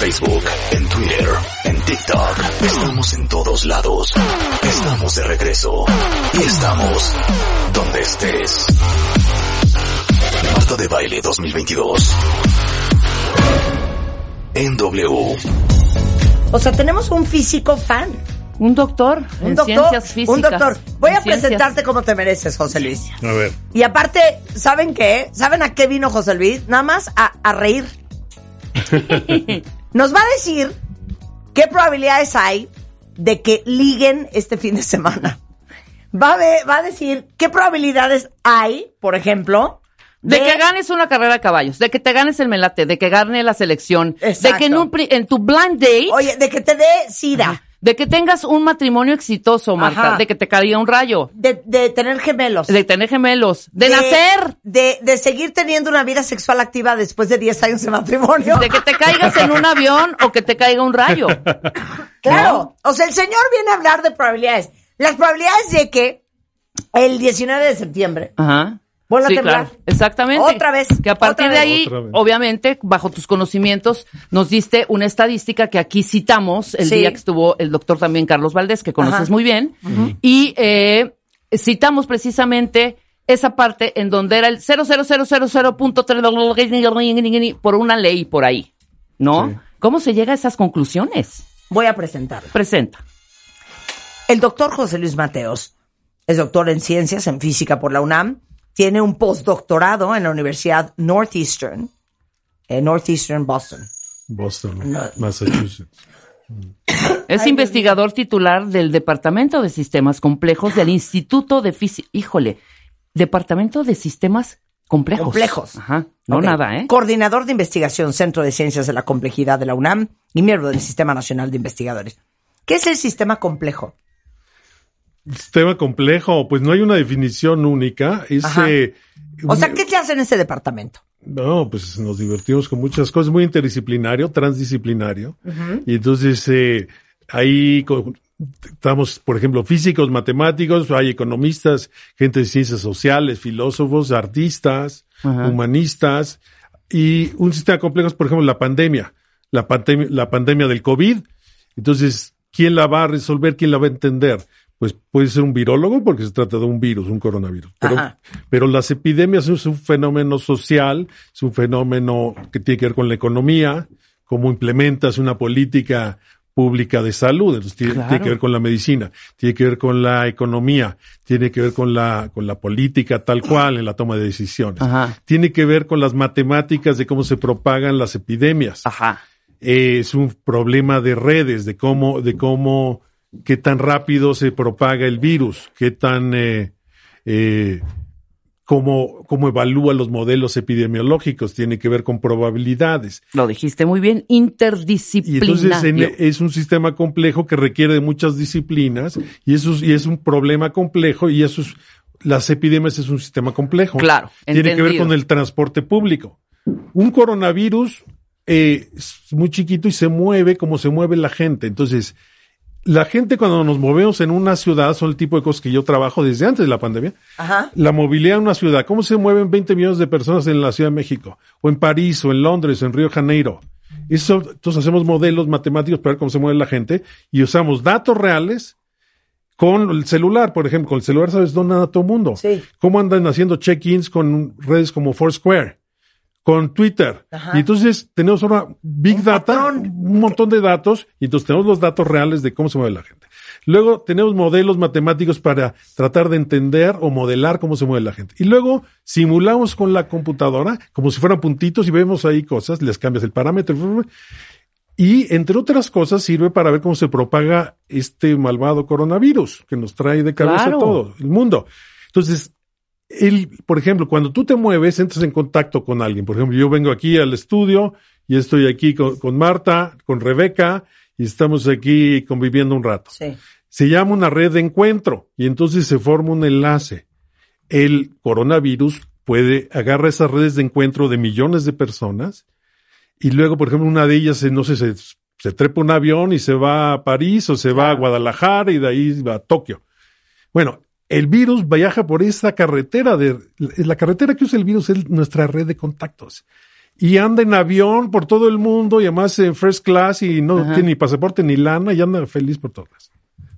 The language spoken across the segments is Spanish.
Facebook, en Twitter, en TikTok. Estamos en todos lados. Estamos de regreso. Y estamos donde estés. Marta de Baile 2022. En W. O sea, tenemos un físico fan. Un doctor Un en doctor. ciencias físicas. un doctor. Voy En a ciencias- presentarte como te mereces, José Luis. A ver. Y aparte, ¿saben qué? ¿Saben a qué vino José Luis? Nada más a, a reír. Nos va a decir qué probabilidades hay de que liguen este fin de semana. Va a, ver- va a decir qué probabilidades hay, por ejemplo, De que ganes una carrera de caballos, de que te ganes el melate, de que gane la selección, de que en, un en tu blind date, Oye, de que te dé sida, de que tengas un matrimonio exitoso, Marta, Ajá. de que te caiga un rayo, de, de tener gemelos. de tener gemelos, de, nacer, De, de seguir teniendo una vida sexual activa después de 10 años de matrimonio. de que te caigas en un avión o que te caiga un rayo. Claro. O sea, el señor viene a hablar de probabilidades. Las probabilidades de que el 19 de septiembre Ajá. Vuelve a temblar. claro, exactamente. Otra vez, Que a partir de ahí, obviamente, bajo tus conocimientos, nos diste una estadística que aquí citamos el Sí. día que estuvo el doctor también Carlos Valdés, que conoces Ajá. muy bien, y eh, citamos precisamente esa parte en donde era el 00000.3 por una ley por ahí, ¿no? Sí. ¿Cómo se llega a esas conclusiones? Voy a presentar. Presenta. El doctor José Luis Mateos es doctor en ciencias, en física por la UNAM. Tiene un postdoctorado en la Universidad Northeastern, en Northeastern Boston. Boston, Massachusetts. Es investigador titular del Departamento de Sistemas Complejos del Instituto de Física. Híjole, Departamento de Sistemas Complejos. Complejos. Ajá. No nada, ¿eh? Coordinador de investigación, Centro de Ciencias de la Complejidad de la UNAM y miembro del Sistema Nacional de Investigadores. ¿Qué es el sistema complejo? Sistema complejo, pues no hay una definición única. Es, Ajá. eh, O sea, ¿qué te hace en ese departamento? No, pues nos divertimos con muchas cosas, muy interdisciplinario, transdisciplinario. Y entonces eh, ahí estamos, por ejemplo, físicos, matemáticos, hay economistas, gente de ciencias sociales, filósofos, artistas, humanistas. Y un sistema complejo es, por ejemplo, la pandemia, la, pandemia, la pandemia del COVID. Entonces, ¿quién la va a resolver? ¿Quién la va a entender? Pues puede ser un virólogo porque se trata de un virus, un coronavirus. Pero, pero las epidemias es un fenómeno social, es un fenómeno que tiene que ver con la economía, cómo implementas una política pública de salud, entonces tiene, Claro. tiene que ver con la medicina, tiene que ver con la economía, tiene que ver con la, con la política tal cual en la toma de decisiones, Ajá. tiene que ver con las matemáticas de cómo se propagan las epidemias Ajá. eh, es un problema de redes, de cómo, de cómo, qué tan rápido se propaga el virus, qué tan, eh, eh, cómo, cómo evalúa los modelos epidemiológicos, tiene que ver con probabilidades. Lo dijiste muy bien. Y Interdisciplinario. entonces en- es un sistema complejo que requiere de muchas disciplinas y eso es, y es un problema complejo y eso es, las epidemias es un sistema complejo. Claro, Tiene que ver con el transporte público. Un coronavirus eh, es muy chiquito y se mueve como se mueve la gente. Entonces, la gente cuando nos movemos en una ciudad son el tipo de cosas que yo trabajo desde antes de la pandemia. Ajá. La movilidad en una ciudad, ¿cómo se mueven 20 millones de personas en la Ciudad de México? O en París, o en Londres, o en Río Janeiro. Eso, entonces hacemos modelos matemáticos para ver cómo se mueve la gente y usamos datos reales con el celular, por ejemplo. Con el celular sabes dónde anda todo el mundo. Sí. Cómo andan haciendo check-ins con redes como Foursquare, con Twitter. Ajá. Y entonces tenemos ahora Big Un Data, patrón. un montón de datos, y entonces tenemos los datos reales de cómo se mueve la gente. Luego tenemos modelos matemáticos para tratar de entender o modelar cómo se mueve la gente. Y luego simulamos con la computadora como si fueran puntitos y vemos ahí cosas, les cambias el parámetro. Y entre otras cosas sirve para ver cómo se propaga este malvado coronavirus que nos trae de cabeza Claro. todo el mundo. Entonces, el, por ejemplo, cuando tú te mueves, entras en contacto con alguien. Por ejemplo, yo vengo aquí al estudio y estoy aquí con, con Marta, con Rebeca, y estamos aquí conviviendo un rato. Sí. Se llama una red de encuentro y entonces se forma un enlace. El coronavirus puede agarrar esas redes de encuentro de millones de personas y luego, por ejemplo, una de ellas, no sé, se, se trepa un avión y se va a París o se va a Guadalajara y de ahí va a Tokio. Bueno, el virus viaja por esa carretera de la carretera que usa el virus es nuestra red de contactos. Y anda en avión por todo el mundo y además en first class y no Ajá. tiene ni pasaporte ni lana y anda feliz por todas.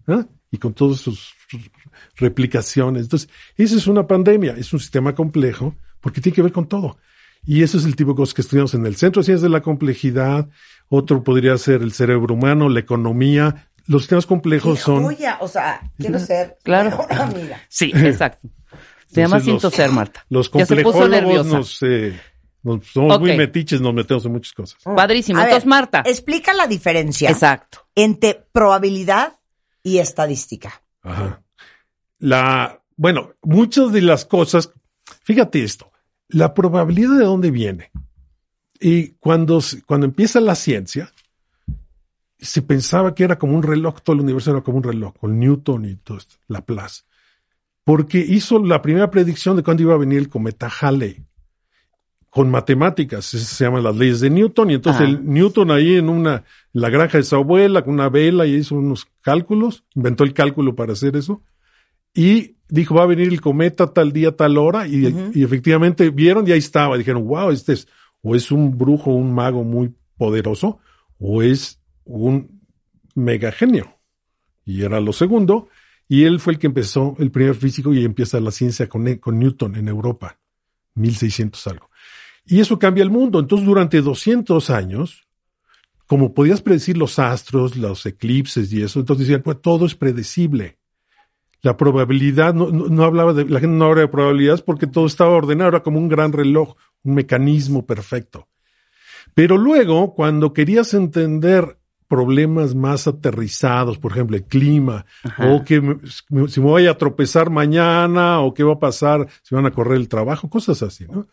¿Ah? Y con todas sus replicaciones. Entonces, esa es una pandemia, es un sistema complejo porque tiene que ver con todo. Y eso es el tipo de cosas que estudiamos en el Centro de Ciencias de la Complejidad. Otro podría ser el cerebro humano, la economía. Los sistemas complejos Qué son joya, o sea, quiero ser Claro. mejor amiga. Sí, exacto. Se llama siento ser, Marta. Los complejólogos nos, eh, nos- somos muy Ok. metiches, nos metemos en muchas cosas. Padrísimo. A ver, Entonces, Marta. Explica la diferencia Exacto. entre probabilidad y estadística. Ajá. La, bueno, muchas de las cosas, fíjate esto, la probabilidad de dónde viene. Y cuando, se- cuando empieza la ciencia, se pensaba que era como un reloj, todo el universo era como un reloj, con Newton y todo esto, Laplace. Porque hizo la primera predicción de cuándo iba a venir el cometa Halley. Con matemáticas, se llaman las leyes de Newton, y entonces Ah. el Newton ahí en una, en la granja de su abuela, con una vela, y hizo unos cálculos, inventó el cálculo para hacer eso, y dijo, va a venir el cometa tal día, tal hora, y, y efectivamente vieron y ahí estaba, dijeron, wow, este es, o es un brujo, un mago muy poderoso, o es un mega genio. Y era lo segundo, y él fue el que empezó, el primer físico, y empieza la ciencia con, con Newton en Europa, 1600 algo. Y eso cambia el mundo. Entonces, durante 200 años, como podías predecir los astros, los eclipses y eso, entonces decían, pues todo es predecible. La probabilidad, no, no, no hablaba de, la gente no hablaba de probabilidades porque todo estaba ordenado, era como un gran reloj, un mecanismo perfecto. Pero luego, cuando querías entender problemas más aterrizados, por ejemplo, el clima, Ajá. o que me- si me voy a tropezar mañana, o qué va a pasar si van a correr el trabajo, cosas así, ¿no?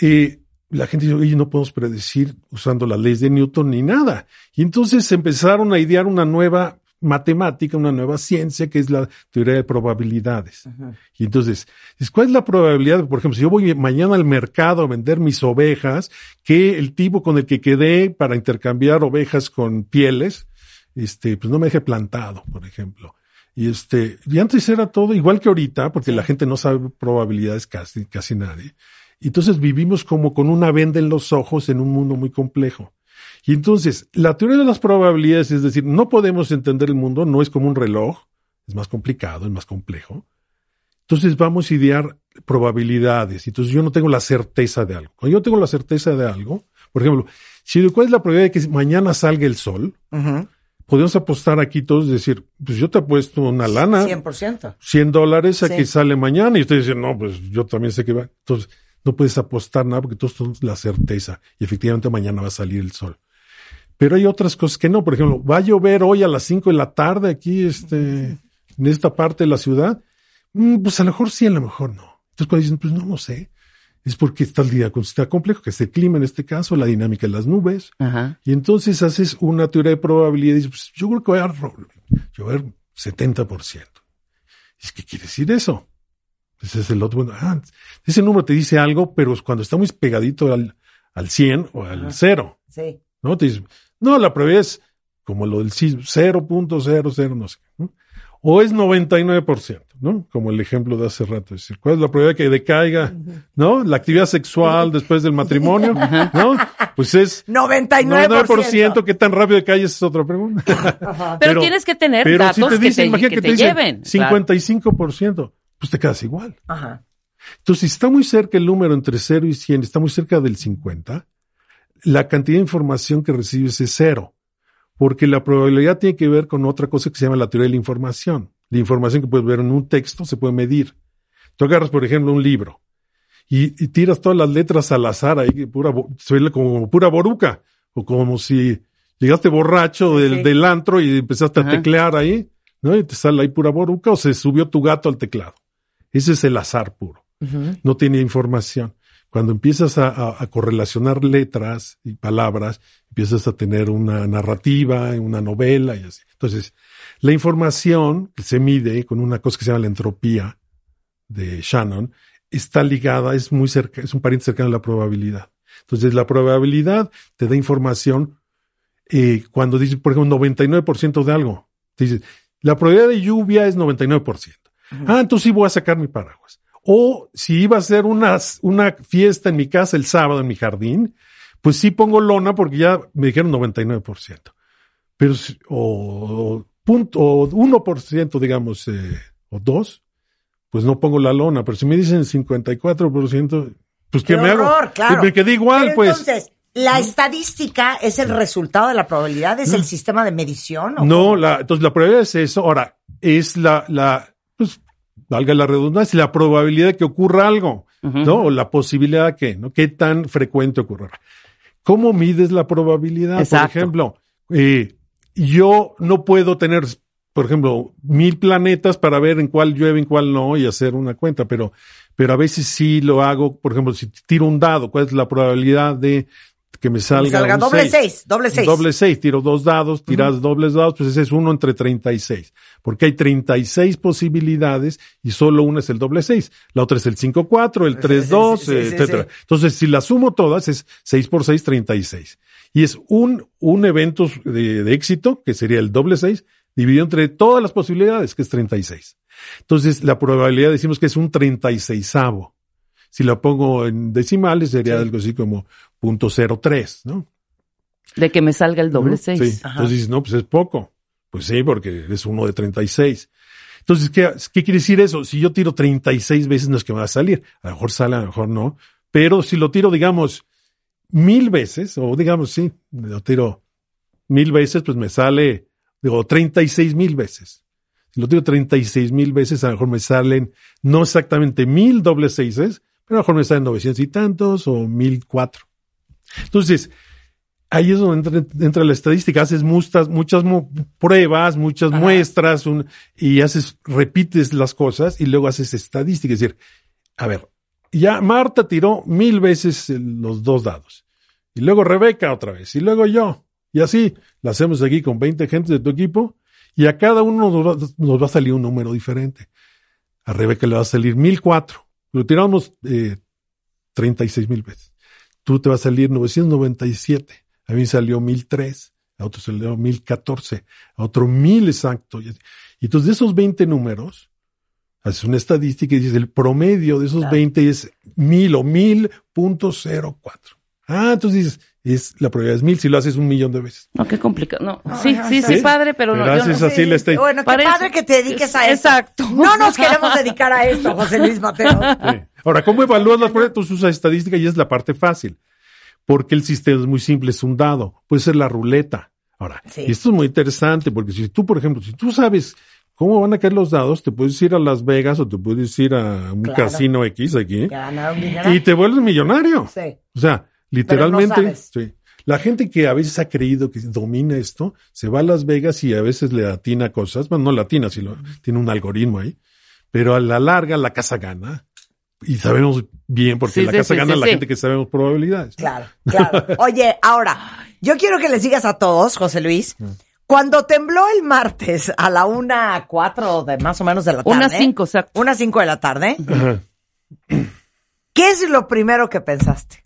Y la gente dice, oye, no podemos predecir usando las leyes de Newton ni nada. Y entonces empezaron a idear una nueva matemática, una nueva ciencia, que es la teoría de probabilidades. Y entonces, ¿cuál es la probabilidad? Por ejemplo, si yo voy mañana al mercado a vender mis ovejas, que el tipo con el que quedé para intercambiar ovejas con pieles, este, pues no me deje plantado, por ejemplo. Y este, y antes era todo igual que ahorita, porque la gente no sabe probabilidades casi, casi nadie. Y entonces vivimos como con una venda en los ojos en un mundo muy complejo. Y entonces, la teoría de las probabilidades, es decir, no podemos entender el mundo, no es como un reloj, es más complicado, es más complejo. Entonces vamos a idear probabilidades. Entonces yo no tengo la certeza de algo. Cuando yo tengo la certeza de algo, por ejemplo, si cuál es la probabilidad de que mañana salga el sol, podemos apostar aquí todos y decir, pues yo te apuesto una lana, 100%. 100 dólares a Sí. que sale mañana y ustedes dicen, no, pues yo también sé que va. Entonces, no puedes apostar nada porque todos tenemos la certeza y efectivamente mañana va a salir el sol. Pero hay otras cosas que no. Por ejemplo, va a llover hoy a las 5 de la tarde aquí, este, en esta parte de la ciudad. Mm, pues a lo mejor sí, a lo mejor no. Entonces cuando dicen, pues no, no sé. Es porque está el día está complejo, que es el clima en este caso, la dinámica de las nubes. Ajá. Y entonces haces una teoría de probabilidad y dices, pues yo creo que va a llover 70%. ¿Y ¿Qué quiere decir eso? Ese es el otro. Bueno, ah, ese número te dice algo, pero cuando está muy pegadito al, al 100 o al cero, Sí. ¿no? Te dices, no, la probabilidad es como lo del sismo, 0.00, no sé. ¿no? O es 99%, ¿no? Como el ejemplo de hace rato. Es decir, ¿cuál es la probabilidad que decaiga, ¿no? La actividad sexual después del matrimonio, ¿no? Pues es 99%. 99%. ¿Qué tan rápido decayes? Es otra pregunta. Pero, Pero- tienes que tener Pero datos si te que te, que que te te dicen lleven. claro. 55%, pues te quedas igual. Ajá. Entonces, si está muy cerca el número entre 0 y 100, está muy cerca del 50, la cantidad de información que recibes es cero. Porque la probabilidad tiene que ver con otra cosa que se llama la teoría de la información. La información que puedes ver en un texto se puede medir. Tú agarras, por ejemplo, un libro y, y tiras todas las letras al azar ahí, pura, ve como pura boruca. O como si llegaste borracho del, sí. del antro y empezaste Ajá. a teclear ahí, ¿no? Y te sale ahí pura boruca o se subió tu gato al teclado. Ese es el azar puro no tenía información. Cuando empiezas a, a- a correlacionar letras y palabras, empiezas a tener una narrativa, una novela y así. Entonces, la información que se mide con una cosa que se llama la entropía de Shannon está ligada, es muy cerca, es un pariente cercano a la probabilidad. Entonces, la probabilidad te da información eh, cuando dices, por ejemplo, 99% de algo. Te dices, la probabilidad de lluvia es 99%. Ah, entonces sí voy a sacar mi paraguas. O si iba a ser una, una fiesta en mi casa el sábado en mi jardín, pues sí pongo lona porque ya me dijeron 99%. Pero, o, o punto, o 1%, digamos, eh, o 2, pues no pongo la lona. Pero si me dicen 54%, pues Qué que me hago? horror, claro. Que me quedé igual, Pero pues. Entonces, ¿la estadística es el resultado de la probabilidad? ¿Es el sistema de medición? o No, la, entonces la probabilidad es eso. Ahora, es la, la, pues, valga la redundancia, la probabilidad de que ocurra algo. ¿no? O la posibilidad de que, ¿no? ¿Qué tan frecuente ocurrirá? ¿Cómo mides la probabilidad? Exacto. Por ejemplo, eh, yo no puedo tener, por ejemplo, mil planetas para ver en cuál llueve, en cuál no, y hacer una cuenta, pero, pero a veces sí lo hago, por ejemplo, si tiro un dado, ¿cuál es la probabilidad de que me salga, salga un doble seis? seis, doble seis. Doble seis, tiro dos dados, tiras dobles dados, pues ese es uno entre 36. Porque hay 36 posibilidades y solo una es el doble seis. La otra es el 5-4, el 3-2, sí, sí, sí, etcétera. Entonces, si las sumo todas, es 6 por 6, 36. Y es un, un evento de, de éxito, que sería el doble seis, dividido entre todas las posibilidades, que es 36. Entonces, la probabilidad decimos que es un 36avo. Si la pongo en decimales, sería algo así como punto cero tres, ¿no? De que me salga el doble ¿no? seis. Sí. Entonces dices, no, pues es poco. Pues sí, porque es uno de 36. Entonces, ¿qué, ¿qué quiere decir eso? Si yo tiro 36 veces no es que me va a salir. A lo mejor sale, a lo mejor no. Pero si lo tiro, digamos, mil veces, o digamos, sí, lo tiro mil veces, pues me sale, digo, 36 mil veces. Si lo tiro 36 mil veces, a lo mejor me salen no exactamente mil doble seises, pero a lo mejor me salen 900 y tantos o mil cuatro. Entonces, ahí es donde entra, entra la estadística. Haces muchas, muchas mu- pruebas, muchas Ajá. muestras un- y haces, repites las cosas y luego haces estadística. Es decir, a ver, ya Marta tiró mil veces los dos dados. Y luego Rebeca otra vez. Y luego yo. Y así la hacemos aquí con 20 gentes de tu equipo. Y a cada uno nos va, nos va a salir un número diferente. A Rebeca le va a salir 1004. Lo tiramos eh, 36 mil veces. Tú te va a salir 997. A mí salió 1003. A otro salió 1014. A otro 1000 exacto. Y entonces de esos 20 números, haces una estadística y dices el promedio de esos Claro. 20 es 1000 o 1000.04. Ah, entonces dices, es, la probabilidad es 1000 si lo haces un millón de veces. No, qué complicado. No, sí, sí, sí. sí, padre, pero, Pero no, no. así la esta- Bueno, qué Parece- padre que te dediques a eso. Exacto. No nos queremos dedicar a esto, José Luis Mateo. Sí. Ahora, ¿cómo evalúas las pruebas? Tú usas estadística y es la parte fácil. Porque el sistema es muy simple, es un dado. Puede ser la ruleta. Ahora, Sí. y esto es muy interesante porque si tú, por ejemplo, si tú sabes cómo van a caer los dados, te puedes ir a Las Vegas o te puedes ir a un Claro. casino X aquí y te vuelves millonario. Sí. O sea, literalmente, sí. La gente que a veces ha creído que domina esto, se va a Las Vegas y a veces le atina cosas, bueno, no le atina, sino tiene un algoritmo ahí, pero a la larga la casa gana. Y sabemos bien, porque Sí, la sí, casa sí, gana sí, la sí. gente que sabemos probabilidades. Claro, claro. Oye, ahora, yo quiero que les digas a todos, José Luis, cuando tembló el martes a la una cuatro de más o menos de la tarde. Una cinco, exacto. Una cinco de la tarde. Ajá. ¿Qué es lo primero que pensaste?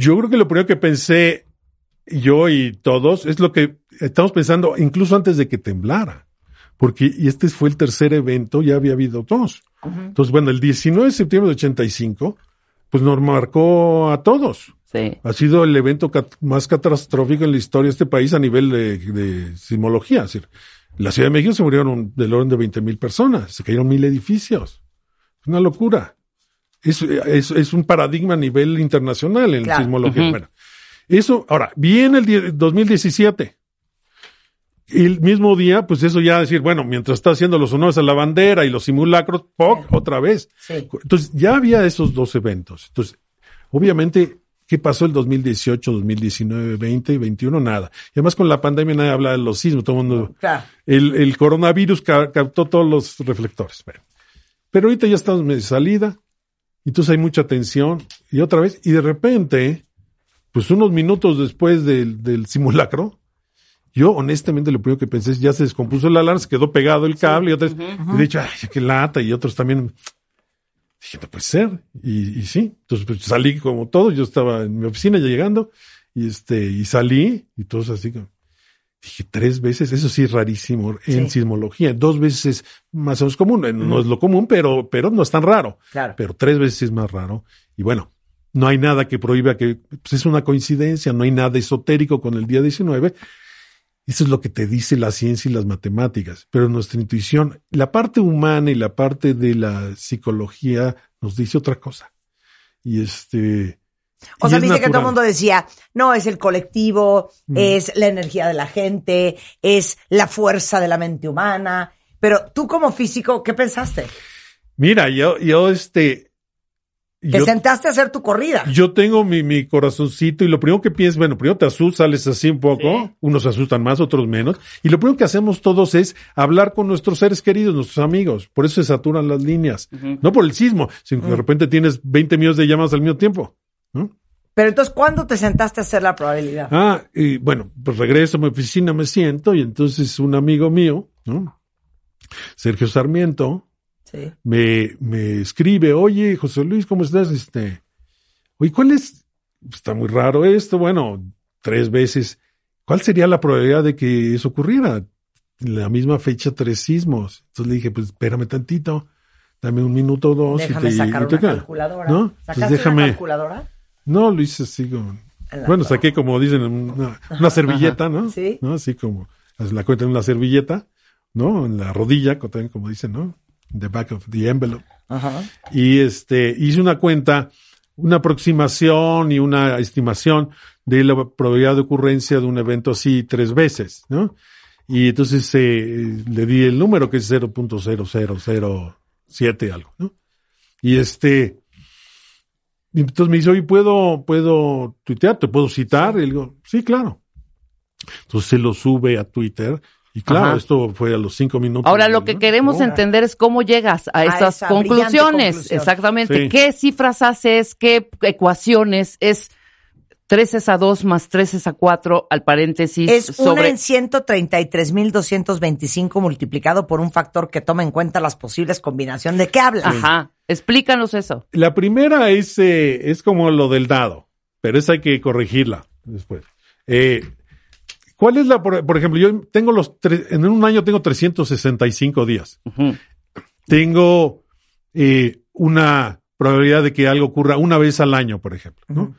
Yo creo que lo primero que pensé yo y todos es lo que estamos pensando incluso antes de que temblara. Porque y este fue el tercer evento, ya había habido dos. Entonces, bueno, el 19 de septiembre de 85, pues nos marcó a todos. Sí. Ha sido el evento cat- más catastrófico en la historia de este país a nivel de, de sismología. Es decir, en la Ciudad de México se murieron del orden de 20 mil personas, se cayeron mil edificios. Es una locura. Es, es, es un paradigma a nivel internacional en Claro. sismología. Bueno, eso, ahora, viene el die- 2017. Y el mismo día, pues eso ya decir, bueno, mientras está haciendo los honores a la bandera y los simulacros, ¡poc! otra vez. Sí. Entonces, ya había esos dos eventos. Entonces, obviamente, ¿qué pasó el 2018, 2019, 20 y 21? Nada. Y además con la pandemia nadie habla de los sismos, todo el mundo... Claro. El, el coronavirus ca- captó todos los reflectores. Bueno, pero ahorita ya estamos de salida. Entonces hay mucha tensión y otra vez, y de repente, pues unos minutos después del, del simulacro, yo honestamente lo primero que pensé es ya se descompuso el alarma, se quedó pegado el cable y otras, y de hecho, ay, qué lata, y otros también, dije, no puede ser, y, y sí, entonces pues, salí como todos, yo estaba en mi oficina ya llegando, y este, y salí, y todos así como, dije, tres veces, eso sí es rarísimo en Sí. sismología, dos veces es más o menos común, eh, no es lo común, pero, pero no es tan raro Claro. pero tres veces es más raro. Y bueno, no hay nada que prohíba que, pues es una coincidencia, no hay nada esotérico con el día 19. Eso es lo que te dice la ciencia y las matemáticas. Pero nuestra intuición, la parte humana y la parte de la psicología nos dice otra cosa. Y este. O y sea, viste que todo el mundo decía, no, es el colectivo, Mm. es la energía de la gente, es la fuerza de la mente humana. Pero tú como físico, ¿qué pensaste? Mira, yo, yo este. Te yo- sentaste a hacer tu corrida. Yo tengo mi, mi corazoncito y lo primero que piensas, bueno, primero te asustas, sales así un poco, unos se asustan más, otros menos, y lo primero que hacemos todos es hablar con nuestros seres queridos, nuestros amigos, por eso se saturan las líneas, no por el sismo, sino que de repente tienes 20 millones de llamadas al mismo tiempo. ¿No? Pero entonces, ¿cuándo te sentaste a hacer la probabilidad? Ah, y bueno, pues regreso a mi oficina, me siento, y entonces un amigo mío, ¿no? Sergio Sarmiento, Sí. me, me escribe, oye, José Luis, ¿cómo estás? Este, oye, ¿cuál es? Está muy raro esto, bueno, tres veces. ¿Cuál sería la probabilidad de que eso ocurriera? En la misma fecha, tres sismos. Entonces le dije, pues espérame tantito, dame un minuto o dos. y Déjame te- sacar y te una calculadora. ¿No? ¿Sacaste déjame. una calculadora? No, lo hice así como. Bueno, saqué como dicen, una, una servilleta, ¿no? Sí. ¿No? Así como, la cuenta en una servilleta, ¿no? En la rodilla, también como dicen, ¿no? The back of the envelope. Ajá. Y este, hice una cuenta, una aproximación y una estimación de la probabilidad de ocurrencia de un evento así tres veces, ¿no? Y entonces eh, le di el número que es 0.00007 algo, ¿no? Y este, entonces me dice, oye, ¿puedo, puedo tuitear? ¿Te puedo citar? Y le digo, sí, claro. Entonces se lo sube a Twitter. Y claro, Ajá. esto fue a los cinco minutos. Ahora lo que queremos entender es cómo llegas a, A esas esa conclusiones. conclusión. Exactamente. Sí. ¿Qué cifras haces? ¿Qué ecuaciones? Es 3 es a 2 más 3 es a 4 al paréntesis Es una sobre... en 133.225 multiplicado por un factor que toma en cuenta las posibles combinaciones. ¿De qué hablas? Ajá. Explícanos eso. La primera es, eh, es como lo del dado, pero esa hay que corregirla después. Eh, ¿Cuál es la, por, por ejemplo, yo tengo los, tre- en un año tengo 365 días. Ujú. Tengo eh, una probabilidad de que algo ocurra una vez al año, por ejemplo, ¿no?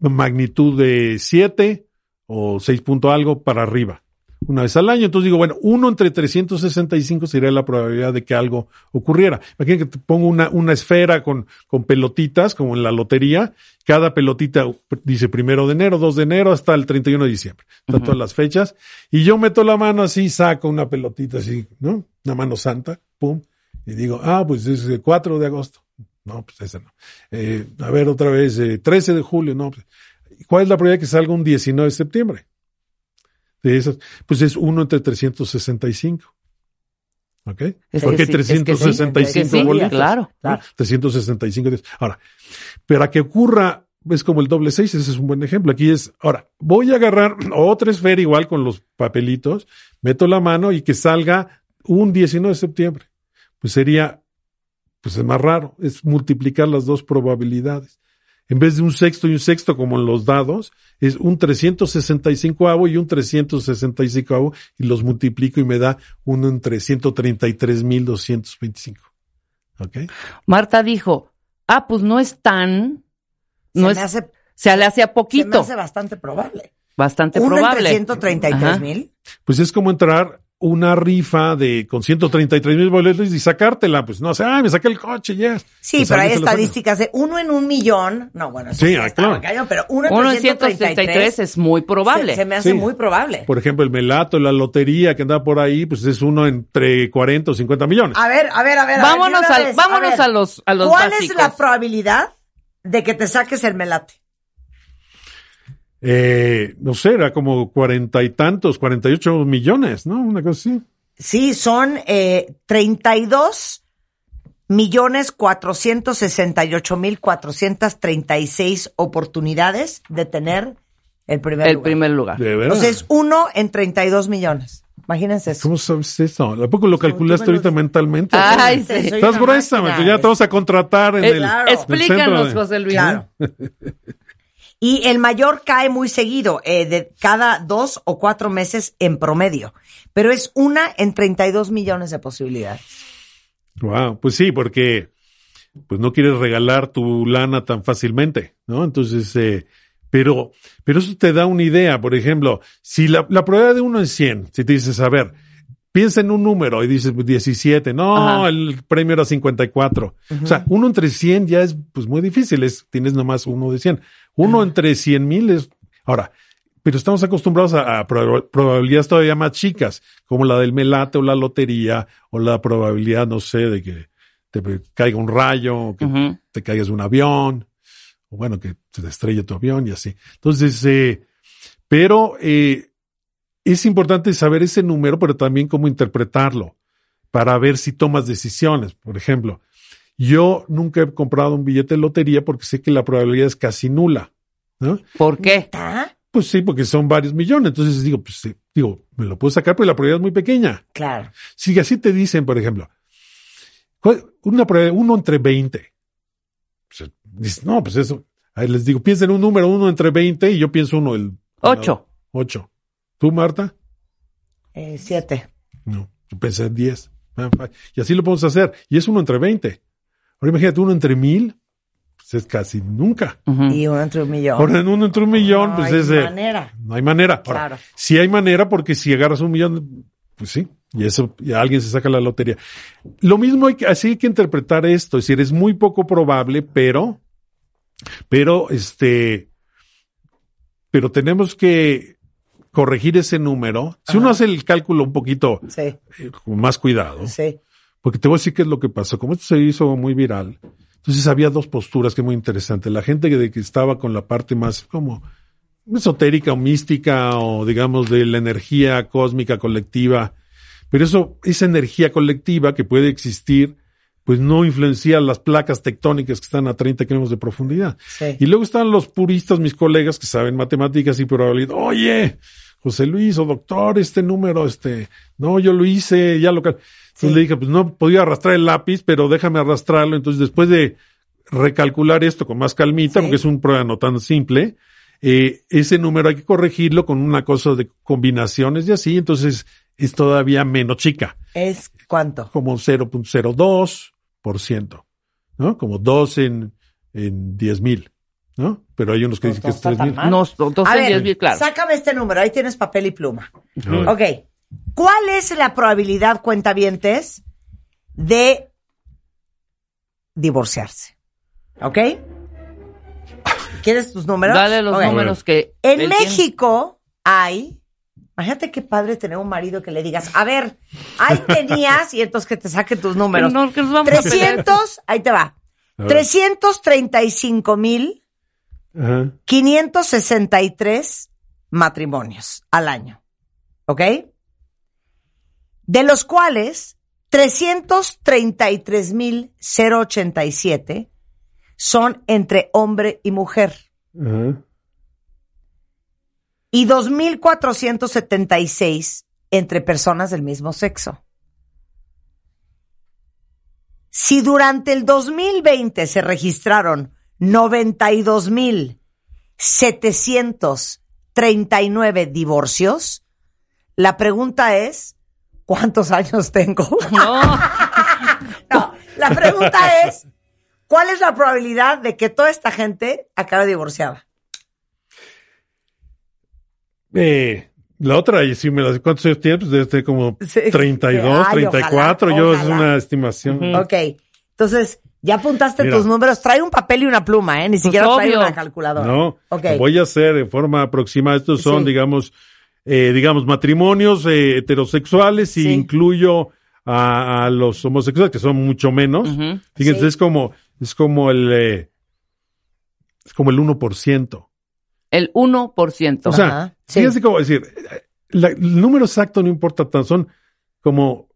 Magnitud de 7 o 6 punto algo para arriba. Una vez al año. Entonces digo, bueno, uno entre 365 sería la probabilidad de que algo ocurriera. Imagínate que te pongo una, una esfera con, con pelotitas, como en la lotería. Cada pelotita dice primero de enero, 2 de enero, hasta el 31 de diciembre. Están todas las fechas. Y yo meto la mano así, saco una pelotita así, ¿no? Una mano santa, pum. Y digo, ah, pues es el 4 de agosto. No, pues esa no. Eh, a ver, otra vez, eh, 13 de julio, no. Pues, ¿Cuál es la probabilidad que salga un 19 de septiembre? De esas, pues es 1 entre 365. ¿Ok? Es que Porque que sí, 365 es que sí, bolitas. claro. ¿no? Claro. 365 días. Ahora, para que ocurra, es como el doble seis, ese es un buen ejemplo. Aquí es, ahora, voy a agarrar otra esfera igual con los papelitos, meto la mano y que salga un 19 de septiembre. Pues sería, pues es más raro, es multiplicar las dos probabilidades. En vez de un sexto y un sexto como en los dados, es un 365 y un 365 y los multiplico y me da uno en 333.225. ¿Ok? Marta dijo, ah, pues no es tan... No se, es, me hace, se le hacía se me poquito. hace bastante probable. Bastante Uno en probable. 333 mil. Pues es como entrar una rifa de con 133 mil boletos y sacártela. Pues no sé, ah, me saqué el coche, ya. Sí, Pues pero hay estadísticas de uno en un millón. No, bueno, eso Sí, sí, ah, estaba claro. cañón, pero uno en Uno en 333 133 es muy probable. Se, se me hace Sí. muy probable. Por ejemplo, el melato, la lotería que anda por ahí, pues es uno entre 40 o 50 millones. A ver, a ver, a ver. a ver, vámonos de una al- vez, vámonos ver. a los- a los ¿Cuál básicos. es la probabilidad de que te saques el melate? Eh, no sé, era como cuarenta y tantos, 48 millones, ¿no? Una cosa así. Sí, son eh, 32 millones cuatrocientos sesenta y ocho mil cuatrocientas treinta y seis oportunidades de tener el primer El lugar. primer lugar. De veras. Entonces, uno en 32 millones. Imagínense eso. ¿Cómo sabes eso? ¿A poco lo calculaste lo ahorita mentalmente? Ay, sí. Estás gruesa, ya te vamos a contratar en Eh, el, claro. el Explícanos, de- José Luis. Claro. Y el mayor cae muy seguido, eh, de cada dos o cuatro meses en promedio. Pero es una en 32 millones de posibilidades. Wow, pues sí, porque pues no quieres regalar tu lana tan fácilmente, ¿no? Entonces, eh, pero, pero eso te da una idea, por ejemplo, si la, la probabilidad de uno en 100, si te dices, a ver, piensa en un número y dices pues, 17, no, Ajá. el premio era 54. O sea, uno entre 100 ya es pues muy difícil, es, tienes nomás uno de 100. Uno entre 100 mil es, ahora, pero estamos acostumbrados a, a proba- probabilidades todavía más chicas, como la del melate o la lotería, o la probabilidad, no sé, de que te caiga un rayo, o que te caigas de un avión, o bueno, que se te estrelle tu avión y así. Entonces, eh, pero eh, es importante saber ese número, pero también cómo interpretarlo, para ver si tomas decisiones. Por ejemplo, yo nunca he comprado un billete de lotería porque sé que la probabilidad es casi nula. ¿no? ¿Por qué? Pues sí, porque son varios millones. Entonces digo, pues sí, digo, me lo puedo sacar, pero la probabilidad es muy pequeña. Claro. Si así te dicen, por ejemplo, ¿cuál- una probabilidad, uno entre 20. Pues, dices, no, pues eso. Ahí les digo, piensen un número, uno entre 20, y yo pienso uno, el. Ocho. Ocho. ¿Tú, Marta? Eh, siete. No, yo pensé en 10. Ah, Y así lo podemos hacer. Y es uno entre 20. Ahora imagínate uno entre mil, pues es casi nunca. Y uno entre un millón. Ahora en uno entre un millón, No pues hay es. eh, manera. No hay manera. Ahora, Claro. sí hay manera porque si agarras un millón, pues sí, y eso, y alguien se saca la lotería. Lo mismo hay que, así hay que interpretar esto, es decir, es muy poco probable, pero, pero este, pero tenemos que corregir ese número. Si uno hace el cálculo un poquito Sí, eh, con más cuidado, sí. porque te voy a decir qué es lo que pasó. Como esto se hizo muy viral, entonces había dos posturas que es muy interesante. La gente que estaba con la parte más como esotérica o mística o digamos de la energía cósmica colectiva. Pero eso, esa energía colectiva que puede existir, pues no influencia las placas tectónicas que están a 30 kilómetros de profundidad. Sí. Y luego están los puristas, mis colegas que saben matemáticas y probabilidad. Oye, José Luis o doctor, este número, este, no, yo lo hice, ya lo... cal-". Entonces Sí. le dije, pues no podía arrastrar el lápiz, pero déjame arrastrarlo. Entonces después de recalcular esto con más calmita, Sí. porque es un prueba no tan simple, eh, ese número hay que corregirlo con una cosa de combinaciones y así, entonces es todavía menos chica, ¿Es cuánto? como 0.02%, ¿no? Como 2 en, en 10 mil, ¿no? Pero hay unos que No dicen que es está 3 tan mil. No, A ver, diez mil, claro. sácame este número. Ahí tienes papel y pluma. Ok. ¿Cuál es la probabilidad, cuentavientes, de divorciarse? ¿Ok? ¿Quieres tus números? Dale los números que. En tiene. México hay, imagínate qué padre tener un marido que le digas, a ver, ahí tenías, y entonces que te saque tus números. No, que nos vamos a pelear. 300, ahí te va. A ver. 335 mil Ajá. 563 matrimonios al año. ¿Ok? De los cuales 333.087 son entre hombre y mujer Ajá. Y 2.476 entre personas del mismo sexo. Si durante el 2020 se registraron 92.739 divorcios, la pregunta es, ¿cuántos años tengo? No, No, la pregunta es, ¿cuál es la probabilidad de que toda esta gente acabe divorciada? Eh, la otra, y si me la ¿cuántos años tienes? Pues debe tener como Sí. 32, Ay, 34. ojalá, yo es una estimación. Ok, entonces, ya apuntaste Mira. tus números. Trae un papel y una pluma, ¿eh? Ni siquiera trae una calculadora. No, Ok. lo voy a hacer de forma aproximada. Estos son, Sí. digamos, eh, digamos, matrimonios eh, heterosexuales y Sí. incluyo a, a los homosexuales, que son mucho menos. Ujú. Fíjense, Sí. es como, es como el, eh, es como el 1%. El 1%. O sea, Ajá, sí. fíjense cómo decir, la- el número exacto no importa tan, son como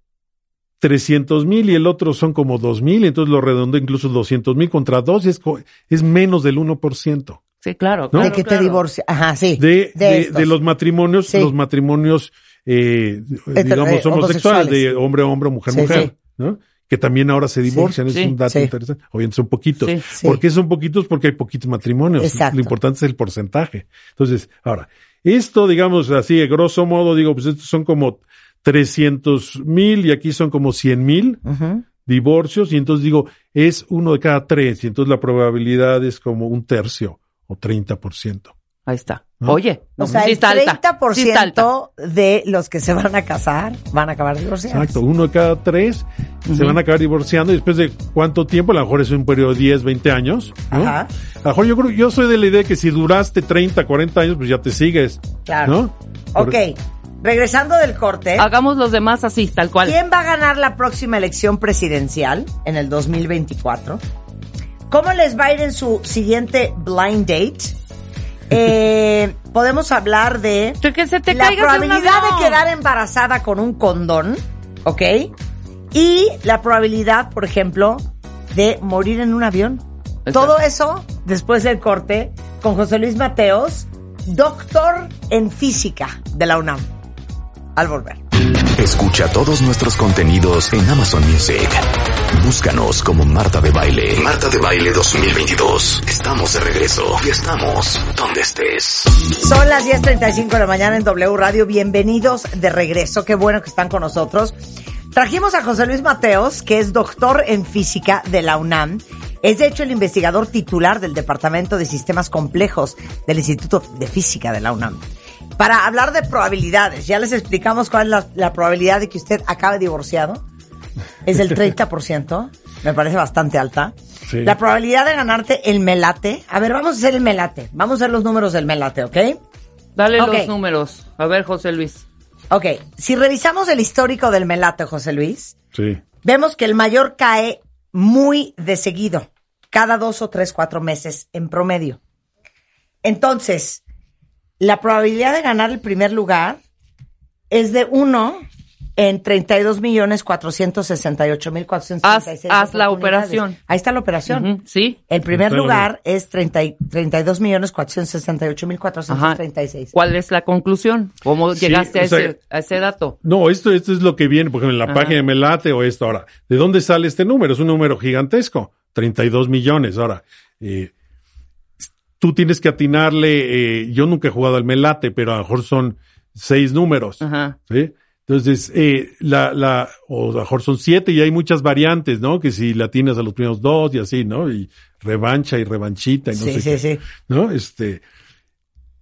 300 mil y el otro son como 2 mil, entonces lo redondo incluso 200 mil contra dos y es, co- es menos del 1%. Sí, claro. ¿No? claro, de que te divorcia. Ajá, sí. De, de, de los matrimonios, Sí. los matrimonios, eh, digamos, homosexuales, de hombre a hombre, mujer a Sí, mujer, sí. ¿no? Que también ahora se divorcian, Sí, es un dato sí. interesante. Obviamente son poquitos. Sí. Sí. ¿Por qué son poquitos? Porque hay poquitos matrimonios. Exacto. Lo importante es el porcentaje. Entonces, ahora, esto, digamos así, de grosso modo, digo, pues estos son como 300 mil y aquí son como 100 mil divorcios y entonces digo, es uno de cada tres y entonces la probabilidad es como un tercio o 30%. Ahí está. ¿No? Oye, O sea, sí el está alta. 30% Sí está alta. de los que se van a casar van a acabar divorciados. Exacto, uno de cada tres se van a acabar divorciando y después de cuánto tiempo, a lo mejor es un periodo de 10, 20 años. ¿no? Ajá. A lo mejor yo creo, yo soy de la idea que si duraste 30, 40 años, pues ya te sigues. Claro. ¿No? Por- Ok, regresando del corte, Hagamos los demás así, tal cual. ¿quién va a ganar la próxima elección presidencial en el 2024? ¿Cómo les va a ir en su siguiente blind date? Eh, podemos hablar de Que, que se te la de probabilidad de quedar embarazada con un condón, ¿ok? Y la probabilidad, por ejemplo, de morir en un avión. Exacto. Todo eso después del corte con José Luis Mateos, doctor en física de la UNAM. Al volver. Escucha todos nuestros contenidos en Amazon Music. Búscanos como Marta de Baile. Marta de Baile 2022. Estamos de regreso y estamos donde estés. Son las 10.35 de la mañana en W Radio. Bienvenidos de regreso. Qué bueno que están con nosotros. Trajimos a José Luis Mateos, que es doctor en física de la UNAM. Es de hecho el investigador titular del Departamento de Sistemas Complejos del Instituto de Física de la UNAM. Para hablar de probabilidades, ya les explicamos cuál es la, la probabilidad de que usted acabe divorciado. Es del 30%, me parece bastante alta. Sí. La probabilidad de ganarte el melate. A ver, vamos a hacer el melate. Vamos a hacer los números del melate, ¿ok? Dale los números. A ver, José Luis. Ok, si revisamos el histórico del melate, José Luis, Sí. vemos que el mayor cae muy de seguido, cada dos o tres, cuatro meses en promedio. Entonces, la probabilidad de ganar el primer lugar es de 1 en 32 millones 468 mil 436 Haz- haz la operación. Ahí está la operación. Sí. El primer Está lugar es 30 y- 32 millones 468 mil Ajá. 436. ¿Cuál es la conclusión? ¿Cómo Sí, llegaste a, sea- ese, a ese dato? No, esto, esto es lo que viene, por ejemplo, en la Ajá. página de Melate o esto. Ahora, ¿de dónde sale este número? Es un número gigantesco, 32 millones. Ahora, eh, tú tienes que atinarle, eh, yo nunca he jugado al Melate, pero a lo mejor son seis números. Ajá. ¿sí? Entonces, eh, la, la, o a mejor son siete y hay muchas variantes, ¿no? Que si la tienes a los primeros dos y así, ¿no? Y revancha y revanchita y no Sí, sé sí, qué, sí. ¿no? Este,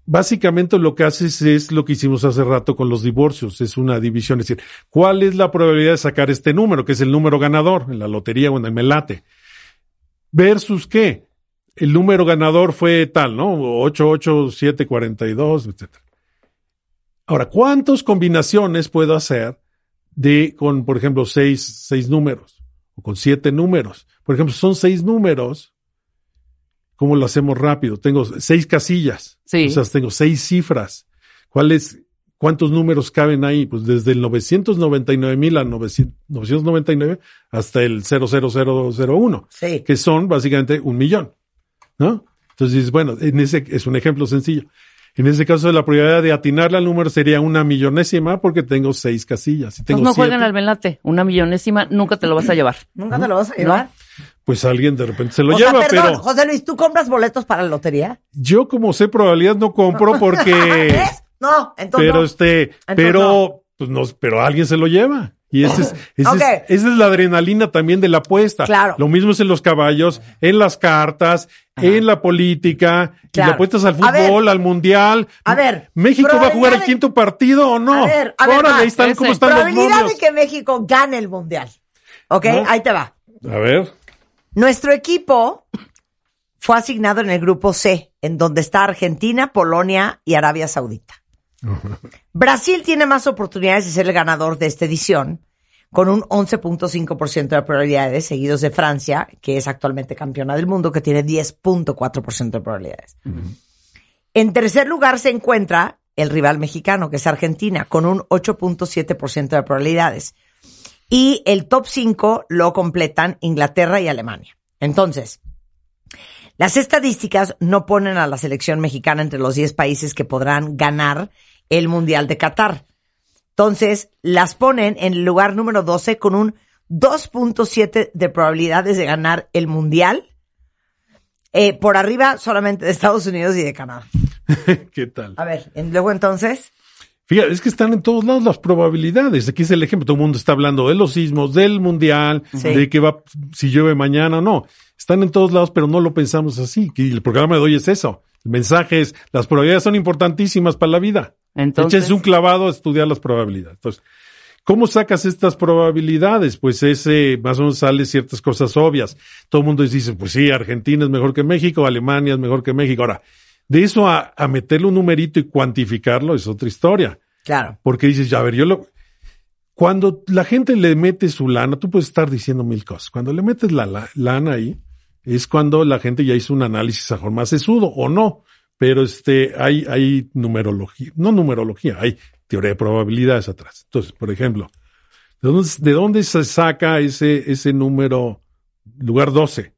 básicamente lo que haces es lo que hicimos hace rato con los divorcios, es una división, es decir, ¿cuál es la probabilidad de sacar este número, que es el número ganador en la lotería o en el melate? Versus qué? El número ganador fue tal, ¿no? 8, 8, 7, 42, etcétera. Ahora, ¿cuántas combinaciones puedo hacer de con, por ejemplo, seis, seis números o con siete números? Por ejemplo, son seis números. ¿Cómo lo hacemos rápido? Tengo seis casillas. Sí. O sea, tengo seis cifras. ¿Cuáles, cuántos números caben ahí? Pues desde el 999 mil a 900 999 hasta el 00001 Sí. que son básicamente un millón, ¿no? Entonces, bueno, en ese es un ejemplo sencillo. En ese caso, la probabilidad de atinarle al número sería una millonésima porque tengo seis casillas. Si tengo Pues no jueguen siete, al velate. Una millonésima nunca te lo vas a llevar. ¿Nunca te lo vas a llevar? pues alguien de repente se lo o sea, lleva, perdón, pero José Luis, ¿tú compras boletos para la lotería? yo como sé probabilidad no compro porque, ¿Ves? No, entonces pero no. este, Entonces pero, no. pues no, pero alguien se lo lleva. Y ese es, ese es- esa es la adrenalina también de la apuesta. Claro. Lo mismo es en los caballos, en las cartas, en la política, y Claro. le apuestas al ver. fútbol, al mundial. A ver, ¿México va a jugar el de- quinto partido o no? A ver, a ver, Órale, ahí están. ¿cómo están los Probabilidad de que México gane el mundial. ¿Ok? ¿No? Ahí te va. A ver. Nuestro equipo fue asignado en el grupo C, en donde está Argentina, Polonia y Arabia Saudita. Brasil tiene más oportunidades de ser el ganador de esta edición, con un 11.5% de probabilidades, seguidos de Francia, que es actualmente campeona del mundo, que tiene 10.4% de probabilidades. En tercer lugar se encuentra el rival mexicano, que es Argentina, con un 8.7% de probabilidades. Y el top 5 lo completan Inglaterra y Alemania. Entonces, las estadísticas no ponen a la selección mexicana entre los 10 países que podrán ganar el Mundial de Qatar. Entonces, las ponen en el lugar número 12 con un 2.7 de probabilidades de ganar el Mundial. eh, por arriba solamente de Estados Unidos y de Canadá. ¿Qué tal? A ver, en- luego entonces, Fíjate, es que están en todos lados las probabilidades. Aquí es el ejemplo. Todo el mundo está hablando de los sismos, del mundial, Sí. de que va, si llueve mañana o no. Están en todos lados, pero no lo pensamos así. Y el programa de hoy es eso. El mensaje es, las probabilidades son importantísimas para la vida. Entonces, Échense un clavado a estudiar las probabilidades. Entonces, ¿cómo sacas estas probabilidades? Pues ese, más o menos sale ciertas cosas obvias. Todo el mundo dice, pues sí, Argentina es mejor que México, Alemania es mejor que México. Ahora, de eso a, a meterle un numerito y cuantificarlo es otra historia. claro. Porque dices, ya a ver, yo lo. Cuando la gente le mete su lana, tú puedes estar diciendo mil cosas. Cuando le metes la, la- lana ahí, es cuando la gente ya hizo un análisis a más sesudo o no. Pero este, hay, hay numerología, no numerología, hay teoría de probabilidades atrás. Entonces, por ejemplo, ¿de dónde, de dónde se saca ese, ese número, lugar 12?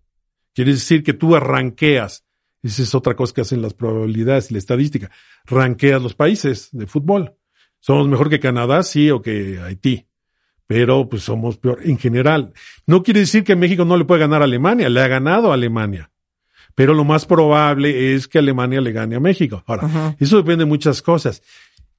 Quiere decir que tú arranqueas. Esa es otra cosa que hacen las probabilidades y la estadística. Ranqueas los países de fútbol. Somos mejor que Canadá, sí, o que Haití. Pero pues somos peor en general. No quiere decir que México no le puede ganar a Alemania, le ha ganado a Alemania. Pero lo más probable es que Alemania le gane a México. Ahora, eso depende de muchas cosas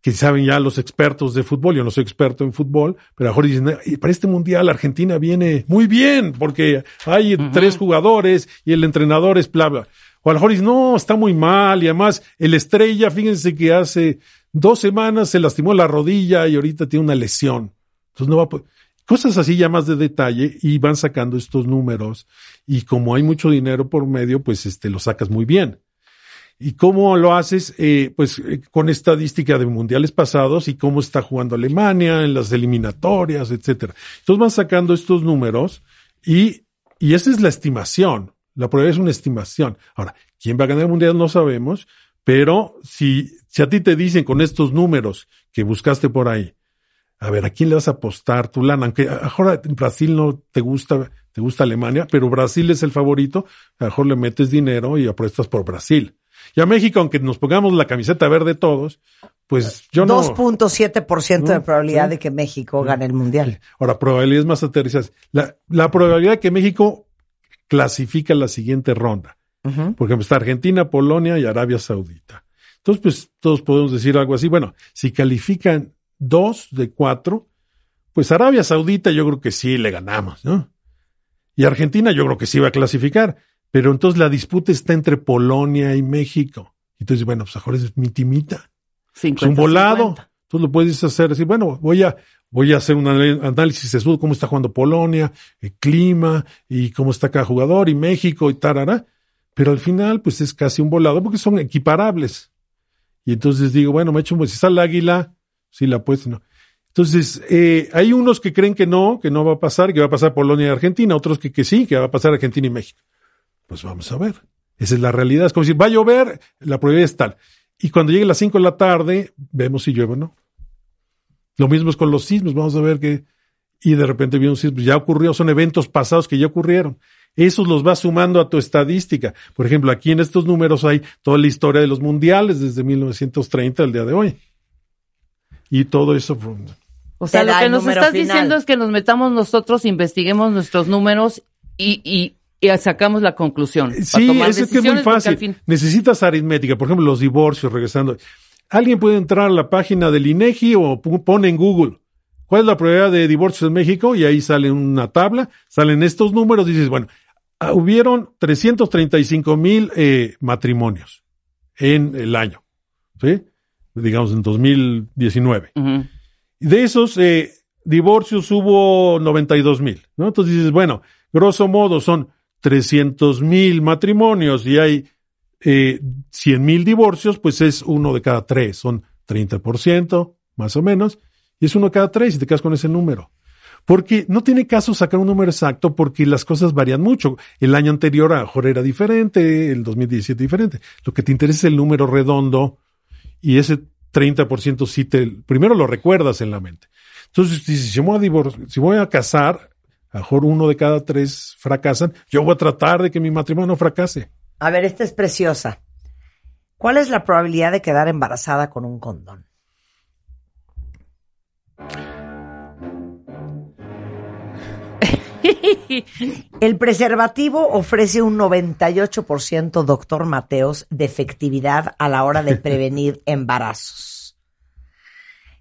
que saben ya los expertos de fútbol. Yo no soy experto en fútbol, pero a mejor dicen, "Eh, para este mundial Argentina viene muy bien porque hay tres jugadores y el entrenador es bla, bla. O a lo mejor dicen, no, está muy mal y además el estrella, fíjense que hace dos semanas se lastimó la rodilla y ahorita tiene una lesión. Entonces no va a po- Cosas así ya más de detalle y van sacando estos números y como hay mucho dinero por medio, pues este lo sacas muy bien. ¿Y cómo lo haces? Eh, pues eh, con estadística de mundiales pasados y cómo está jugando Alemania en las eliminatorias, etcétera. Entonces van sacando estos números y, y esa es la estimación. La probabilidad es una estimación. Ahora, ¿quién va a ganar el mundial? No sabemos, pero si, si a ti te dicen con estos números que buscaste por ahí, a ver, ¿a quién le vas a apostar tu lana? Aunque a lo mejor en Brasil no te gusta, te gusta Alemania, pero Brasil es el favorito, a lo mejor le metes dinero y apuestas por Brasil. Y a México, aunque nos pongamos la camiseta verde todos, pues yo no. 2.7% de No, probabilidad sí. de que México gane el Mundial. Ahora, probabilidades más aterrizadas. La, la probabilidad de que México clasifica la siguiente ronda. Ujú. Por ejemplo, está Argentina, Polonia y Arabia Saudita. Entonces, pues todos podemos decir algo así. Bueno, si califican dos de cuatro, pues Arabia Saudita yo creo que sí le ganamos, ¿no? Y Argentina yo creo que sí va a clasificar. Pero entonces la disputa está entre Polonia y México. Entonces, bueno, pues a lo mejor es mi timita. Es 50, un volado. 50. Tú lo puedes hacer así, bueno, voy a, voy a hacer un análisis de cómo está jugando Polonia, el clima y cómo está cada jugador y México y tarara. Pero al final, pues es casi un volado porque son equiparables. Y entonces digo, bueno, me echo, pues si está el águila, sí la puedes, no. Entonces, eh, hay unos que creen que no, que no va a pasar, que va a pasar Polonia y Argentina, otros que, que sí, que va a pasar Argentina y México. Pues vamos a ver. Esa es la realidad. Es como si va a llover, la probabilidad es tal. Y cuando llegue las 5 de la tarde, vemos si llueve o no. Lo mismo es con los sismos. Vamos a ver que. Y de repente viene un sismo. Ya ocurrió, son eventos pasados que ya ocurrieron. Esos los vas sumando a tu estadística. Por ejemplo, aquí en estos números hay toda la historia de los mundiales desde 1930 al día de hoy. Y todo eso. O sea, Te lo que nos estás final. diciendo es que nos metamos nosotros, investiguemos nuestros números y, y, y sacamos la conclusión. para Sí, tomar es, que es muy fácil. fin- Necesitas aritmética. Por ejemplo, los divorcios, regresando. Alguien puede entrar a la página del INEGI o pone en Google. ¿Cuál es la probabilidad de divorcios en México? Y ahí sale una tabla, salen estos números. Dices, bueno, ah, hubieron 335 mil eh, matrimonios en el año, ¿sí? Digamos en 2019. Ujú. De esos eh, divorcios hubo 92 mil, ¿no? Entonces dices, bueno, grosso modo son 300 mil matrimonios y hay eh, 100 mil divorcios, pues es uno de cada tres, son 30% más o menos, y es uno de cada tres y te quedas con ese número. Porque no tiene caso sacar un número exacto porque las cosas varían mucho. El año anterior a lo mejor era diferente, el 2017 diferente. Lo que te interesa es el número redondo y ese 30% sí te, primero lo recuerdas en la mente. Entonces, si voy a divor- si voy a casar, a mejor uno de cada tres fracasan, yo voy a tratar de que mi matrimonio fracase. A ver, esta es preciosa. ¿Cuál es la probabilidad de quedar embarazada con un condón? El preservativo ofrece un 98%, doctor Mateos, de efectividad a la hora de prevenir embarazos.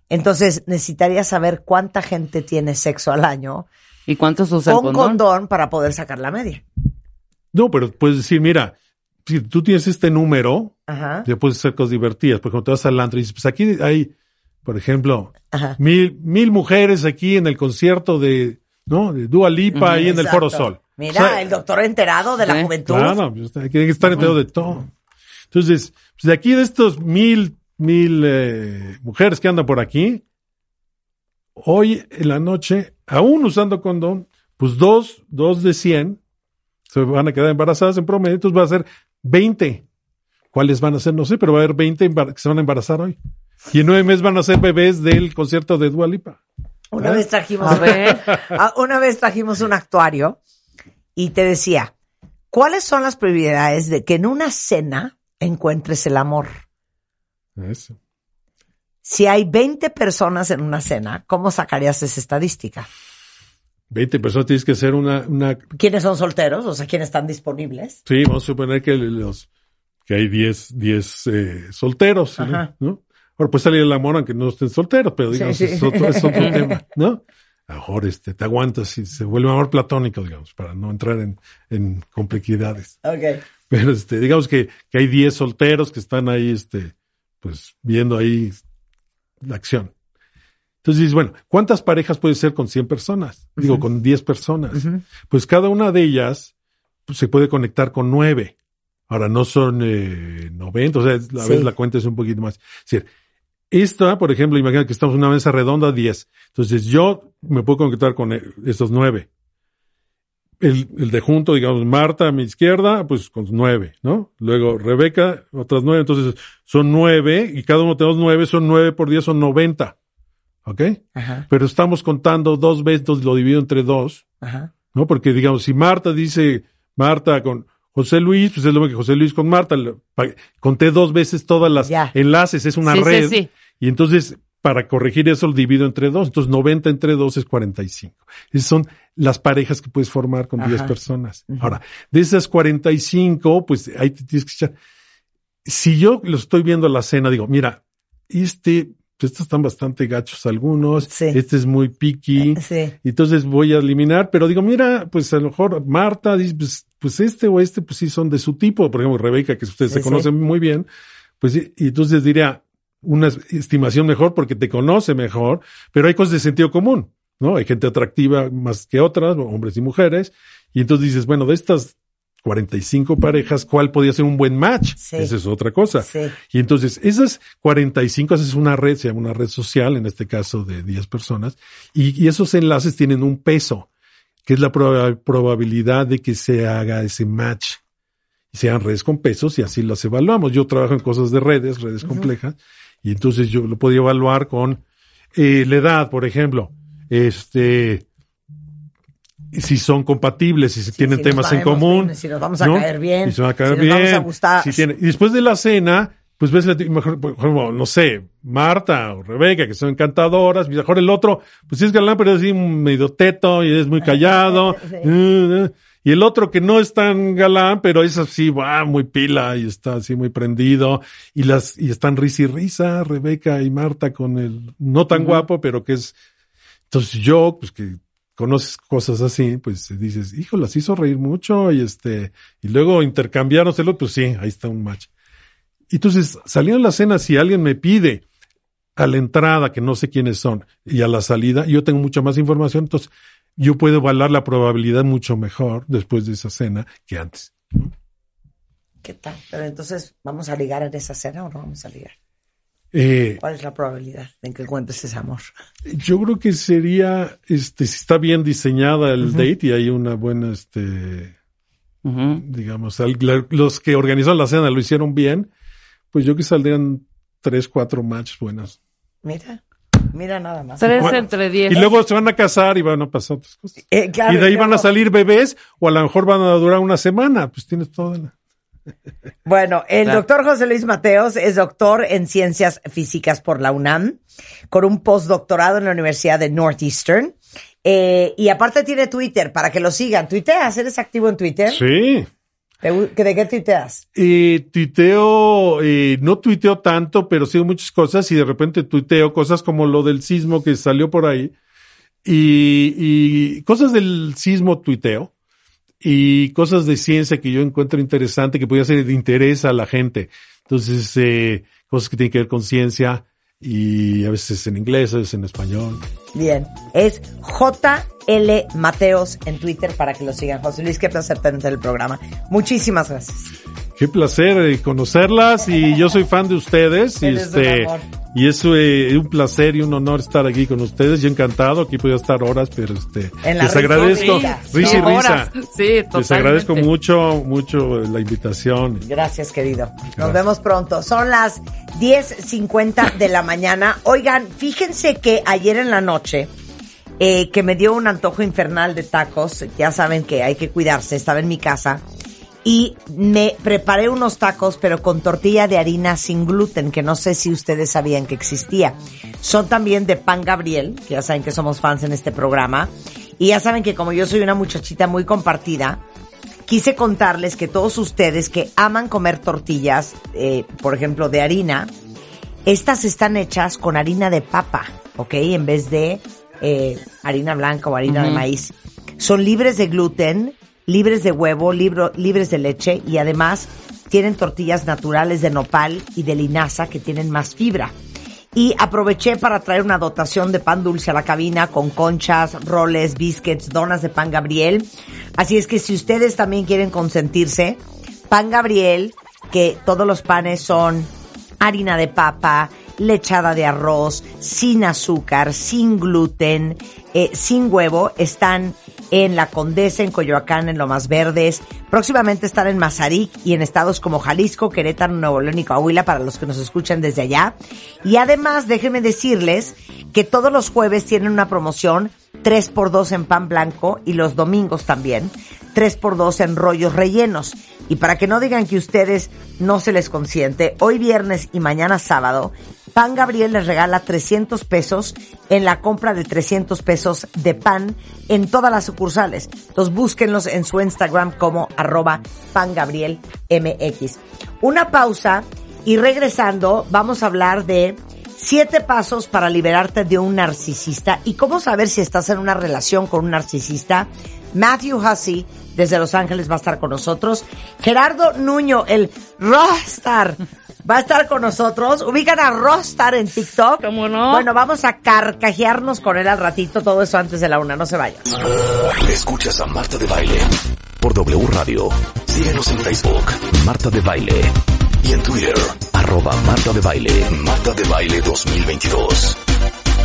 Entonces, necesitaría saber cuánta gente tiene sexo al año ¿Y cuántos usan con condón? condón para poder sacar la media. No, pero puedes decir, mira, si tú tienes este número, Ajá. ya puedes hacer cosas divertidas. Por ejemplo, te vas al antro y dices, pues aquí hay, por ejemplo, Ajá. mil, mil mujeres aquí en el concierto de, ¿no? De Dua Lipa ahí en el Foro. Sol. Mira, O sea, el doctor enterado de la Sí, juventud. Claro, pues, hay que estar enterado de todo. Entonces, pues, de aquí de estos mil, mil eh, mujeres que andan por aquí, hoy en la noche, aún usando condón, pues dos, dos de cien se van a quedar embarazadas en promedio, entonces va a ser 20. ¿Cuáles van a ser? No sé, pero va a haber 20 embar- que se van a embarazar hoy. Y en nueve meses van a ser bebés del concierto de Dua Lipa. Una ¿Eh? vez trajimos. Ah, una vez trajimos un actuario y te decía, ¿cuáles son las probabilidades de que en una cena encuentres el amor? Eso. Si hay 20 personas en una cena, ¿cómo sacarías esa estadística? 20 personas tienes que hacer una, una ¿Quiénes son solteros? O sea, ¿quiénes están disponibles? Sí, vamos a suponer que los que hay 10 10 eh, solteros. ¿no? Ahora puede salir el amor aunque no estén solteros, pero digamos, Sí, sí. Es, otro, es otro tema, ¿no? A lo mejor este, te aguantas y se vuelve amor platónico, digamos, para no entrar en, en complejidades. Ok. Pero este, digamos que, que hay 10 solteros que están ahí, este, pues, viendo ahí la acción. Entonces dices, bueno, ¿cuántas parejas puede ser con 100 personas? Digo, con 10 personas. Pues cada una de ellas pues, se puede conectar con 9. Ahora no son eh, 90, o sea, a Sí. veces la cuenta es un poquito más. Es decir, esta, por ejemplo, imagina que estamos en una mesa redonda, 10. Entonces yo me puedo conectar con eh, estos 9. El, el de junto, digamos, Marta a mi izquierda, pues con 9, ¿no? Luego Rebeca, otras 9. Entonces son 9 y cada uno tenemos 9, son 9 por 10, son 90. ¿Ok? Ajá, Pero estamos contando dos veces, lo divido entre dos. ajá. ¿no? Porque, digamos, si Marta dice Marta con José Luis, pues es lo que José Luis con Marta. Conté dos veces todas las Ya. enlaces, es una Sí, red. sí. Y entonces, para corregir eso, lo divido entre dos. Entonces, 90 entre dos es 45. Esas son las parejas que puedes formar con 10 Ajá. personas. Ahora, de esas 45, pues ahí te tienes que echar. Si yo lo estoy viendo a la cena, digo, mira, este, pues, estos están bastante gachos algunos, Sí. este es muy picky. Sí. Y Entonces voy a eliminar, pero digo, mira, pues a lo mejor Marta dice, pues, pues este o este, pues sí son de su tipo. Por ejemplo, Rebeca, que ustedes Sí, se conocen muy bien, pues y, entonces diría una estimación mejor porque te conoce mejor, pero hay cosas de sentido común, ¿no? Hay gente atractiva más que otras, hombres y mujeres, y entonces dices, bueno, de estas 45 parejas, ¿cuál podría ser un buen match? Sí. Esa es otra cosa. Sí. Y entonces, esas 45, esa es una red, se llama una red social, en este caso de 10 personas, y, y esos enlaces tienen un peso, que es la proba- probabilidad de que se haga ese match. Y sean redes con pesos y así las evaluamos. Yo trabajo en cosas de redes, redes complejas, y entonces yo lo podía evaluar con eh, la edad, por ejemplo. Este, si son compatibles, si tienen si temas en común. bien, si nos vamos a ¿no? caer bien, Y se van a caer si nos vamos a gustar. si tiene- y después de la cena, pues ves, mejor, no sé, Marta o Rebeca, que son encantadoras, mejor el otro, pues sí es galán, pero es así medio teto y es muy callado. Sí. Uh, uh. Y el otro que no es tan galán, pero es así, va, muy pila y está así muy prendido. Y las, y están risa y risa, Rebeca y Marta con el no tan guapo, pero que es, entonces yo, pues que conoces cosas así, pues dices, hijo, las hizo reír mucho y este, y luego intercambiárnoselo, pues sí, ahí está un match. Y entonces, saliendo a la cena, si alguien me pide a la entrada, que no sé quiénes son, y a la salida, yo tengo mucha más información, entonces yo puedo evaluar la probabilidad mucho mejor después de esa cena que antes. ¿Qué tal? Pero entonces, ¿vamos a ligar en esa cena o no vamos a ligar? Eh, ¿Cuál es la probabilidad de que encuentres ese amor? yo creo que sería, este, si está bien diseñada el date y hay una buena, este, digamos, la- los que organizaron la cena lo hicieron bien, pues yo que saldrían tres, cuatro matches buenas. Mira, Mira nada más. Tres Bueno, entre diez. Y luego se van a casar y van a pasar otras cosas. Eh, claro, y de ahí van a salir bebés o a lo mejor van a durar una semana. Pues tienes toda la... Bueno, el Claro. doctor José Luis Mateos es doctor en ciencias físicas por la UNAM, con un postdoctorado en la Universidad de Northeastern. Eh, y aparte tiene Twitter para que lo sigan. ¿Tuiteas? ¿Eres activo en Twitter? Sí. ¿De, qué tuiteas? Y tuiteo, eh, no tuiteo tanto, pero sigo muchas cosas y de repente tuiteo cosas como lo del sismo que salió por ahí. Y, y cosas del sismo tuiteo. Y cosas de ciencia que yo encuentro interesante, que podría ser de interés a la gente. Entonces, eh, cosas que tienen que ver con ciencia y a veces en inglés, a veces en español. Bien, es JL Mateos en Twitter para que lo sigan. José Luis, qué placer tenerte en el programa. Muchísimas gracias. Qué placer eh, conocerlas y yo soy fan de ustedes. y este. Y es eh, un placer y un honor estar aquí con ustedes. Yo encantado, aquí podía estar horas, pero este, En la les agradezco, risa. risa y risa. Sí, Les totalmente. agradezco mucho, mucho la invitación. Gracias, querido. Nos vemos pronto. Son las 10.50 de la mañana. Oigan, fíjense que ayer en la noche, eh, que me dio un antojo infernal de tacos, ya saben que hay que cuidarse, estaba en mi casa, y me preparé unos tacos, pero con tortilla de harina sin gluten, que no sé si ustedes sabían que existía. Son también de pan Gabriel, que ya saben que somos fans en este programa, y ya saben que como yo soy una muchachita muy compartida, quise contarles que todos ustedes que aman comer tortillas, eh, por ejemplo, de harina, estas están hechas con harina de papa, ¿ok? En vez de eh, harina blanca o harina de maíz. Son libres de gluten, libres de huevo, libres de leche y además tienen tortillas naturales de nopal y de linaza que tienen más fibra. Y aproveché para traer una dotación de pan dulce a la cabina con conchas, roles, biscuits, donas de pan Gabriel. Así es que si ustedes también quieren consentirse, pan Gabriel, que todos los panes son harina de papa, lechada de arroz, sin azúcar, sin gluten, eh, sin huevo, están en La Condesa, en Coyoacán, en Lomas Verdes. Próximamente están en Mazarik y en estados como Jalisco, Querétaro, Nuevo León y Coahuila para los que nos escuchan desde allá. Y además, déjenme decirles que todos los jueves tienen una promoción 3x2 en pan blanco y los domingos también 3x2 en rollos rellenos. Y para que no digan que ustedes no se les consiente, hoy viernes y mañana sábado, Pan Gabriel les regala 300 pesos en la compra de 300 pesos de pan en todas las sucursales. Entonces búsquenlos en su Instagram como arroba pangabrielmx. Una pausa y regresando vamos a hablar de siete pasos para liberarte de un narcisista y cómo saber si estás en una relación con un narcisista. Matthew Hussey desde Los Ángeles va a estar con nosotros. Gerardo Nuño, el Rockstar, va a estar con nosotros. Ubican a Rockstar en TikTok. ¿Cómo no? Bueno, vamos a carcajearnos con él al ratito. Todo eso antes de la una. No se vayan. Escuchas a Marta de Baile por W Radio. Síguenos en Facebook, Marta de Baile. Y en Twitter, arroba Marta de Baile, Marta de Baile 2022.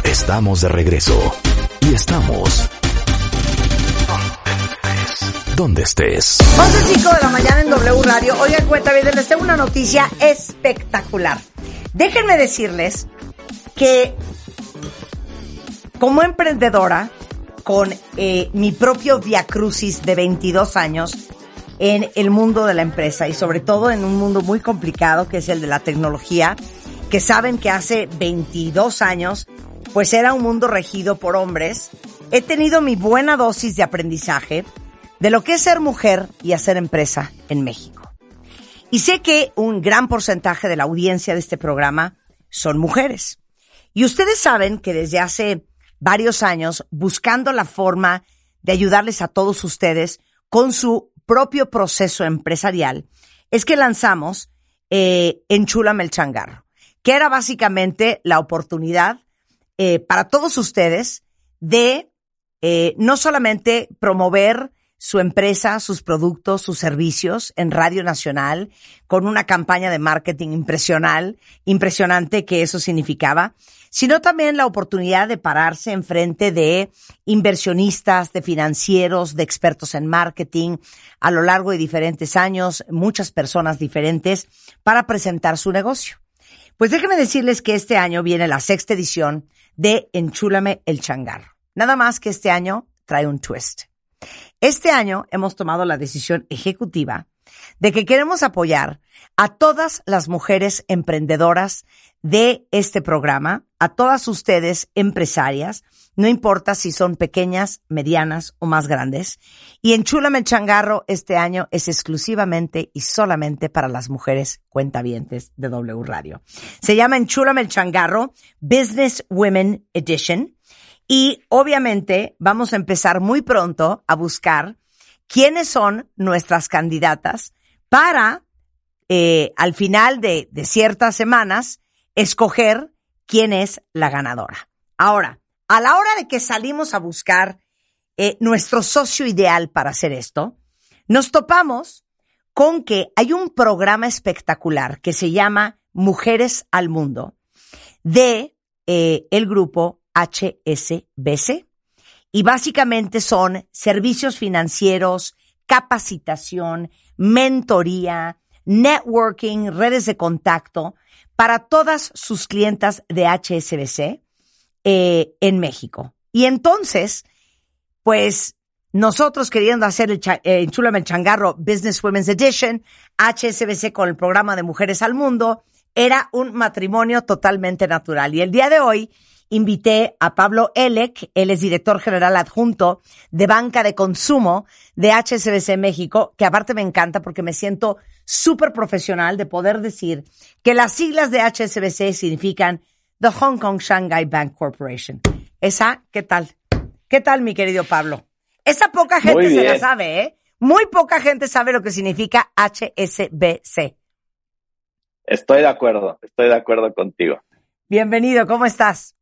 Estamos de regreso. Y estamos... Donde estés. 11.05 de la mañana en W Radio. Oigan, cuenta bien, les tengo una noticia espectacular. Déjenme decirles que como emprendedora, con eh, mi propio Via Crucis de 22 años en el mundo de la empresa y sobre todo en un mundo muy complicado que es el de la tecnología, que saben que hace 22 años pues era un mundo regido por hombres, he tenido mi buena dosis de aprendizaje de lo que es ser mujer y hacer empresa en México. Y sé que un gran porcentaje de la audiencia de este programa son mujeres. Y ustedes saben que desde hace varios años, buscando la forma de ayudarles a todos ustedes con su propio proceso empresarial, es que lanzamos eh, Enchúlame el Changarro, que era básicamente la oportunidad eh, para todos ustedes de eh, no solamente promover su empresa, sus productos, sus servicios en Radio Nacional, con una campaña de marketing impresional, impresionante que eso significaba, sino también la oportunidad de pararse enfrente de inversionistas, de financieros, de expertos en marketing, a lo largo de diferentes años, muchas personas diferentes, para presentar su negocio. Pues déjenme decirles que este año viene la sexta edición de Enchúlame el Changarro. Nada más que este año trae un twist. Este año hemos tomado la decisión ejecutiva de que queremos apoyar a todas las mujeres emprendedoras de este programa, a todas ustedes empresarias, no importa si son pequeñas, medianas o más grandes. Y Enchúlame el Changarro este año es exclusivamente y solamente para las mujeres cuentavientes de W Radio. Se llama Enchúlame el Changarro Business Women Edition. Y obviamente vamos a empezar muy pronto a buscar quiénes son nuestras candidatas para, eh, al final de, de ciertas semanas, escoger quién es la ganadora. Ahora, a la hora de que salimos a buscar eh, nuestro socio ideal para hacer esto, nos topamos con que hay un programa espectacular que se llama Mujeres al Mundo de eh, el grupo HSBC. Y básicamente son servicios financieros, capacitación, mentoría, networking, redes de contacto para todas sus clientas de HSBC eh, en México. Y entonces, pues nosotros queriendo hacer el eh, el Changarro Business Women's Edition, HSBC con el programa de Mujeres al Mundo, era un matrimonio totalmente natural. Y el día de hoy invité a Pablo Elec, él es director general adjunto de banca de consumo de HSBC México, que aparte me encanta porque me siento súper profesional de poder decir que las siglas de HSBC significan The Hong Kong Shanghai Bank Corporation. Esa, ¿qué tal? ¿Qué tal, mi querido Pablo? Esa poca gente se la sabe, ¿eh? Muy poca gente sabe lo que significa HSBC. Estoy de acuerdo, estoy de acuerdo contigo. Bienvenido, ¿cómo estás?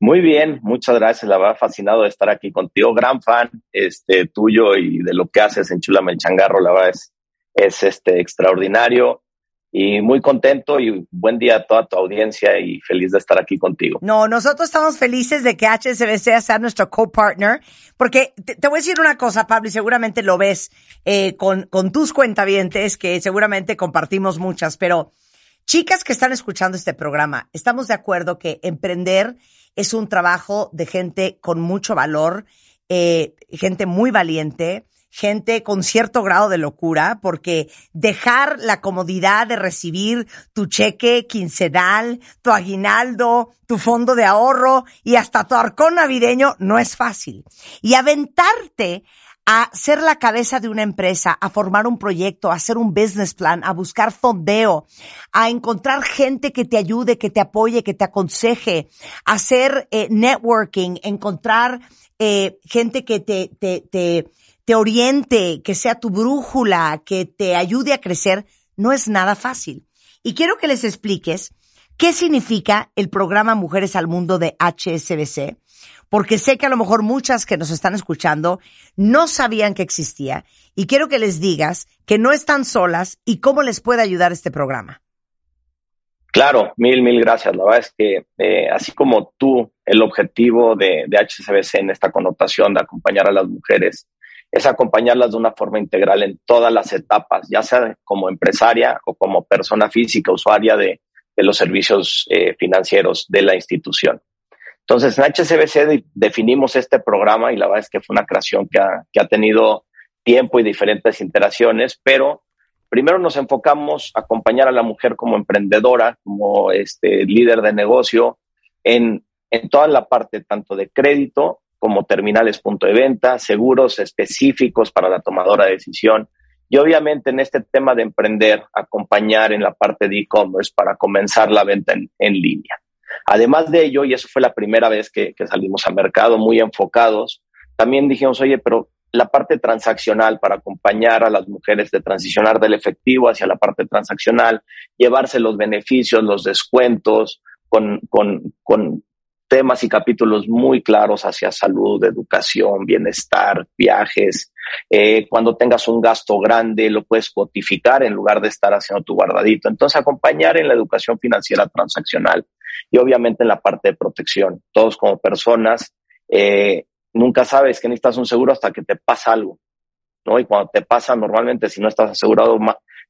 Muy bien, muchas gracias. La verdad, fascinado de estar aquí contigo. Gran fan este, tuyo y de lo que haces en Chula Melchangarro. La verdad es, es este, extraordinario y muy contento y buen día a toda tu audiencia y feliz de estar aquí contigo. No, nosotros estamos felices de que HSBC sea nuestro co-partner, porque te, voy a decir una cosa, Pablo, y seguramente lo ves eh, con, con tus cuentavientes, que seguramente compartimos muchas, pero chicas que están escuchando este programa, estamos de acuerdo que emprender es un trabajo de gente con mucho valor, eh, gente muy valiente, gente con cierto grado de locura, porque dejar la comodidad de recibir tu cheque quincenal, tu aguinaldo, tu fondo de ahorro y hasta tu arcón navideño no es fácil. Y aventarte a ser la cabeza de una empresa, a formar un proyecto, a hacer un business plan, a buscar fondeo, a encontrar gente que te ayude, que te apoye, que te aconseje, a hacer eh, networking, encontrar eh, gente que te, te, te, te oriente, que sea tu brújula, que te ayude a crecer, no es nada fácil. Y quiero que les expliques qué significa el programa Mujeres al Mundo de HSBC porque sé que a lo mejor muchas que nos están escuchando no sabían que existía y quiero que les digas que no están solas y cómo les puede ayudar este programa. Claro, mil, mil gracias. La verdad es que eh, así como tú, el objetivo de, HCBC en esta connotación de acompañar a las mujeres es acompañarlas de una forma integral en todas las etapas, ya sea como empresaria o como persona física, usuaria de, los servicios eh, financieros de la institución. Entonces, en HCBC definimos este programa y la verdad es que fue una creación que ha, tenido tiempo y diferentes interacciones, pero primero nos enfocamos a acompañar a la mujer como emprendedora, como este líder de negocio, en, en toda la parte tanto de crédito como terminales punto de venta, seguros específicos para la tomadora de decisión y obviamente en este tema de emprender, acompañar en la parte de e-commerce para comenzar la venta en línea. Además de ello, y eso fue la primera vez que, salimos al mercado muy enfocados, también dijimos, oye, pero la parte transaccional para acompañar a las mujeres de transicionar del efectivo hacia la parte transaccional, llevarse los beneficios, los descuentos, con, con temas y capítulos muy claros hacia salud, educación, bienestar, viajes. Eh, cuando tengas un gasto grande, lo puedes cuantificar en lugar de estar haciendo tu guardadito. Entonces, acompañar en la educación financiera transaccional y obviamente en la parte de protección. Todos como personas, eh, nunca sabes que necesitas un seguro hasta que te pasa algo. ¿no? Y cuando te pasa, normalmente, si no estás asegurado,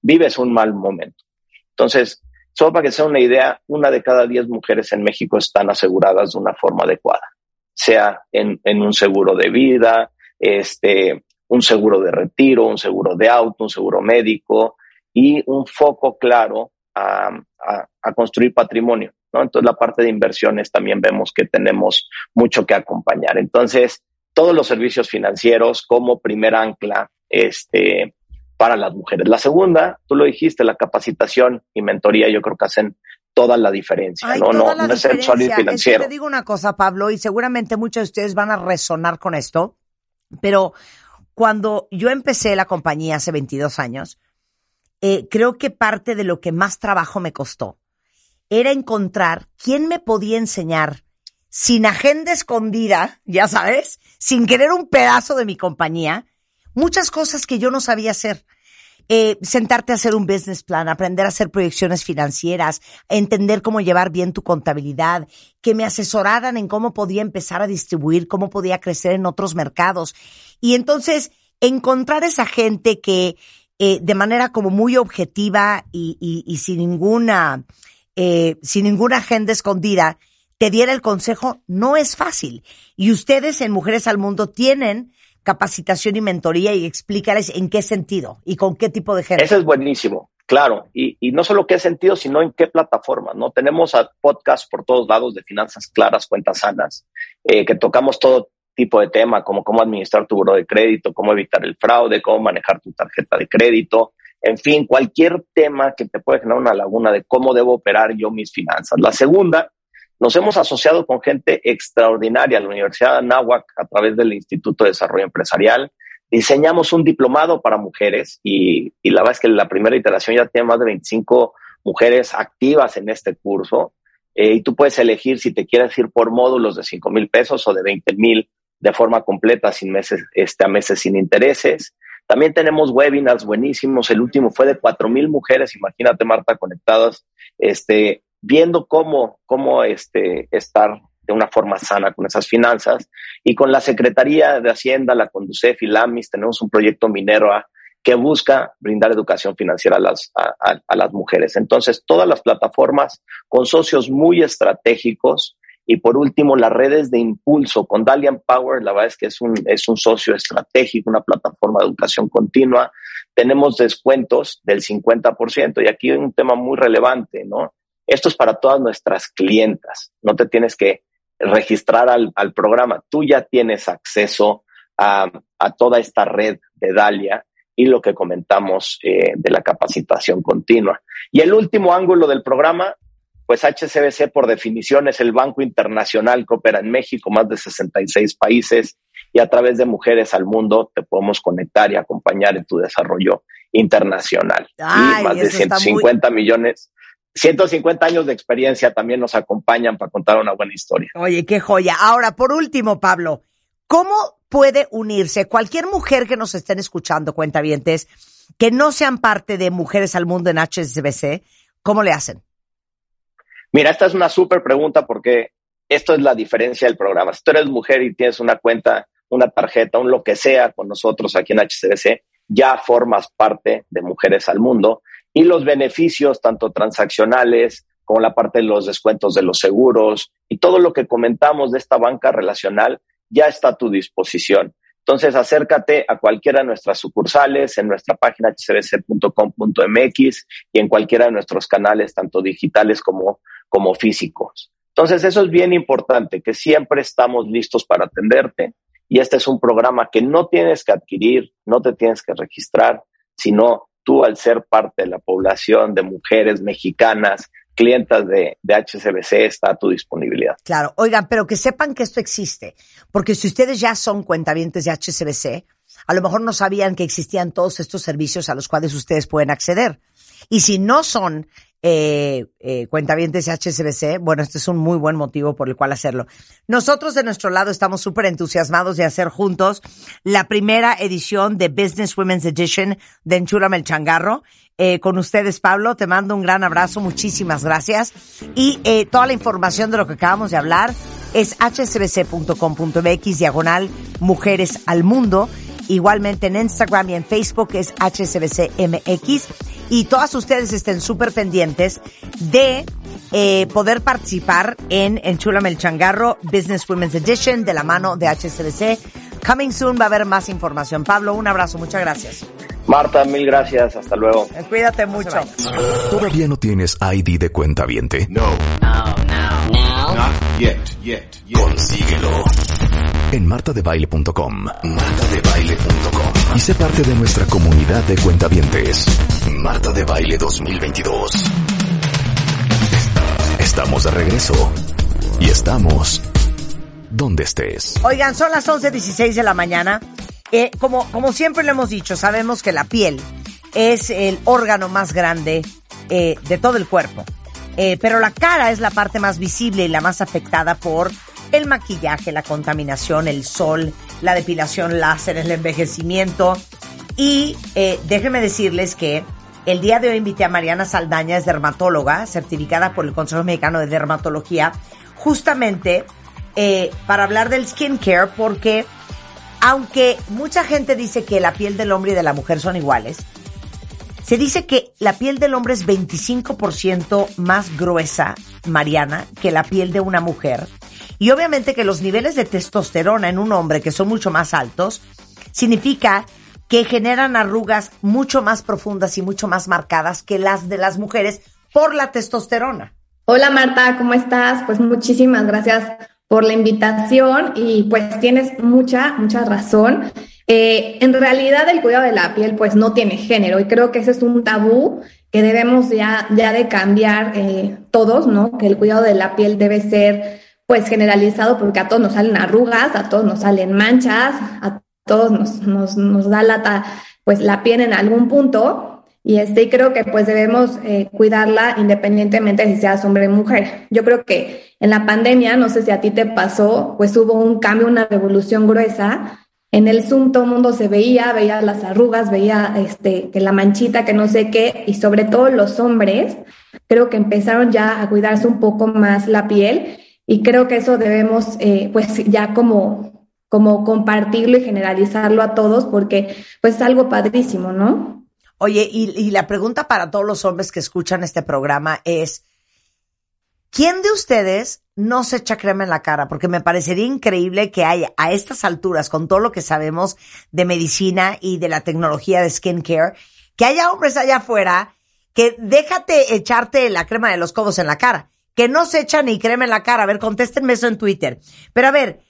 vives un mal momento. Entonces, Solo para que sea una idea, una de cada diez mujeres en México están aseguradas de una forma adecuada, sea en, en un seguro de vida, este, un seguro de retiro, un seguro de auto, un seguro médico y un foco claro a, a, construir patrimonio. ¿no? Entonces, la parte de inversiones también vemos que tenemos mucho que acompañar. Entonces, todos los servicios financieros como primer ancla este, para las mujeres. La segunda, tú lo dijiste, la capacitación y mentoría, yo creo que hacen toda la diferencia, ¿no? no, no es el financiero. te digo una cosa, Pablo, y seguramente muchos de ustedes van a resonar con esto, pero cuando yo empecé la compañía hace 22 años, eh, creo que parte de lo que más trabajo me costó era encontrar quién me podía enseñar sin agenda escondida, ya sabes, sin querer un pedazo de mi compañía, muchas cosas que yo no sabía hacer. Eh, sentarte a hacer un business plan, aprender a hacer proyecciones financieras, entender cómo llevar bien tu contabilidad, que me asesoraran en cómo podía empezar a distribuir, cómo podía crecer en otros mercados. Y entonces encontrar esa gente que eh, de manera como muy objetiva y, y, sin ninguna, eh, sin ninguna agenda escondida, te diera el consejo, no es fácil. Y ustedes en Mujeres al Mundo tienen capacitación y mentoría y explícales en qué sentido y con qué tipo de gente. Eso es buenísimo, claro. Y, no solo qué sentido, sino en qué plataforma, ¿no? Tenemos podcasts por todos lados de finanzas claras, cuentas sanas, eh, que tocamos todo tipo de tema, como cómo administrar tu buro de crédito, cómo evitar el fraude, cómo manejar tu tarjeta de crédito, en fin, cualquier tema que te puede generar una laguna de cómo debo operar yo mis finanzas. La segunda nos hemos asociado con gente extraordinaria. La Universidad de Anáhuac, a través del Instituto de Desarrollo Empresarial, diseñamos un diplomado para mujeres y, la verdad es que la primera iteración ya tiene más de 25 mujeres activas en este curso. Eh, y tú puedes elegir si te quieres ir por módulos de 5 mil pesos o de 20 mil de forma completa, sin meses, este, a meses sin intereses. También tenemos webinars buenísimos. El último fue de 4 mil mujeres, imagínate, Marta, conectadas, este, viendo cómo, cómo este, estar de una forma sana con esas finanzas. Y con la Secretaría de Hacienda, la Conducef y LAMIS, tenemos un proyecto minero que busca brindar educación financiera a las, a, las mujeres. Entonces, todas las plataformas con socios muy estratégicos y por último, las redes de impulso con Dalian Power, la verdad es que es un, es un socio estratégico, una plataforma de educación continua. Tenemos descuentos del 50% y aquí hay un tema muy relevante, ¿no? Esto es para todas nuestras clientas. No te tienes que registrar al, programa. Tú ya tienes acceso a, toda esta red de Dalia y lo que comentamos eh, de la capacitación continua. Y el último ángulo del programa, pues HCBC por definición es el banco internacional que opera en México, más de 66 países, y a través de Mujeres al Mundo te podemos conectar y acompañar en tu desarrollo internacional. y más de 150 millones 150 años de experiencia también nos acompañan para contar una buena historia. Oye, qué joya. Ahora, por último, Pablo, ¿cómo puede unirse cualquier mujer que nos estén escuchando, cuentavientes, que no sean parte de Mujeres al Mundo en HSBC? ¿Cómo le hacen? Mira, esta es una súper pregunta porque esto es la diferencia del programa. Si tú eres mujer y tienes una cuenta, una tarjeta, un lo que sea con nosotros aquí en HSBC, ya formas parte de Mujeres al Mundo y los beneficios, tanto transaccionales como la parte de los descuentos de los seguros y todo lo que comentamos de esta banca relacional ya está a tu disposición. Entonces, acércate a cualquiera de nuestras sucursales, en nuestra página hcbc.com.mx y en cualquiera de nuestros canales, tanto digitales como, como físicos. Entonces, eso es bien importante, que siempre estamos listos para atenderte. Y este es un programa que no tienes que adquirir, no te tienes que registrar, sino tú al ser parte de la población de mujeres mexicanas, clientas de, de, HCBC, está a tu disponibilidad. Claro, oigan, pero que sepan que esto existe, porque si ustedes ya son cuentavientes de HCBC, a lo mejor no sabían que existían todos estos servicios a los cuales ustedes pueden acceder. Y si no son eh, eh, cuentavientes HSBC, bueno, este es un muy buen motivo por el cual hacerlo. Nosotros de nuestro lado estamos súper entusiasmados de hacer juntos la primera edición de Business Women's Edition de Enchúrame el Changarro. Eh, con ustedes, Pablo, te mando un gran abrazo, muchísimas gracias. Y eh, toda la información de lo que acabamos de hablar es hsbc.com.mx diagonal Mujeres al Mundo. Igualmente en Instagram y en Facebook es HSBCMX y todas ustedes estén súper pendientes de eh, poder participar en Enchúlame el Changarro Business Women's Edition de la mano de HSBC. Coming soon va a haber más información. Pablo, un abrazo, muchas gracias. Marta, mil gracias, hasta luego. Eh, Cuídate mucho. ¿Todavía no tienes ID de cuenta viente? No. No, no, no. Not yet, yet, yet. Consíguelo. En martadebaile.com. Martadebaile.com. Y sé parte de nuestra comunidad de cuentavientes. Marta de Baile 2022. Estamos de regreso. Y estamos donde estés. Oigan, son las 11.16 de la mañana. Eh, como, como siempre lo hemos dicho, sabemos que la piel es el órgano más grande eh, de todo el cuerpo. Eh, pero la cara es la parte más visible y la más afectada por el maquillaje, la contaminación, el sol, la depilación láser, el envejecimiento. Y eh, déjenme decirles que el día de hoy invité a Mariana Saldaña, es dermatóloga, certificada por el Consejo Mexicano de Dermatología, justamente eh, para hablar del skincare, porque aunque mucha gente dice que la piel del hombre y de la mujer son iguales, se dice que la piel del hombre es 25% más gruesa, Mariana, que la piel de una mujer. Y obviamente que los niveles de testosterona en un hombre que son mucho más altos, significa que generan arrugas mucho más profundas y mucho más marcadas que las de las mujeres por la testosterona. Hola Marta, ¿cómo estás? Pues muchísimas gracias por la invitación y pues tienes mucha, mucha razón. Eh, en realidad el cuidado de la piel pues no tiene género y creo que ese es un tabú que debemos ya, ya de cambiar eh, todos, ¿no? Que el cuidado de la piel debe ser pues generalizado porque a todos nos salen arrugas, a todos nos salen manchas, a todos nos, nos, nos da lata pues la piel en algún punto y este creo que pues debemos eh, cuidarla independientemente de si seas hombre o mujer. Yo creo que en la pandemia, no sé si a ti te pasó, pues hubo un cambio, una revolución gruesa. En el Zoom todo el mundo se veía, veía las arrugas, veía este, que la manchita, que no sé qué, y sobre todo los hombres, creo que empezaron ya a cuidarse un poco más la piel y creo que eso debemos eh, pues ya como, como compartirlo y generalizarlo a todos porque pues es algo padrísimo, ¿no? Oye, y, y la pregunta para todos los hombres que escuchan este programa es, ¿quién de ustedes no se echa crema en la cara? Porque me parecería increíble que haya a estas alturas, con todo lo que sabemos de medicina y de la tecnología de skincare, que haya hombres allá afuera que déjate echarte la crema de los codos en la cara, que no se echa ni crema en la cara. A ver, contéstenme eso en Twitter. Pero a ver,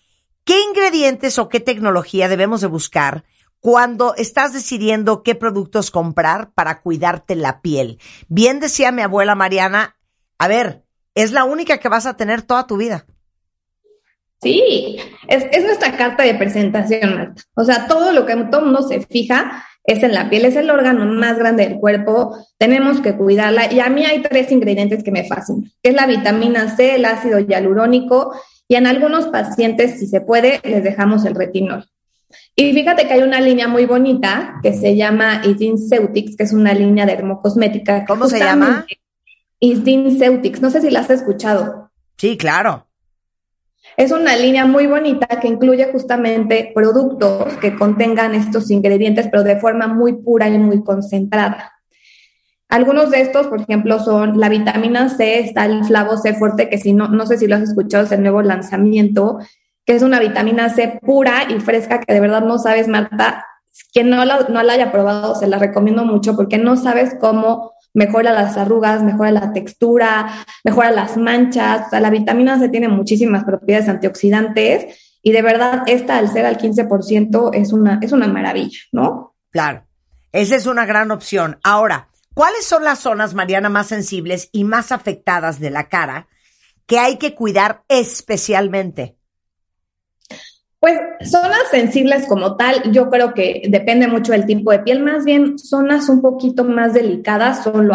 ¿qué ingredientes o qué tecnología debemos de buscar cuando estás decidiendo qué productos comprar para cuidarte la piel? Bien decía mi abuela Mariana, a ver, es la única que vas a tener toda tu vida. Sí, es, es nuestra carta de presentación, Marta. O sea, todo lo que todo mundo se fija es en la piel, es el órgano más grande del cuerpo, tenemos que cuidarla. Y a mí hay tres ingredientes que me fascinan, que es la vitamina C, el ácido hialurónico, y en algunos pacientes, si se puede, les dejamos el retinol. Y fíjate que hay una línea muy bonita que se llama Ceutics, que es una línea dermocosmética. ¿Cómo se llama? Ceutics. No sé si la has escuchado. Sí, claro. Es una línea muy bonita que incluye justamente productos que contengan estos ingredientes, pero de forma muy pura y muy concentrada. Algunos de estos, por ejemplo, son la vitamina C, está el flavo C fuerte, que si no, no sé si lo has escuchado, es el nuevo lanzamiento, que es una vitamina C pura y fresca que de verdad no sabes, Marta, quien no la, no la haya probado, se la recomiendo mucho porque no sabes cómo mejora las arrugas, mejora la textura, mejora las manchas. O sea, la vitamina C tiene muchísimas propiedades antioxidantes y de verdad esta al ser al 15% es una, es una maravilla, ¿no? Claro, esa es una gran opción. Ahora, ¿cuáles son las zonas, Mariana, más sensibles y más afectadas de la cara que hay que cuidar especialmente? Pues zonas sensibles como tal, yo creo que depende mucho del tipo de piel, más bien zonas un poquito más delicadas son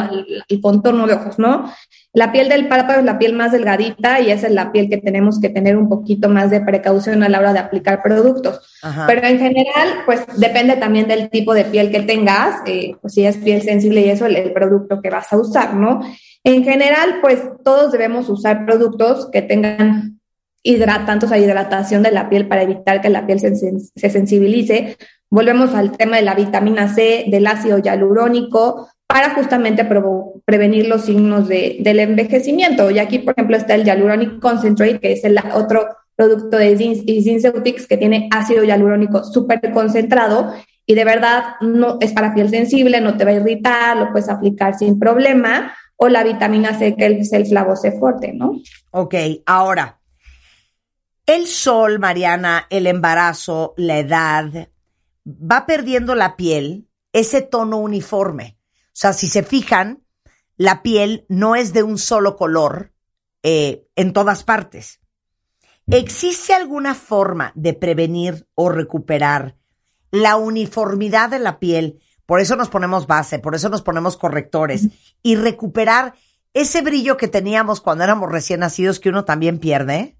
el contorno de ojos, ¿no? La piel del párpado es la piel más delgadita y esa es la piel que tenemos que tener un poquito más de precaución a la hora de aplicar productos. Ajá. Pero en general, pues depende también del tipo de piel que tengas, eh, pues, si es piel sensible y eso, el, el producto que vas a usar, ¿no? En general, pues todos debemos usar productos que tengan hidratantes, o hidratación de la piel para evitar que la piel se, se, sensibilice. Volvemos al tema de la vitamina C, del ácido hialurónico, para justamente prevenir los signos de, del envejecimiento. Y aquí, por ejemplo, está el Hyaluronic Concentrate, que es el otro producto de Zinceutix que tiene ácido hialurónico súper concentrado y de verdad no es para piel sensible, no te va a irritar, lo puedes aplicar sin problema, o la vitamina C que es el fuerte, ¿no? Ok, ahora, el sol, Mariana, el embarazo, la edad, va perdiendo la piel ese tono uniforme. O sea, si se fijan, la piel no es de un solo color eh, en todas partes. ¿Existe alguna forma de prevenir o recuperar la uniformidad de la piel? Por eso nos ponemos base, por eso nos ponemos correctores y recuperar ese brillo que teníamos cuando éramos recién nacidos que uno también pierde.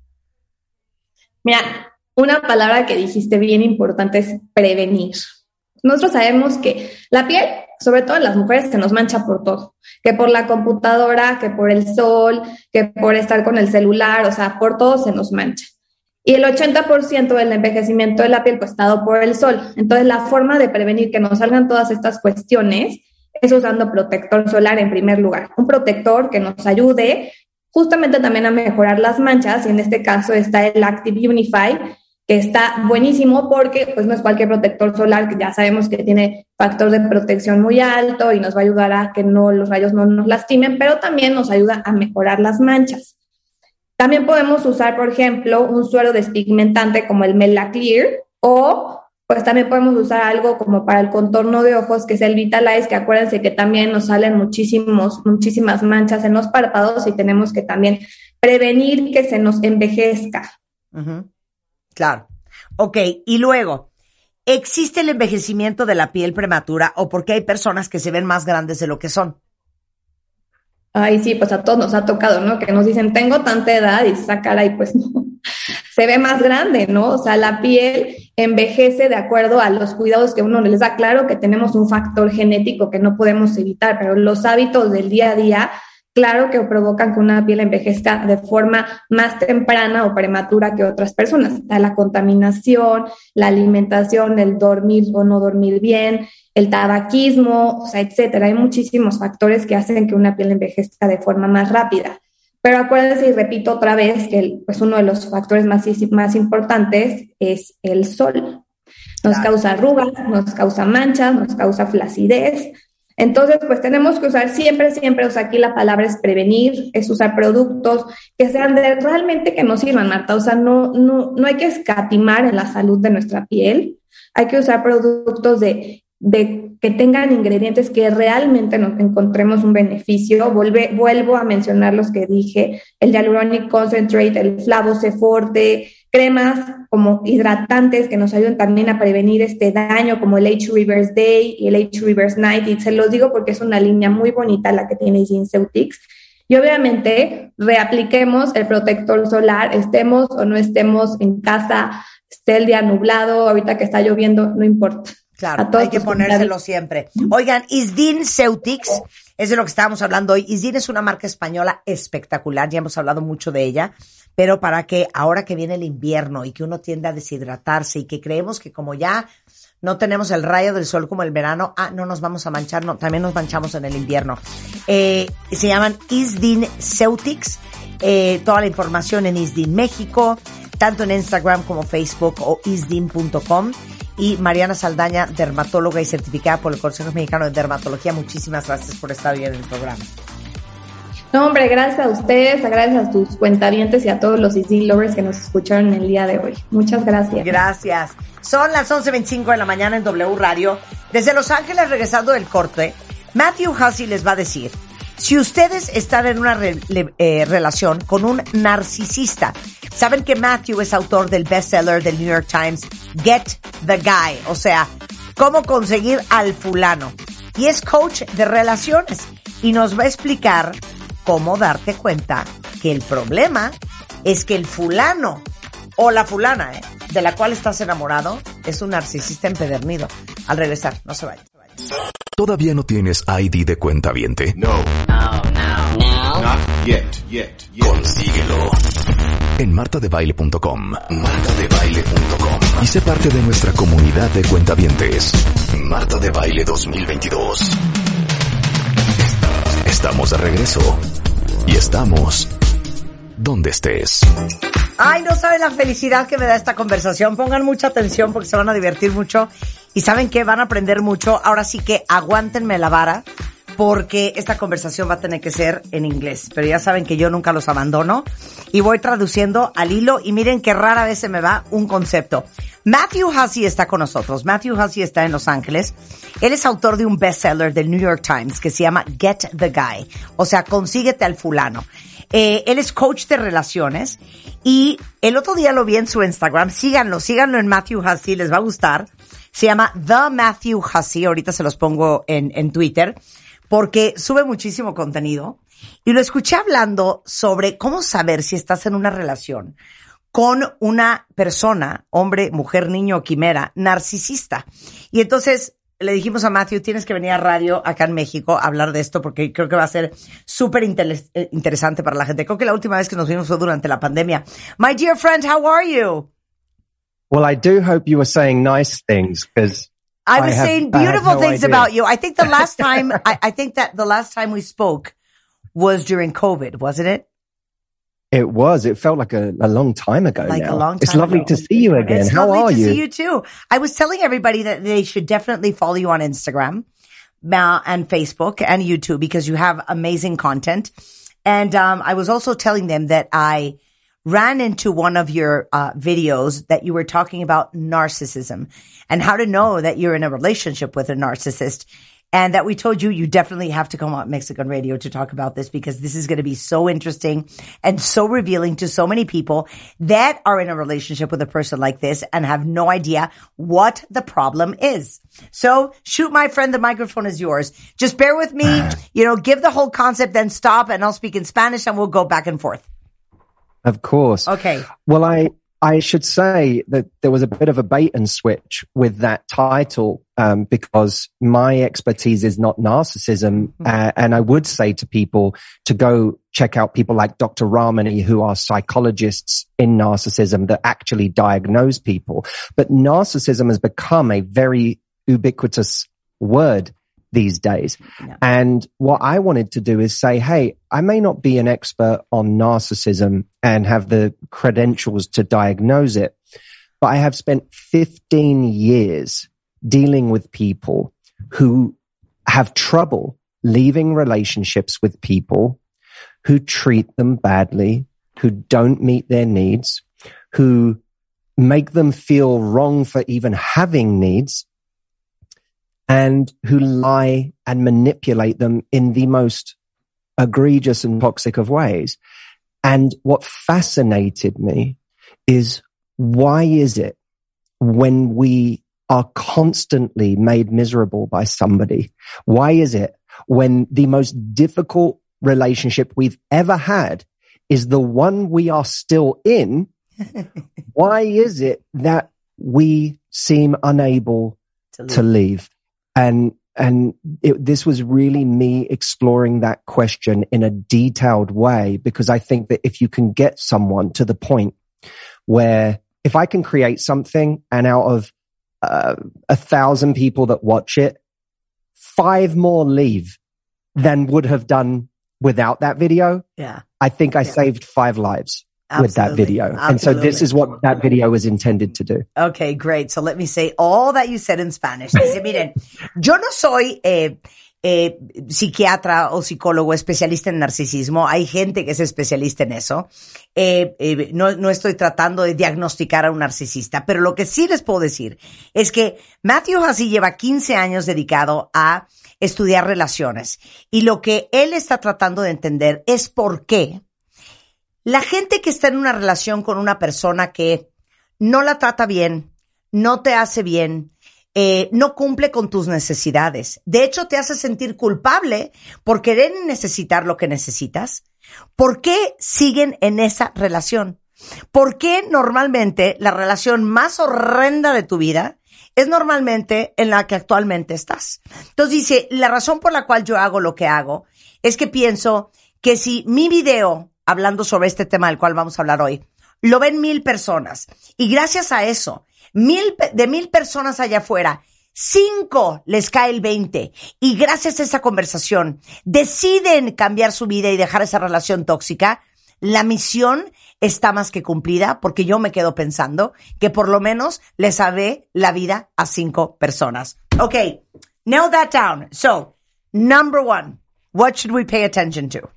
Mira, una palabra que dijiste bien importante es prevenir. Nosotros sabemos que la piel, sobre todo en las mujeres, se nos mancha por todo, que por la computadora, que por el sol, que por estar con el celular, o sea, por todo se nos mancha. Y el 80% del envejecimiento de la piel pues, está por el sol. Entonces, la forma de prevenir que nos salgan todas estas cuestiones es usando protector solar en primer lugar. Un protector que nos ayude justamente también a mejorar las manchas, y en este caso está el Active Unify, que está buenísimo porque pues no es cualquier protector solar, que ya sabemos que tiene factor de protección muy alto y nos va a ayudar a que no, los rayos no nos lastimen, pero también nos ayuda a mejorar las manchas. También podemos usar, por ejemplo, un suero despigmentante como el Mela Clear o pues también podemos usar algo como para el contorno de ojos, que es el Vitalize, que acuérdense que también nos salen muchísimos, muchísimas manchas en los párpados y tenemos que también prevenir que se nos envejezca. Claro. Ok, y luego, ¿existe el envejecimiento de la piel prematura o porque hay personas que se ven más grandes de lo que son? Ay, sí, pues a todos nos ha tocado, ¿no? Que nos dicen, tengo tanta edad y esa cara y pues no, se ve más grande, ¿no? O sea, la piel envejece de acuerdo a los cuidados que uno les da. Claro que tenemos un factor genético que no podemos evitar, pero los hábitos del día a día, claro que provocan que una piel envejezca de forma más temprana o prematura que otras personas. Está la contaminación, la alimentación, el dormir o no dormir bien, el tabaquismo, o sea, etcétera. Hay muchísimos factores que hacen que una piel envejezca de forma más rápida. Pero acuérdense y repito otra vez que pues uno de los factores más, más importantes es el sol. Nos causa arrugas, nos causa manchas, nos causa flacidez. Entonces, pues tenemos que usar siempre, siempre, o sea, aquí la palabra es prevenir, es usar productos que sean de realmente que nos sirvan, Marta. O sea, no, no, no hay que escatimar en la salud de nuestra piel. Hay que usar productos de de que tengan ingredientes que realmente nos encontremos un beneficio. vuelvo a mencionar los que dije, el Hyaluronic Concentrate, el Flavo Forte, cremas como hidratantes que nos ayuden también a prevenir este daño, como el H Reverse Day y el H Reverse Night. Y se los digo porque es una línea muy bonita la que tiene Ginceutix. Y obviamente reapliquemos el protector solar, estemos o no estemos en casa, esté el día nublado, ahorita que está lloviendo, no importa Claro, hay que ponérselo siempre. Oigan, Isdin Ceutix, es de lo que estábamos hablando hoy. Isdin es una marca española espectacular, ya hemos hablado mucho de ella, pero para que ahora que viene el invierno y que uno tiende a deshidratarse y que creemos que como ya no tenemos el rayo del sol como el verano, ah, no nos vamos a manchar, no, también nos manchamos en el invierno. Eh, se llaman Isdin Ceutix, eh, toda la información en Isdin México, tanto en Instagram como Facebook o isdin.com y Mariana Saldaña, dermatóloga y certificada por el Consejo Mexicano de Dermatología. Muchísimas gracias por estar hoy en el programa. No, hombre, gracias a ustedes, gracias a tus cuentavientes y a todos los Easy Lovers que nos escucharon el día de hoy. Muchas gracias. Gracias. Son las 11.25 de la mañana en W Radio. Desde Los Ángeles, regresando del corte, Matthew Hussey les va a decir si ustedes están en una eh, relación con un narcisista, saben que Matthew es autor del bestseller del New York Times, Get the Guy, o sea, cómo conseguir al fulano. Y es coach de relaciones y nos va a explicar cómo darte cuenta que el problema es que el fulano o la fulana eh, de la cual estás enamorado es un narcisista empedernido. Al regresar, no se vayan. ¿Todavía no tienes ID de cuenta viente? No. No, no, no. Not yet, yet, yet. Consíguelo. En martadebaile.com. Martadebaile.com. Y sé parte de nuestra comunidad de cuentavientes. Marta de Baile 2022. estamos de regreso. Y estamos donde estés. Ay, no saben la felicidad que me da esta conversación. Pongan mucha atención porque se van a divertir mucho. Y saben que van a aprender mucho. Ahora sí que aguántenme la vara porque esta conversación va a tener que ser en inglés. Pero ya saben que yo nunca los abandono y voy traduciendo al hilo y miren que rara vez se me va un concepto. Matthew Hussey está con nosotros. Matthew Hussey está en Los Ángeles. Él es autor de un bestseller del New York Times que se llama Get the Guy. O sea, consíguete al fulano. Eh, él es coach de relaciones y el otro día lo vi en su Instagram. Síganlo, síganlo en Matthew Hussey, les va a gustar. Se llama The Matthew Hussey. Ahorita se los pongo en, en Twitter porque sube muchísimo contenido y lo escuché hablando sobre cómo saber si estás en una relación con una persona, hombre, mujer, niño, quimera, narcisista. Y entonces le dijimos a Matthew, tienes que venir a radio acá en México a hablar de esto porque creo que va a ser súper eh, interesante para la gente. Creo que la última vez que nos vimos fue durante la pandemia. My dear friend, how are you? Well, I do hope you were saying nice things because I was I have, saying beautiful no things idea. about you. I think the last time, I, I, think that the last time we spoke was during COVID, wasn't it? It was. It felt like a, a long time ago. Like now. a long time It's lovely ago. to see you again. It's How lovely are to you? see you too. I was telling everybody that they should definitely follow you on Instagram and Facebook and YouTube because you have amazing content. And um, I was also telling them that I ran into one of your uh, videos that you were talking about narcissism and how to know that you're in a relationship with a narcissist. And that we told you you definitely have to come on Mexican radio to talk about this because this is going to be so interesting and so revealing to so many people that are in a relationship with a person like this and have no idea what the problem is. So shoot my friend, the microphone is yours. Just bear with me, you know, give the whole concept, then stop and I'll speak in Spanish and we'll go back and forth. Of course. Okay. Well, I, I should say that there was a bit of a bait and switch with that title um, because my expertise is not narcissism, Mm-hmm. uh, and I would say to people to go check out people like Dr. Ramani, who are psychologists in narcissism that actually diagnose people. But narcissism has become a very ubiquitous word these days. Yeah. And what I wanted to do is say, Hey, I may not be an expert on narcissism and have the credentials to diagnose it, but I have spent 15 years dealing with people who have trouble leaving relationships with people who treat them badly, who don't meet their needs, who make them feel wrong for even having needs and who lie and manipulate them in the most egregious and toxic of ways. And what fascinated me is why is it when we are constantly made miserable by somebody? Why is it when the most difficult relationship we've ever had is the one we are still in? why is it that we seem unable To to leave? And, and it, this was really me exploring that question in a detailed way because I think that if you can get someone to the point where if I can create something and out of uh, a thousand people that watch it, five more leave than would have done without that video. Yeah. I think I Yeah. saved five lives with that Absolutely. video. And so this Absolutely. is what that video was intended to do. Okay, great. So let me say all that you said in Spanish. Dice, miren, yo no soy eh, eh, psiquiatra o psicólogo especialista en narcisismo. Hay gente que es especialista en eso. Eh, eh, no, no estoy tratando de diagnosticar a un narcisista, pero lo que sí les puedo decir es que Matthew Hussey lleva 15 años dedicado a estudiar relaciones y lo que él está tratando de entender es por qué la gente que está en una relación con una persona que no la trata bien, no te hace bien, eh, no cumple con tus necesidades. De hecho, te hace sentir culpable por querer necesitar lo que necesitas. ¿Por qué siguen en esa relación? ¿Por qué normalmente la relación más horrenda de tu vida es normalmente en la que actualmente estás? Entonces dice, la razón por la cual yo hago lo que hago es que pienso que si mi video, hablando sobre este tema del cual vamos a hablar hoy, lo ven mil personas y gracias a eso, mil, de mil personas allá afuera cinco les cae el 20 y gracias a esa conversación deciden cambiar su vida y dejar esa relación tóxica, la misión está más que cumplida porque yo me quedo pensando que por lo menos le sabe la vida a cinco personas. Ok, nail that down. So, number one, what should we pay attention to?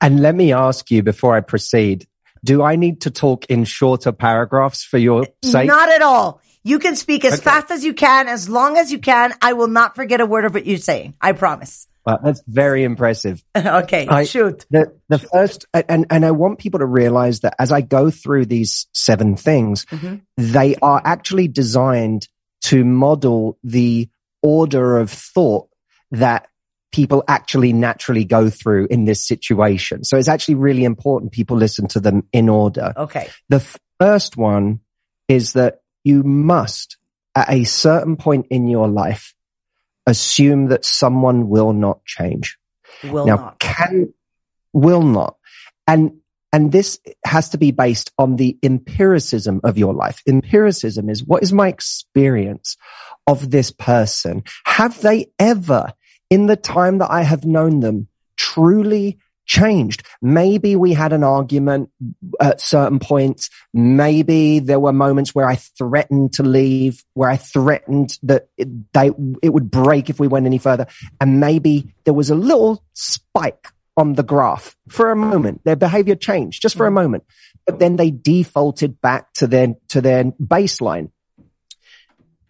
And let me ask you before I proceed, do I need to talk in shorter paragraphs for your sake? Not at all. You can speak as Okay. fast as you can, as long as you can. I will not forget a word of what you're saying. I promise. Well, that's very impressive. okay, I- shoot. The the first and and I want people to realize that as I go through these seven things, mm-hmm. they are actually designed to model the order of thought that people actually naturally go through in this situation. So it's actually really important people listen to them in order. Okay. The first one is that you must, at a certain point in your life, assume that someone will not change. Will now, not. can, will not. And, and this has to be based on the empiricism of your life. Empiricism is what is my experience of this person? Have they ever, in the time that I have known them, truly changed? Maybe we had an argument at certain points. Maybe there were moments where I threatened to leave, where I threatened that it, they, it would break if we went any further. And maybe there was a little spike on the graph for a moment. Their behavior changed just for a mm-hmm. moment, but then they defaulted back to their, to their baseline.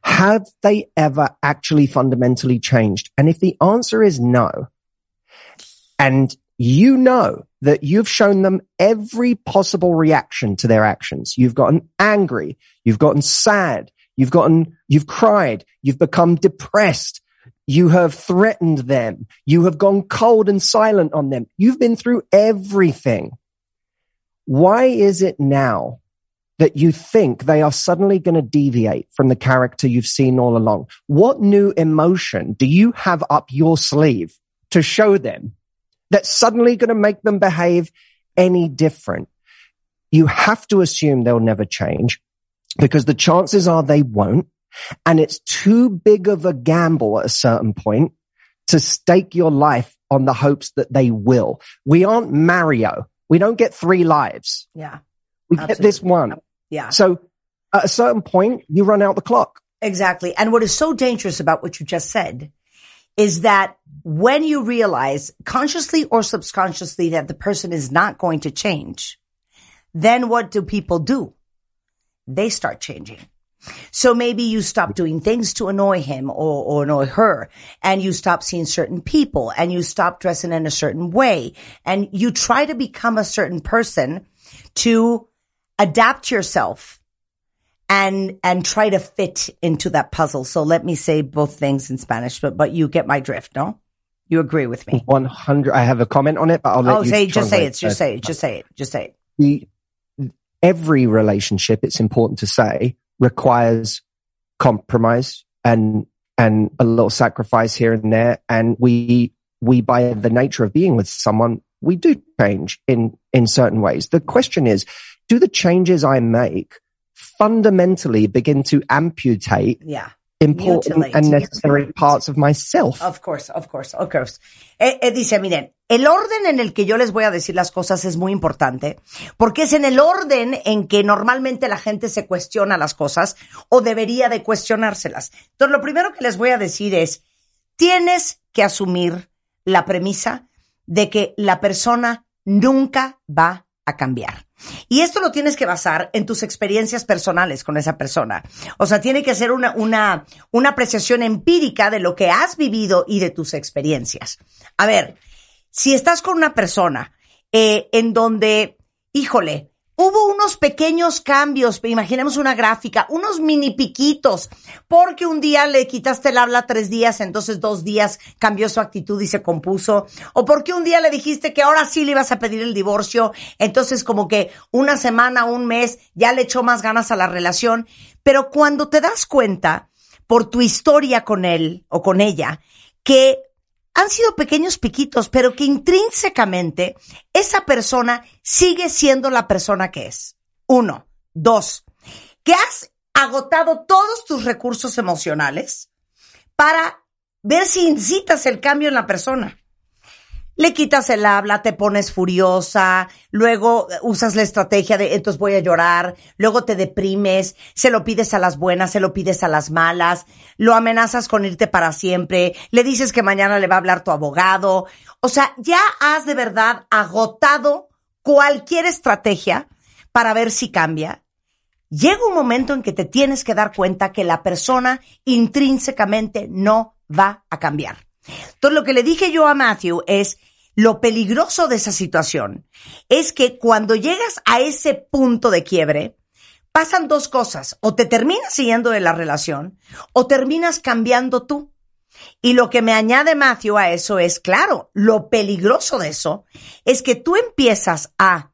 Have they ever actually fundamentally changed? And if the answer is no, and you know that you've shown them every possible reaction to their actions. You've gotten angry. You've gotten sad. You've gotten, you've cried. You've become depressed. You have threatened them. You have gone cold and silent on them. You've been through everything. Why is it now that you think they are suddenly going to deviate from the character you've seen all along? What new emotion do you have up your sleeve to show them that's suddenly going to make them behave any different? You have to assume they'll never change because the chances are they won't. And it's too big of a gamble at a certain point to stake your life on the hopes that they will. We aren't Mario. We don't get three lives. Yeah. We get this one. Yeah. So at a certain point, you run out the clock. Exactly. And what is so dangerous about what you just said is that when you realize consciously or subconsciously that the person is not going to change, then what do people do? They start changing. So maybe you stop doing things to annoy him or, or annoy her and you stop seeing certain people and you stop dressing in a certain way and you try to become a certain person to adapt yourself and and try to fit into that puzzle. So let me say both things in Spanish, but but you get my drift, no? You agree with me? 100. I have a comment on it, but I'll let Oh, you say just say it, just say it, just say it, just say it. the every relationship it's important to say requires compromise and and a little sacrifice here and there and we we by the nature of being with someone we do change in in certain ways the question is do the changes i make fundamentally begin to amputate Yeah. important Mutilate. and necessary parts of myself Of course, of course, of course. Eh, eh, dice, miren, el orden en el que yo les voy a decir las cosas es muy importante, porque es en el orden en que normalmente la gente se cuestiona las cosas o debería de cuestionárselas. Entonces, lo primero que les voy a decir es, tienes que asumir la premisa de que la persona nunca va a cambiar. Y esto lo tienes que basar en tus experiencias personales con esa persona. O sea, tiene que ser una, una, una apreciación empírica de lo que has vivido y de tus experiencias. A ver, si estás con una persona eh, en donde, híjole, hubo unos pequeños cambios, imaginemos una gráfica, unos mini piquitos, porque un día le quitaste el habla tres días, entonces dos días cambió su actitud y se compuso, o porque un día le dijiste que ahora sí le ibas a pedir el divorcio, entonces como que una semana, un mes, ya le echó más ganas a la relación, pero cuando te das cuenta por tu historia con él o con ella, que han sido pequeños piquitos, pero que intrínsecamente esa persona sigue siendo la persona que es. Uno. Dos. Que has agotado todos tus recursos emocionales para ver si incitas el cambio en la persona. Le quitas el habla, te pones furiosa, luego usas la estrategia de entonces voy a llorar, luego te deprimes, se lo pides a las buenas, se lo pides a las malas, lo amenazas con irte para siempre, le dices que mañana le va a hablar tu abogado. O sea, ya has de verdad agotado cualquier estrategia para ver si cambia. Llega un momento en que te tienes que dar cuenta que la persona intrínsecamente no va a cambiar. Entonces, lo que le dije yo a Matthew es, lo peligroso de esa situación es que cuando llegas a ese punto de quiebre, pasan dos cosas. O te terminas siguiendo de la relación o terminas cambiando tú. Y lo que me añade Matthew a eso es, claro, lo peligroso de eso es que tú empiezas a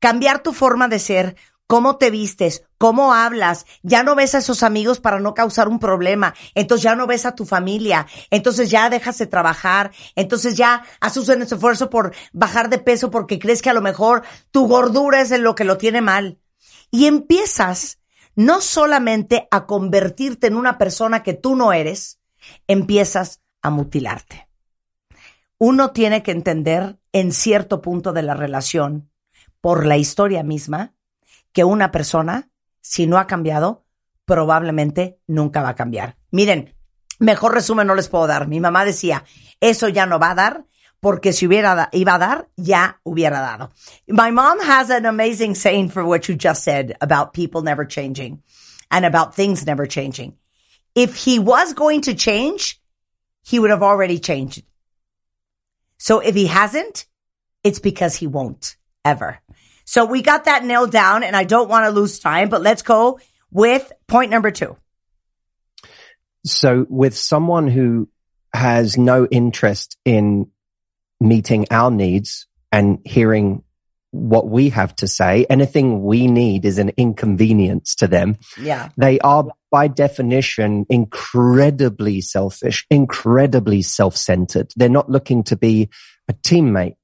cambiar tu forma de ser cómo te vistes, cómo hablas, ya no ves a esos amigos para no causar un problema, entonces ya no ves a tu familia, entonces ya dejas de trabajar, entonces ya haces un esfuerzo por bajar de peso porque crees que a lo mejor tu gordura es lo que lo tiene mal. Y empiezas no solamente a convertirte en una persona que tú no eres, empiezas a mutilarte. Uno tiene que entender en cierto punto de la relación, por la historia misma, que una persona, si no ha cambiado, probablemente nunca va a cambiar. Miren, mejor resumen no les puedo dar. Mi mamá decía, eso ya no va a dar, porque si hubiera iba a dar, ya hubiera dado. My mom has an amazing saying for what you just said about people never changing and about things never changing. If he was going to change, he would have already changed. So if he hasn't, it's because he won't ever. So we got that nailed down and I don't want to lose time, but let's go with point number two. So with someone who has no interest in meeting our needs and hearing what we have to say, anything we need is an inconvenience to them. Yeah. They are by definition incredibly selfish, incredibly self-centered. They're not looking to be a teammate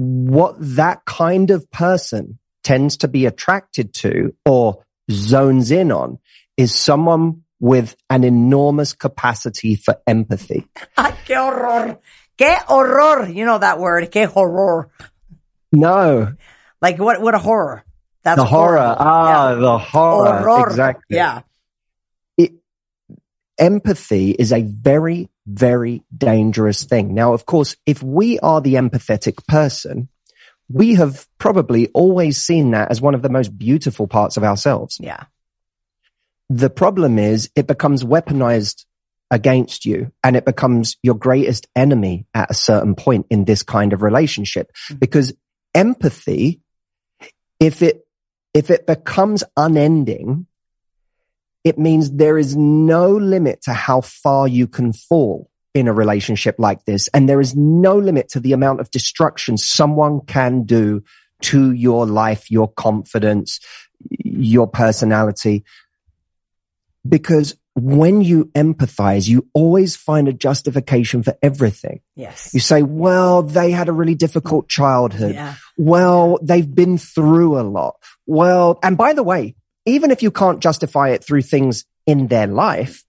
what that kind of person tends to be attracted to or zones in on is someone with an enormous capacity for empathy. Ay, qué horror. Qué horror. You know that word. Qué horror. No. Like what, what a horror. That's the horror. horrible. Ah, Yeah. the horror. Horror. Exactly. Yeah. It, empathy is a very, very dangerous thing. Now, of course, if we are the empathetic person, we have probably always seen that as one of the most beautiful parts of ourselves. Yeah. The problem is it becomes weaponized against you and it becomes your greatest enemy at a certain point in this kind of relationship mm. because empathy, if it, if it becomes unending, it means there is no limit to how far you can fall in a relationship like this. And there is no limit to the amount of destruction someone can do to your life, your confidence, your personality. Because when you empathize, you always find a justification for everything. Yes. You say, well, they had a really difficult childhood. Yeah. Well, they've been through a lot. Well, and by the way, even if you can't justify it through things in their life,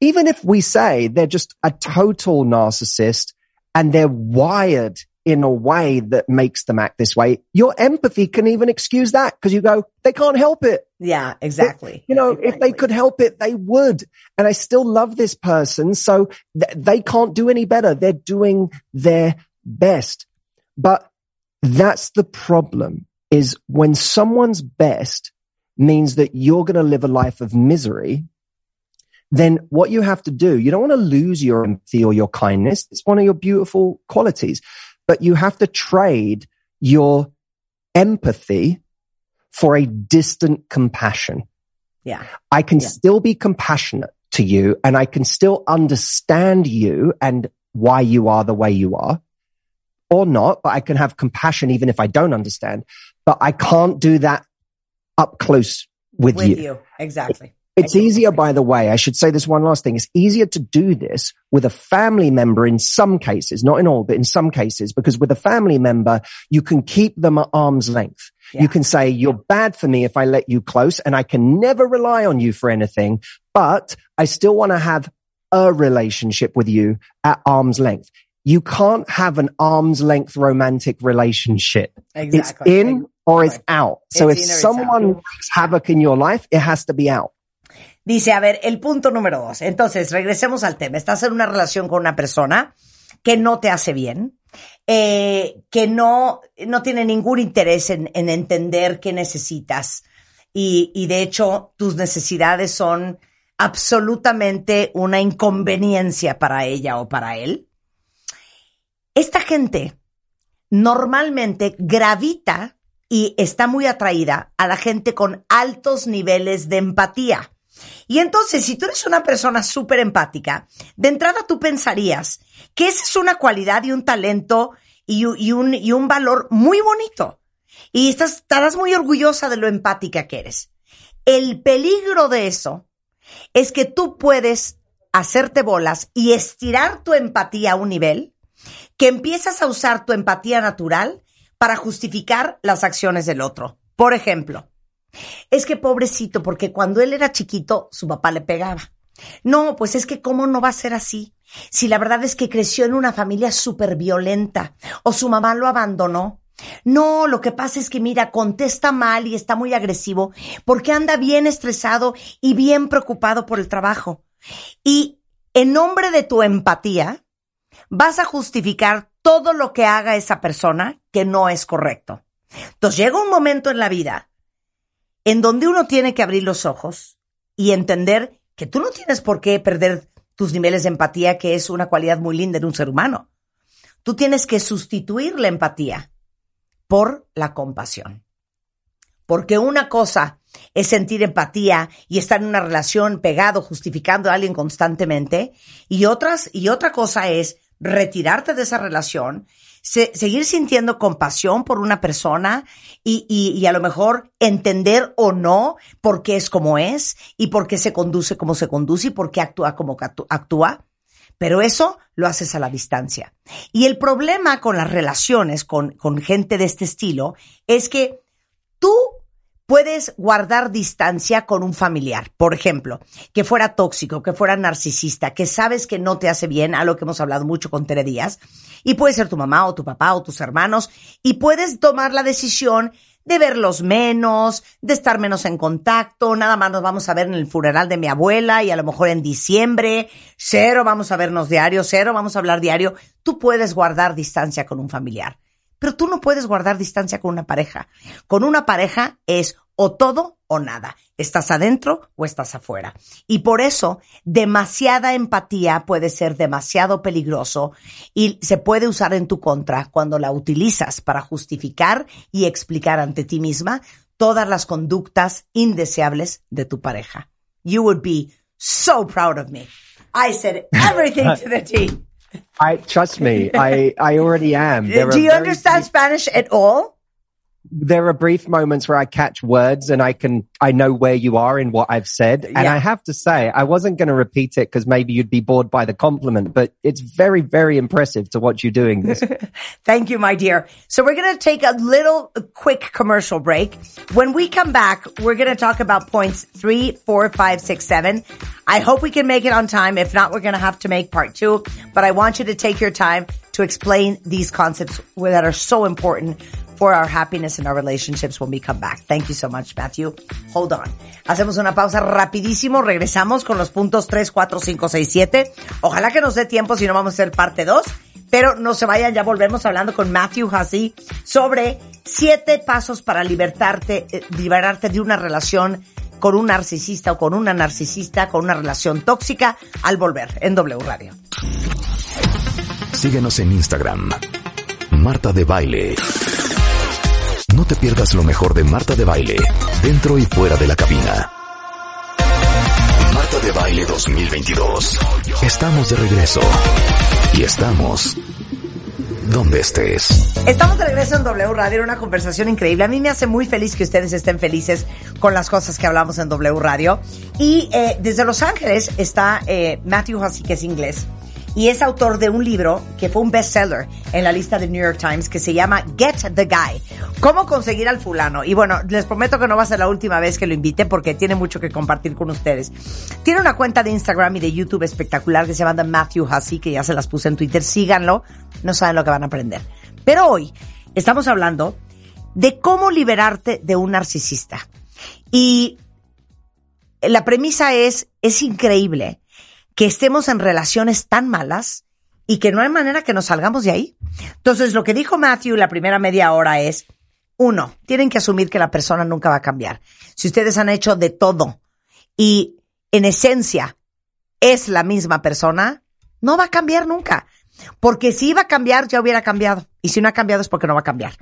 even if we say they're just a total narcissist and they're wired in a way that makes them act this way, your empathy can even excuse that because you go, they can't help it. Yeah, exactly. You know, if they could help it, they would. And I still love this person. So th- they can't do any better. They're doing their best. But that's the problem is when someone's best means that you're going to live a life of misery, then what you have to do, you don't want to lose your empathy or your kindness. It's one of your beautiful qualities, but you have to trade your empathy for a distant compassion. Yeah. I can Yeah. still be compassionate to you and I can still understand you and why you are the way you are or not, but I can have compassion even if I don't understand, but I can't do that up close with, With you. you. Exactly. It's easier, by the way. I should say this one last thing. It's easier to do this with a family member in some cases, not in all, but in some cases, because with a family member, you can keep them at arm's length. Yeah. You can say you're bad for me if I let you close and I can never rely on you for anything, but I still want to have a relationship with you at arm's length. You can't have an arm's length romantic relationship. Exactly. It's in or it's out. So if someone wreaks havoc in your life, it has to be out. Dice, a ver, el punto número dos. Entonces, regresemos al tema. Estás en una relación con una persona que no te hace bien, eh, que no, no tiene ningún interés en, en entender qué necesitas. Y, y de hecho, tus necesidades son absolutamente una inconveniencia para ella o para él. Esta gente normalmente gravita y está muy atraída a la gente con altos niveles de empatía. Y entonces, si tú eres una persona súper empática, de entrada tú pensarías que esa es una cualidad y un talento y, y un, y un valor muy bonito. Y estás, estarás muy orgullosa de lo empática que eres. El peligro de eso es que tú puedes hacerte bolas y estirar tu empatía a un nivel que empiezas a usar tu empatía natural para justificar las acciones del otro. Por ejemplo, es que pobrecito, porque cuando él era chiquito, su papá le pegaba. No, pues es que cómo no va a ser así. Si la verdad es que creció en una familia súper violenta o su mamá lo abandonó. No, lo que pasa es que mira, contesta mal y está muy agresivo porque anda bien estresado y bien preocupado por el trabajo. Y en nombre de tu empatía, vas a justificar todo lo que haga esa persona que no es correcto. Entonces llega un momento en la vida en donde uno tiene que abrir los ojos y entender que tú no tienes por qué perder tus niveles de empatía, que es una cualidad muy linda en un ser humano. Tú tienes que sustituir la empatía por la compasión. Porque una cosa es sentir empatía y estar en una relación pegado, justificando a alguien constantemente, y otras, y otra cosa es retirarte de esa relación, se- seguir sintiendo compasión por una persona y, y, y a lo mejor entender o no por qué es como es y por qué se conduce como se conduce y por qué actúa como actúa. Pero eso lo haces a la distancia. Y el problema con las relaciones con, con gente de este estilo es que tú puedes guardar distancia con un familiar, por ejemplo, que fuera tóxico, que fuera narcisista, que sabes que no te hace bien, a lo que hemos hablado mucho con Tere Díaz, y puede ser tu mamá o tu papá o tus hermanos, y puedes tomar la decisión de verlos menos, de estar menos en contacto, nada más nos vamos a ver en el funeral de mi abuela y a lo mejor en diciembre, cero vamos a vernos diario, cero vamos a hablar diario, tú puedes guardar distancia con un familiar. Pero tú no puedes guardar distancia con una pareja. Con una pareja es o todo o nada. Estás adentro o estás afuera. Y por eso, demasiada empatía puede ser demasiado peligroso y se puede usar en tu contra cuando la utilizas para justificar y explicar ante ti misma todas las conductas indeseables de tu pareja. You would be so proud of me. I said everything to the T. I trust me. I, I already am. There Do you very understand Spanish at all? There are brief moments where I catch words and I can, I know where you are in what I've said. And Yeah. I have to say, I wasn't going to repeat it because maybe you'd be bored by the compliment, but it's very, very impressive to watch you doing this. Thank you, my dear. So we're going to take a little quick commercial break. When we come back, we're going to talk about points three, four, five, six, seven. I hope we can make it on time. If not, we're going to have to make part two, but I want you to take your time to explain these concepts that are so important for our happiness and our relationships when we come back. Thank you so much, Matthew. Hold on. Hacemos una pausa rapidísimo. Regresamos con los puntos 3, 4, 5, 6, 7. Ojalá que nos dé tiempo, si no vamos a hacer parte 2. Pero no se vayan, ya volvemos hablando con Matthew Hussey sobre siete pasos para libertarte, eh, liberarte de una relación con un narcisista o con una narcisista, con una relación tóxica, al volver en W Radio. Síguenos en Instagram. Marta de Baile. No te pierdas lo mejor de Marta de Baile, dentro y fuera de la cabina. Marta de Baile 2022. Estamos de regreso. Y estamos donde estés. Estamos de regreso en W Radio, una conversación increíble. A mí me hace muy feliz que ustedes estén felices con las cosas que hablamos en W Radio. Y eh, desde Los Ángeles está eh, Matthew Hussey, que es inglés. Y es autor de un libro que fue un bestseller en la lista del New York Times que se llama Get the Guy. ¿Cómo conseguir al fulano? Y bueno, les prometo que no va a ser la última vez que lo invite porque tiene mucho que compartir con ustedes. Tiene una cuenta de Instagram y de YouTube espectacular que se llama The Matthew Hussey, que ya se las puse en Twitter. Síganlo, no saben lo que van a aprender. Pero hoy estamos hablando de cómo liberarte de un narcisista. Y la premisa es, es increíble que estemos en relaciones tan malas y que no hay manera que nos salgamos de ahí. Entonces, lo que dijo Matthew la primera media hora es, uno, tienen que asumir que la persona nunca va a cambiar. Si ustedes han hecho de todo y en esencia es la misma persona, no va a cambiar nunca. Porque si iba a cambiar, ya hubiera cambiado. Y si no ha cambiado es porque no va a cambiar.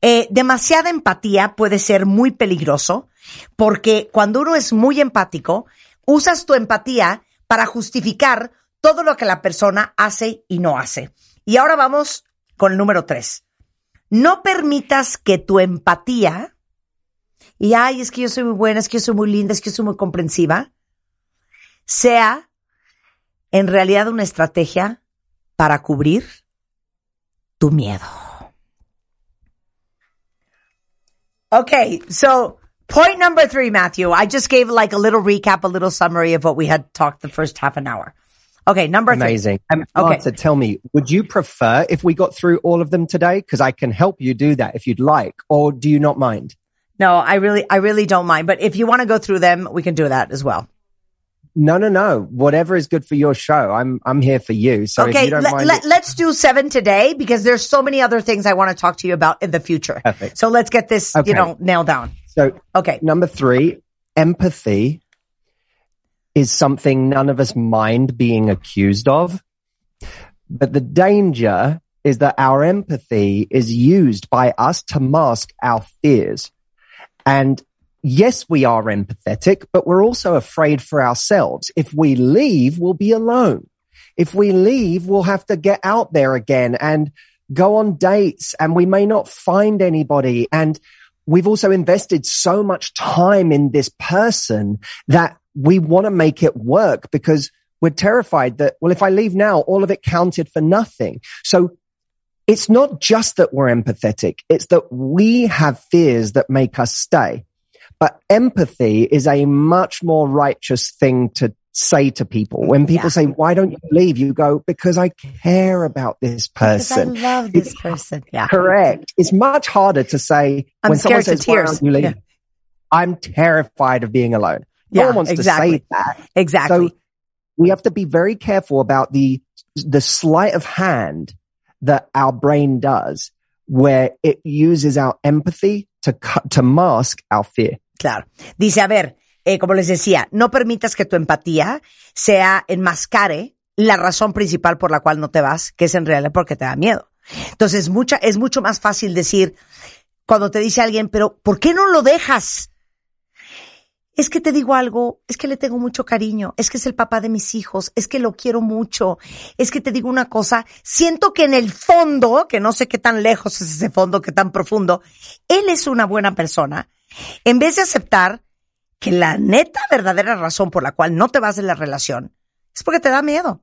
Eh, demasiada empatía puede ser muy peligroso porque cuando uno es muy empático, usas tu empatía para justificar todo lo que la persona hace y no hace. Y ahora vamos con el número tres. No permitas que tu empatía, y ay, es que yo soy muy buena, es que yo soy muy linda, es que yo soy muy comprensiva, sea en realidad una estrategia para cubrir tu miedo. Okay, so point number three, Matthew. I just gave like a little recap, a little summary of what we had talked the first half an hour. Okay, number Amazing. three. Um, Okay. Martha, tell me, would you prefer if we got through all of them today? Because I can help you do that if you'd like, or do you not mind? No, I really, I really don't mind. But if you want to go through them, we can do that as well. No, no, no. Whatever is good for your show, I'm I'm here for you. So if okay, you don't let, mind, let, it- let's do seven today because there's so many other things I want to talk to you about in the future. Perfect. So let's get this, Okay. you know, nailed down. so Okay. number three, empathy is something none of us mind being accused of. But the danger is that our empathy is used by us to mask our fears. And yes, we are empathetic, but we're also afraid for ourselves. If we leave, we'll be alone. If we leave, we'll have to get out there again and go on dates and we may not find anybody. And we've also invested so much time in this person that we want to make it work because we're terrified that, well, if I leave now, all of it counted for nothing. So it's not just that we're empathetic. It's that we have fears that make us stay. But empathy is a much more righteous thing to say to people. When people Yeah. say, why don't you leave? You go, because I care about this Because I love this person. Yeah. Correct. It's much harder to say I'm when someone scared to says, "Why tears." don't you leave?" Yeah. I'm terrified of being alone. No Yeah, one wants exactly. to say that. Exactly. So we have to be very careful about the the sleight of hand that our brain does, where it uses our empathy to cut, to mask our fear. Claro. Dice, a ver, eh, como les decía, no permitas que tu empatía sea enmascare la razón principal por la cual no te vas, que es en realidad porque te da miedo. Entonces, mucha, es mucho más fácil decir, cuando te dice alguien, pero ¿por qué no lo dejas? Es que te digo algo, es que le tengo mucho cariño, es que es el papá de mis hijos, es que lo quiero mucho, es que te digo una cosa, siento que en el fondo, que no sé qué tan lejos es ese fondo, qué tan profundo, él es una buena persona. En vez de aceptar que la neta verdadera razón por la cual no te vas de la relación es porque te da miedo.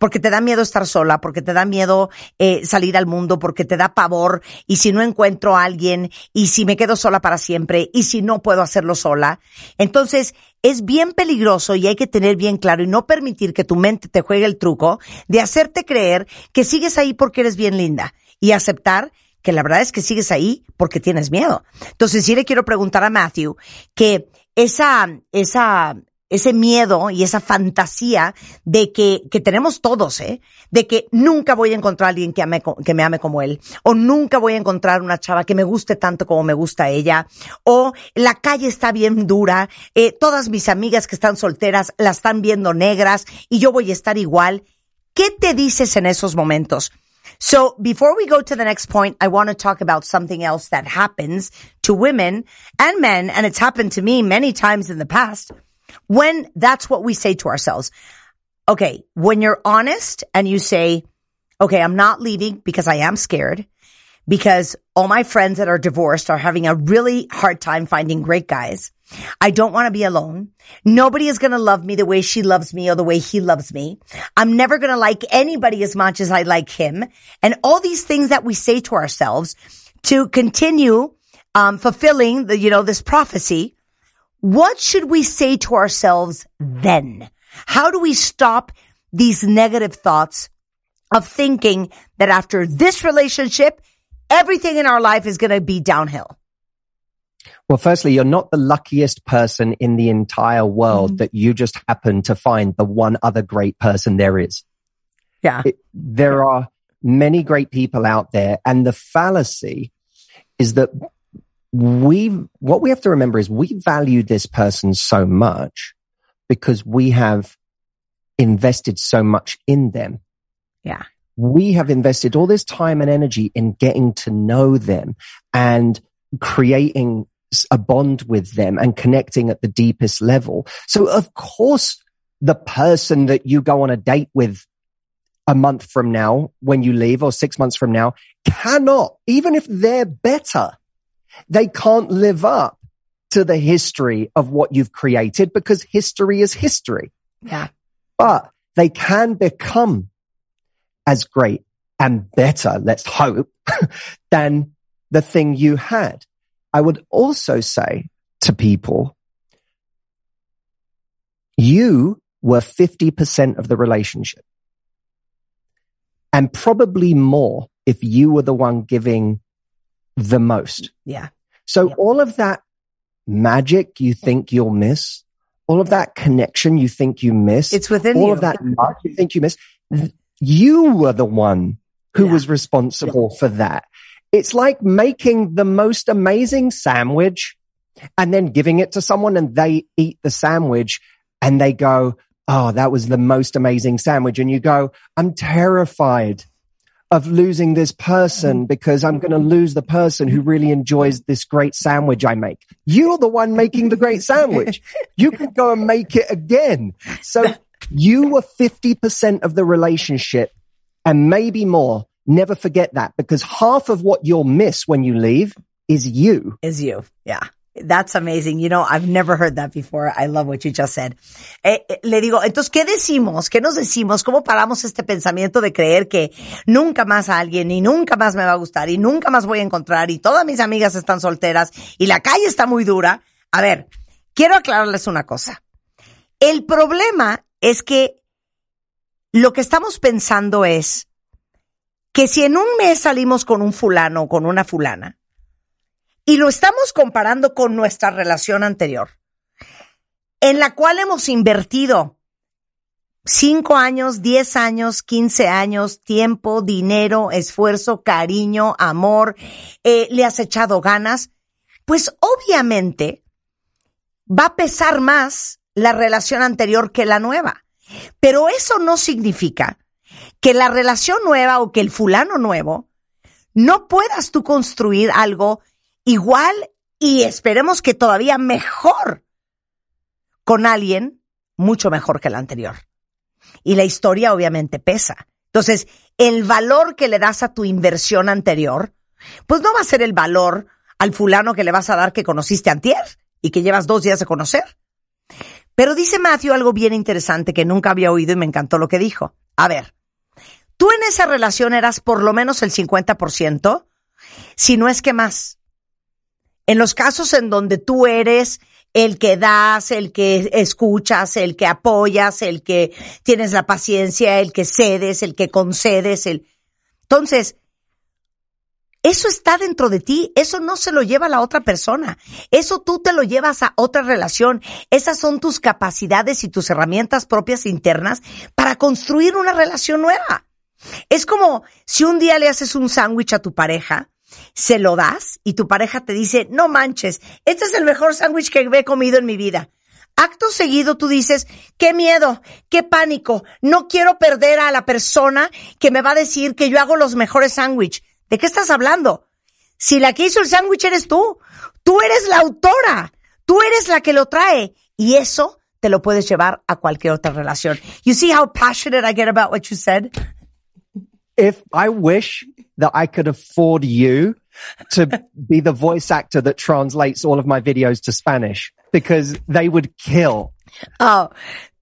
Porque te da miedo estar sola, porque te da miedo eh, salir al mundo, porque te da pavor y si no encuentro a alguien y si me quedo sola para siempre y si no puedo hacerlo sola. Entonces es bien peligroso y hay que tener bien claro y no permitir que tu mente te juegue el truco de hacerte creer que sigues ahí porque eres bien linda y aceptar que la verdad es que sigues ahí porque tienes miedo. Entonces sí le quiero preguntar a Matthew que esa, esa, ese miedo y esa fantasía de que, que tenemos todos, ¿eh? De que nunca voy a encontrar a alguien que, ame que me ame como él, o nunca voy a encontrar una chava que me guste tanto como me gusta ella, o la calle está bien dura, eh, todas mis amigas que están solteras la están viendo negras y yo voy a estar igual. ¿Qué te dices en esos momentos? So before we go to the next point, I want to talk about something else that happens to women and men, and it's happened to me many times in the past when that's what we say to ourselves. Okay, when you're honest and you say, okay, I'm not leaving because I am scared, because all my friends that are divorced are having a really hard time finding great guys. I don't want to be alone. Nobody is going to love me the way she loves me or the way he loves me. I'm never going to like anybody as much as I like him. And all these things that we say to ourselves to continue um, fulfilling the, you know, this prophecy. What should we say to ourselves then? How do we stop these negative thoughts of thinking that after this relationship, everything in our life is going to be downhill? Well, firstly, you're not the luckiest person in the entire world Mhm. that you just happen to find the one other great person there is. Yeah. It- there are many great people out there. And the fallacy is that we, what we have to remember is we value this person so much because we have invested so much in them. Yeah. We have invested all this time and energy in getting to know them and creating a bond with them and connecting at the deepest level. So of course, the person that you go on a date with a month from now when you leave or six months from now cannot, even if they're better, they can't live up to the history of what you've created because history is history, Yeah. but they can become as great and better, let's hope, than the thing you had. I would also say to people, you were 50% of the relationship and probably more if you were the one giving the most. Yeah. So Yep. all of that magic you think you'll miss, all of that connection you think you miss, It's within all you. of that love you think you miss, you were the one who Yeah. was responsible for that. It's like making the most amazing sandwich and then giving it to someone and they eat the sandwich and they go, Oh, that was the most amazing sandwich. And you go, I'm terrified of losing this person mm-hmm. because I'm going to lose the person who really enjoys this great sandwich I make. You're the one making the great sandwich. You can go and make it again. So you were 50% of the relationship and maybe more. Never forget that because half of what you'll miss when you leave is you. is you. Yeah. That's amazing. You know, I've never heard that before. I love what you just said. Eh, eh, le digo, entonces, ¿qué decimos? ¿Qué nos decimos? ¿Cómo paramos este pensamiento de creer que nunca más a alguien y nunca más me va a gustar y nunca más voy a encontrar y todas mis amigas están solteras y la calle está muy dura? A ver, quiero aclararles una cosa. El problema es que lo que estamos pensando es que si en un mes salimos con un fulano o con una fulana, y lo estamos comparando con nuestra relación anterior, en la cual hemos invertido cinco años, diez años, quince años, tiempo, dinero, esfuerzo, cariño, amor, eh, le has echado ganas, pues obviamente va a pesar más la relación anterior que la nueva. Pero eso no significa que la relación nueva o que el fulano nuevo no puedas tú construir algo igual y esperemos que todavía mejor con alguien mucho mejor que el anterior. Y la historia obviamente pesa. Entonces, el valor que le das a tu inversión anterior, pues no va a ser el valor al fulano que le vas a dar que conociste antier y que llevas dos días de conocer. Pero dice Matthew algo bien interesante que nunca había oído y me encantó lo que dijo. A ver, tú en esa relación eras por lo menos el 50%, si no es que más. En los casos en donde tú eres el que das, el que escuchas, el que apoyas, el que tienes la paciencia, el que cedes, el que concedes, el... Entonces, eso está dentro de ti, eso no se lo lleva la otra persona, eso tú te lo llevas a otra relación, esas son tus capacidades y tus herramientas propias internas para construir una relación nueva. Es como si un día le haces un sándwich a tu pareja, se lo das y tu pareja te dice, no manches, este es el mejor sándwich que he comido en mi vida. Acto seguido tú dices, qué miedo, qué pánico, no quiero perder a la persona que me va a decir que yo hago los mejores sándwiches. ¿De qué estás hablando? Si la que hizo el sándwich eres tú, tú eres la autora, tú eres la que lo trae y eso te lo puedes llevar a cualquier otra relación. You see how passionate I get about what you said? If I wish that I could afford you to be the voice actor that translates all of my videos to Spanish because they would kill. Oh,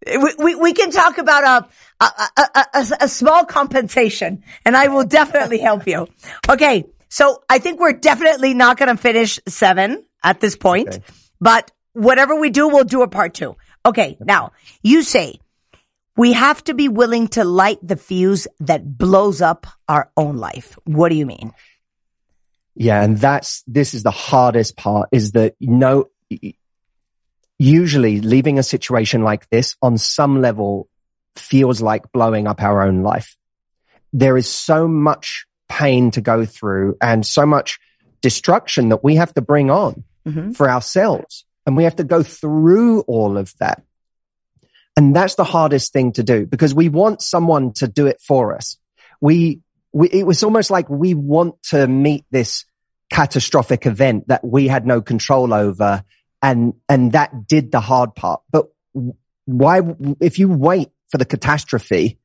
we, we, we can talk about a, a, a, a, a small compensation and I will definitely help you. Okay. So I think we're definitely not going to finish seven at this point, Okay. but whatever we do, we'll do a part two. Okay. Now you say we have to be willing to light the fuse that blows up our own life. What do you mean? Yeah. And that's, this is the hardest part is that no, usually leaving a situation like this on some level feels like blowing up our own life. There is so much pain to go through and so much destruction that we have to bring on Mhm. for ourselves. And we have to go through all of that. And that's the hardest thing to do because we want someone to do it for us. We, we, it was almost like we want to meet this catastrophic event that we had no control over. And, and that did the hard part. But why, if you wait for the catastrophe,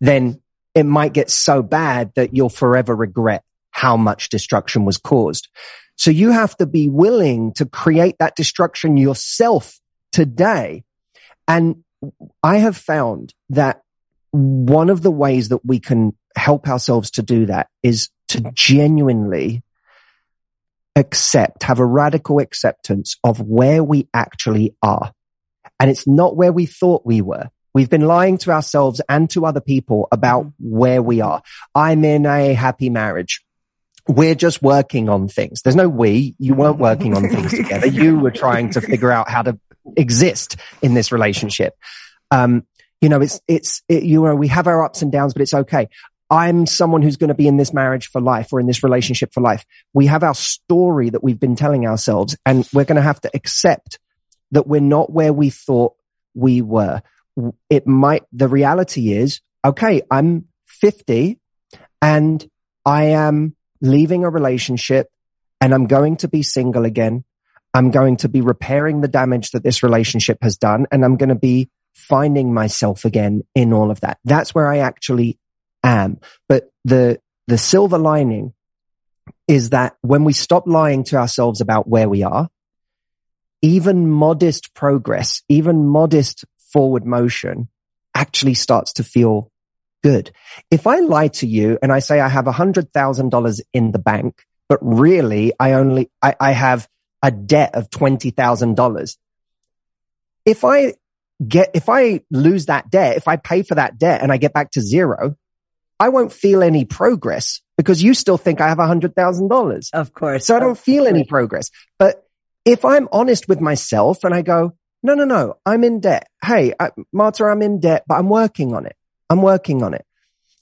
then it might get so bad that you'll forever regret how much destruction was caused. So you have to be willing to create that destruction yourself today. And I have found that one of the ways that we can help ourselves to do that is to genuinely accept, have a radical acceptance of where we actually are. And it's not where we thought we were. We've been lying to ourselves and to other people about where we are. I'm in a happy marriage. We're just working on things. There's no we. You weren't working on things together. You were trying to figure out how to exist in this relationship. Um, you know, it's, it's, it, you know, we have our ups and downs, but it's okay. I'm someone who's going to be in this marriage for life or in this relationship for life. We have our story that we've been telling ourselves and we're going to have to accept that we're not where we thought we were. It might, the reality is, okay, I'm 50 and I am leaving a relationship and I'm going to be single again. I'm going to be repairing the damage that this relationship has done and I'm going to be finding myself again in all of that. That's where I actually am. But the, the silver lining is that when we stop lying to ourselves about where we are, even modest progress, even modest forward motion actually starts to feel good. If I lie to you and I say I have a hundred thousand dollars in the bank, but really I only, I, I have a debt of $20,000. If I get, if I lose that debt, if I pay for that debt and I get back to zero, I won't feel any progress because you still think I have a hundred thousand dollars. Of course. So I don't feel any progress. But if I'm honest with myself and I go, no, no, no, I'm in debt. Hey, I, Marta, I'm in debt, but I'm working on it. I'm working on it.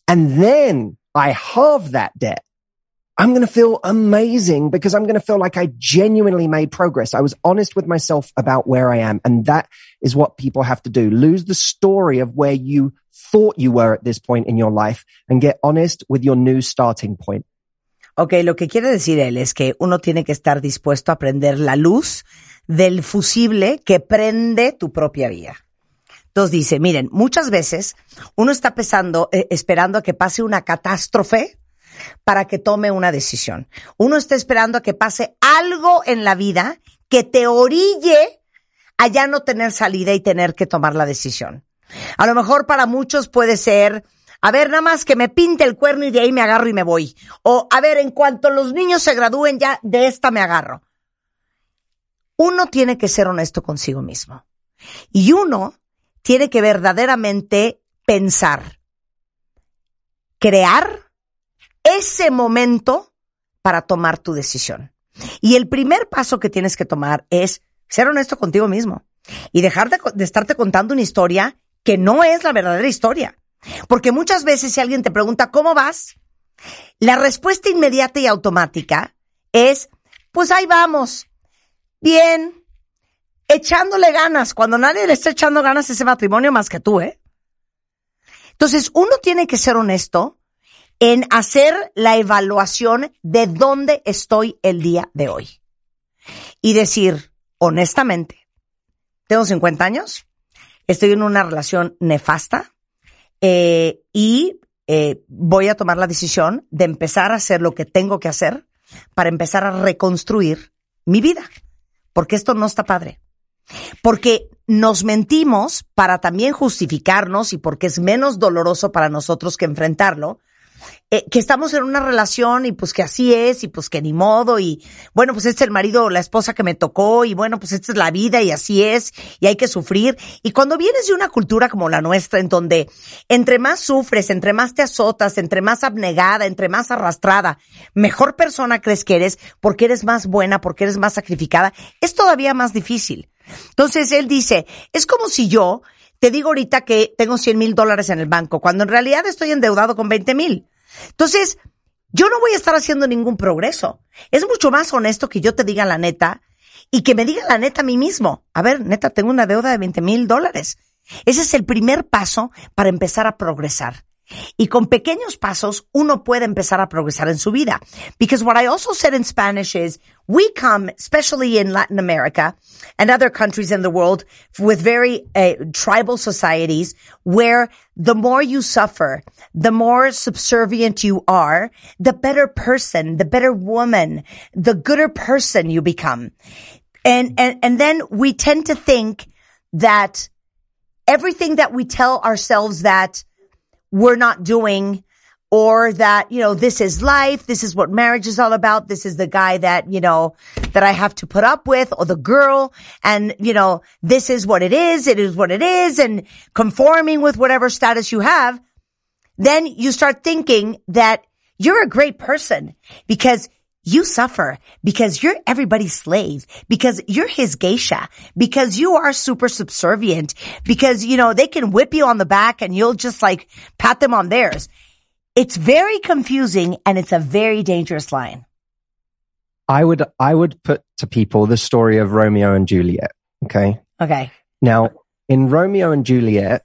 And then I halve that debt. I'm going to feel amazing because I'm going to feel like I genuinely made progress. I was honest with myself about where I am. And that is what people have to do. Lose the story of where you thought you were at this point in your life and get honest with your new starting point. Ok, lo que quiere decir él es que uno tiene que estar dispuesto a prender la luz del fusible que prende tu propia vida. Entonces dice, miren, muchas veces uno está pesando, eh, esperando a que pase una catástrofe para que tome una decisión. Uno está esperando a que pase algo en la vida que te orille a ya no tener salida y tener que tomar la decisión. A lo mejor para muchos puede ser, a ver, nada más que me pinte el cuerno y de ahí me agarro y me voy. O, a ver, en cuanto los niños se gradúen ya de esta me agarro. Uno tiene que ser honesto consigo mismo. Y uno tiene que verdaderamente pensar, crear ese momento para tomar tu decisión. Y el primer paso que tienes que tomar es ser honesto contigo mismo y dejar de, de estarte contando una historia que no es la verdadera historia. Porque muchas veces si alguien te pregunta, ¿cómo vas? La respuesta inmediata y automática es, pues ahí vamos, bien, echándole ganas, cuando nadie le está echando ganas a ese matrimonio más que tú, ¿eh? Entonces, uno tiene que ser honesto en hacer la evaluación de dónde estoy el día de hoy. Y decir, honestamente, tengo 50 años, estoy en una relación nefasta, eh, y eh, voy a tomar la decisión de empezar a hacer lo que tengo que hacer para empezar a reconstruir mi vida. Porque esto no está padre. Porque nos mentimos para también justificarnos y porque es menos doloroso para nosotros que enfrentarlo, eh, que estamos en una relación y pues que así es y pues que ni modo y bueno, pues este es el marido o la esposa que me tocó y bueno, pues esta es la vida y así es y hay que sufrir. Y cuando vienes de una cultura como la nuestra en donde entre más sufres, entre más te azotas, entre más abnegada, entre más arrastrada, mejor persona crees que eres porque eres más buena, porque eres más sacrificada, es todavía más difícil. Entonces él dice, es como si yo te digo ahorita que tengo 100 mil dólares en el banco, cuando en realidad estoy endeudado con 20 mil. Entonces, yo no voy a estar haciendo ningún progreso. Es mucho más honesto que yo te diga la neta y que me diga la neta a mí mismo. A ver, neta, tengo una deuda de 20 mil dólares. Ese es el primer paso para empezar a progresar. Y con pequeños pasos uno puede empezar a progresar en su vida. Because what I also said in Spanish is we come, especially in Latin America and other countries in the world with very uh, tribal societies where the more you suffer, the more subservient you are, the better person, the better woman, the gooder person you become. And, and, and then we tend to think that everything that we tell ourselves that we're not doing or that, you know, this is life. This is what marriage is all about. This is the guy that, you know, that I have to put up with or the girl. And, you know, this is what it is. It is what it is and conforming with whatever status you have. Then you start thinking that you're a great person because you suffer because you're everybody's slave, because you're his geisha, because you are super subservient, because, you know, they can whip you on the back and you'll just like pat them on theirs. It's very confusing and it's a very dangerous line. I would, I would put to people the story of Romeo and Juliet. Okay. Okay. Now, in Romeo and Juliet,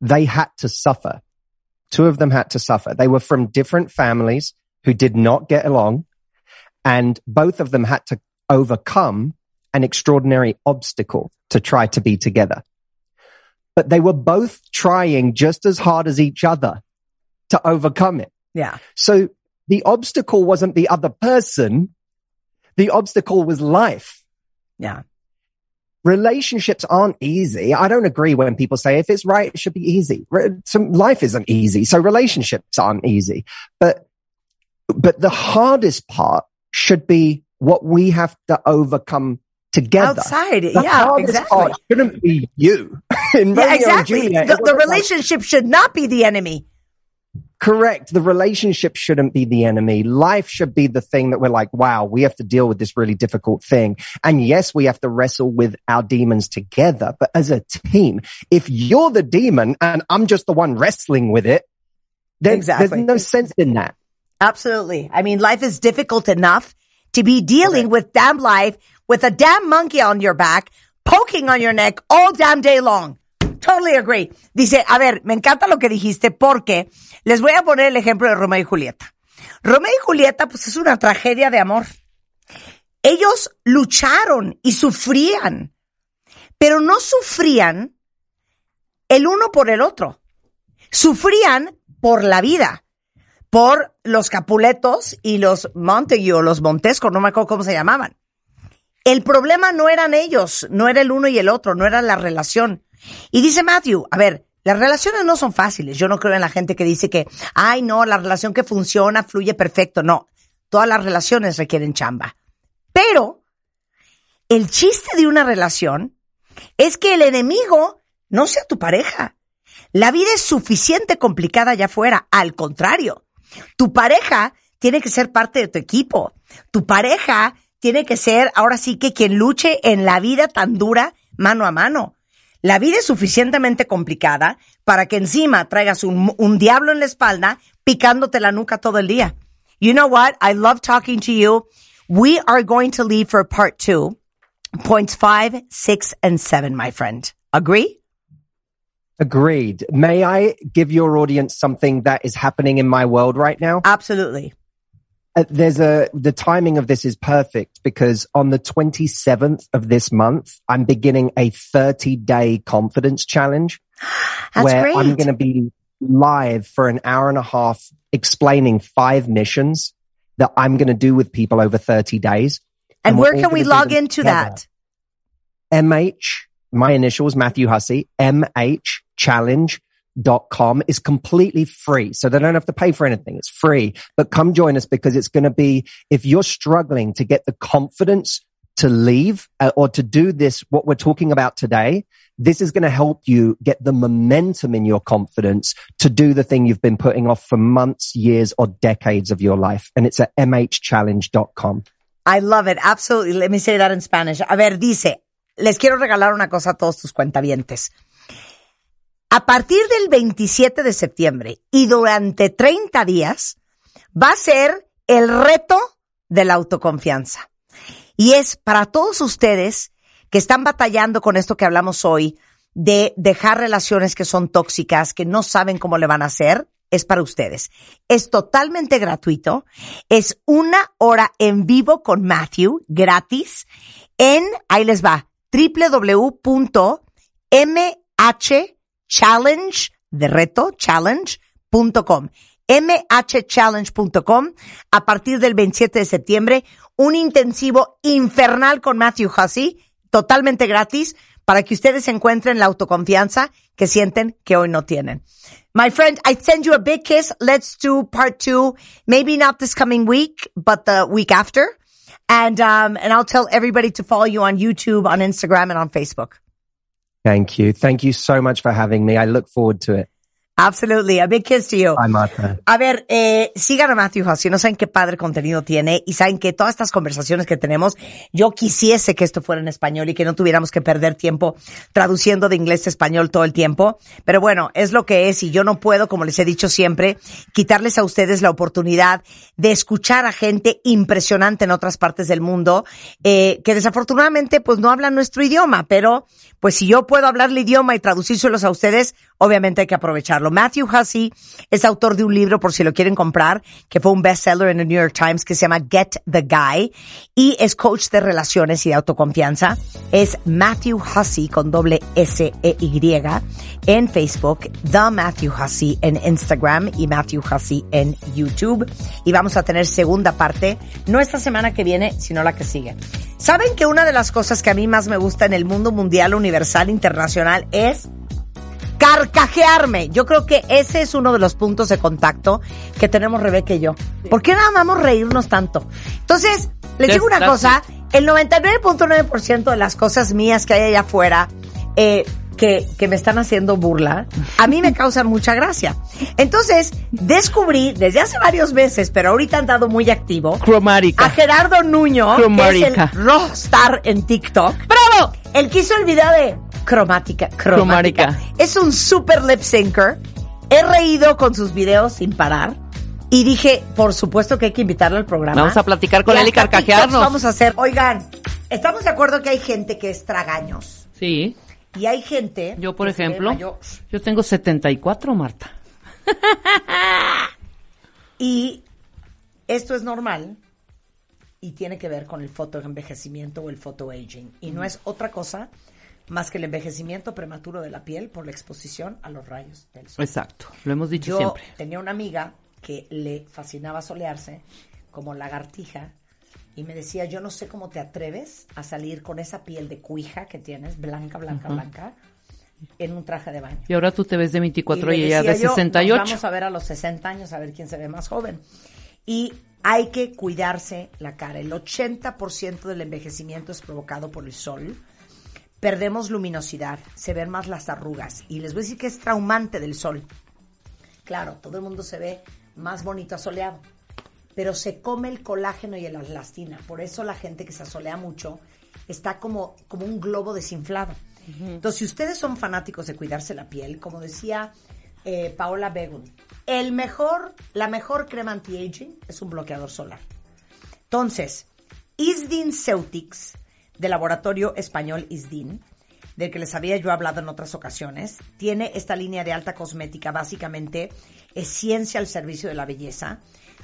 they had to suffer. Two of them had to suffer. They were from different families who did not get along and both of them had to overcome an extraordinary obstacle to try to be together. But they were both trying just as hard as each other to overcome it. Yeah. So the obstacle wasn't the other person. The obstacle was life. Yeah. Relationships aren't easy. I don't agree when people say if it's right, it should be easy. Some life isn't easy. So relationships aren't easy, but, but the hardest part should be what we have to overcome together. Outside, the yeah, exactly. part shouldn't be you. Yeah, exactly. The, the wasn't like- relationship should not be the enemy. Correct. The relationship shouldn't be the enemy. Life should be the thing that we're like, wow, we have to deal with this really difficult thing. And yes, we have to wrestle with our demons together, but as a team, if you're the demon and I'm just the one wrestling with it, then Exactly. there's no sense in that. Absolutely. I mean, life is difficult enough to be dealing with damn life with a damn monkey on your back, poking on your neck all damn day long. Totally agree. Dice, a ver, me encanta lo que dijiste porque les voy a poner el ejemplo de Romeo y Julieta. Romeo y Julieta, pues es una tragedia de amor. Ellos lucharon y sufrían, pero no sufrían el uno por el otro. Sufrían por la vida por los Capuletos y los Montague o los Montesco, no me acuerdo cómo se llamaban. El problema no eran ellos, no era el uno y el otro, no era la relación. Y dice Matthew, a ver, las relaciones no son fáciles. Yo no creo en la gente que dice que, ay, no, la relación que funciona fluye perfecto. No, todas las relaciones requieren chamba. Pero el chiste de una relación es que el enemigo no sea tu pareja. La vida es suficiente complicada allá afuera. Al contrario, tu pareja tiene que ser parte de tu equipo. Tu pareja tiene que ser ahora sí que quien luche en la vida tan dura mano a mano. La vida es suficientemente complicada para que encima traigas un, un diablo en la espalda picándote la nuca todo el día. You know what? I love talking to you. We are going to leave for part two, points five, six, and seven, my friend. Agree? Agreed. May I give your audience something that is happening in my world right now? Absolutely. Uh, there's a the timing of this is perfect because on the 27th of this month i'm beginning a 30 day confidence challenge That's where great. i'm going to be live for an hour and a half explaining five missions that I'm going to do with people over 30 days. And we're where can we log into together. that? MH, my initials, Matthew Hussey, mhchallenge.com is completely free. So they don't have to pay for anything. It's free, but come join us because it's going to be, if you're struggling to get the confidence to leave uh, or to do this, what we're talking about today, this is going to help you get the momentum in your confidence to do the thing you've been putting off for months, years, or decades of your life. And it's at mhchallenge.com. I love it. Absolutely. Let me say that in Spanish. A ver, dice, les quiero regalar una cosa a todos tus cuentavientes. A partir del 27 de septiembre y durante 30 días va a ser el reto de la autoconfianza. Y es para todos ustedes que están batallando con esto que hablamos hoy de dejar relaciones que son tóxicas, que no saben cómo le van a hacer, es para ustedes. Es totalmente gratuito. Es una hora en vivo con Matthew, gratis, en, ahí les va, www.mhchallenge, de reto, challenge.com. mhchallenge.com a partir del 27 de septiembre, un intensivo infernal con Matthew Hussey, totalmente gratis, para que ustedes encuentren la autoconfianza que sienten que hoy no tienen. My friend, I send you a big kiss. Let's do part two. Maybe not this coming week, but the week after. And, um, and I'll tell everybody to follow you on YouTube, on Instagram, and on Facebook. Thank you. Thank you so much for having me. I look forward to it. Absolutely. A big kiss to you. Bye, Martha. A ver, eh, sigan a Matthew Hussey, no saben qué padre contenido tiene y saben que todas estas conversaciones que tenemos, yo quisiese que esto fuera en español y que no tuviéramos que perder tiempo traduciendo de inglés a español todo el tiempo. Pero bueno, es lo que es y yo no puedo, como les he dicho siempre, quitarles a ustedes la oportunidad de escuchar a gente impresionante en otras partes del mundo, eh, que desafortunadamente pues no hablan nuestro idioma, pero pues si yo puedo hablar el idioma y traducírselos a ustedes, obviamente hay que aprovecharlo. Matthew Hussey es autor de un libro, por si lo quieren comprar, que fue un bestseller en el New York Times, que se llama Get the Guy, y es coach de relaciones y de autoconfianza. Es Matthew Hussey con doble S-E-Y en Facebook, The Matthew Hussey en Instagram y Matthew Hussey en YouTube. Y vamos a tener segunda parte, no esta semana que viene, sino la que sigue. ¿Saben que una de las cosas que a mí más me gusta en el mundo mundial, universal, internacional es carcajearme. Yo creo que ese es uno de los puntos de contacto que tenemos Rebeca y yo. ¿Por qué nada vamos a reírnos tanto? Entonces, les digo una cosa, el 99.9% de las cosas mías que hay allá afuera, eh, que, que me están haciendo burla, a mí me causan mucha gracia. Entonces, descubrí desde hace varios meses, pero ahorita han dado muy activo, a. Gerardo Nuño, que es el rockstar en TikTok. ¡Bravo! El que hizo el video de cromática, cromática. Cromática. Es un super lip syncer. He reído con sus videos sin parar. Y dije, por supuesto que hay que invitarlo al programa. Vamos a platicar con él y carcajearnos. Vamos a hacer. Oigan, estamos de acuerdo que hay gente que es tragaños. Sí. Y hay gente. Yo, por ejemplo, mayor. yo tengo 74, Marta. Y esto es normal y tiene que ver con el fotoenvejecimiento o el photoaging. Y no es otra cosa más que el envejecimiento prematuro de la piel por la exposición a los rayos del sol. Exacto. Lo hemos dicho Yo siempre. tenía una amiga que le fascinaba solearse como lagartija y me decía, yo no sé cómo te atreves a salir con esa piel de cuija que tienes, blanca, blanca, blanca, en un traje de baño. Y ahora tú te ves de 24 y, le ella de decía yo, 68. "Nos vamos a ver a los 60 años a ver quién se ve más joven. Y hay que cuidarse la cara. El 80% del envejecimiento es provocado por el sol. Perdemos luminosidad, se ven más las arrugas. Y les voy a decir que es traumante del sol. Claro, todo el mundo se ve más bonito asoleado, pero se come el colágeno y la elastina. Por eso la gente que se asolea mucho está como, como un globo desinflado. Entonces, si ustedes son fanáticos de cuidarse la piel, como decía eh, Paola Begun, el mejor, la mejor crema anti-aging es un bloqueador solar. Entonces, Isdin Ceutics, del laboratorio español Isdin, del que les había yo hablado en otras ocasiones, tiene esta línea de alta cosmética, básicamente es ciencia al servicio de la belleza,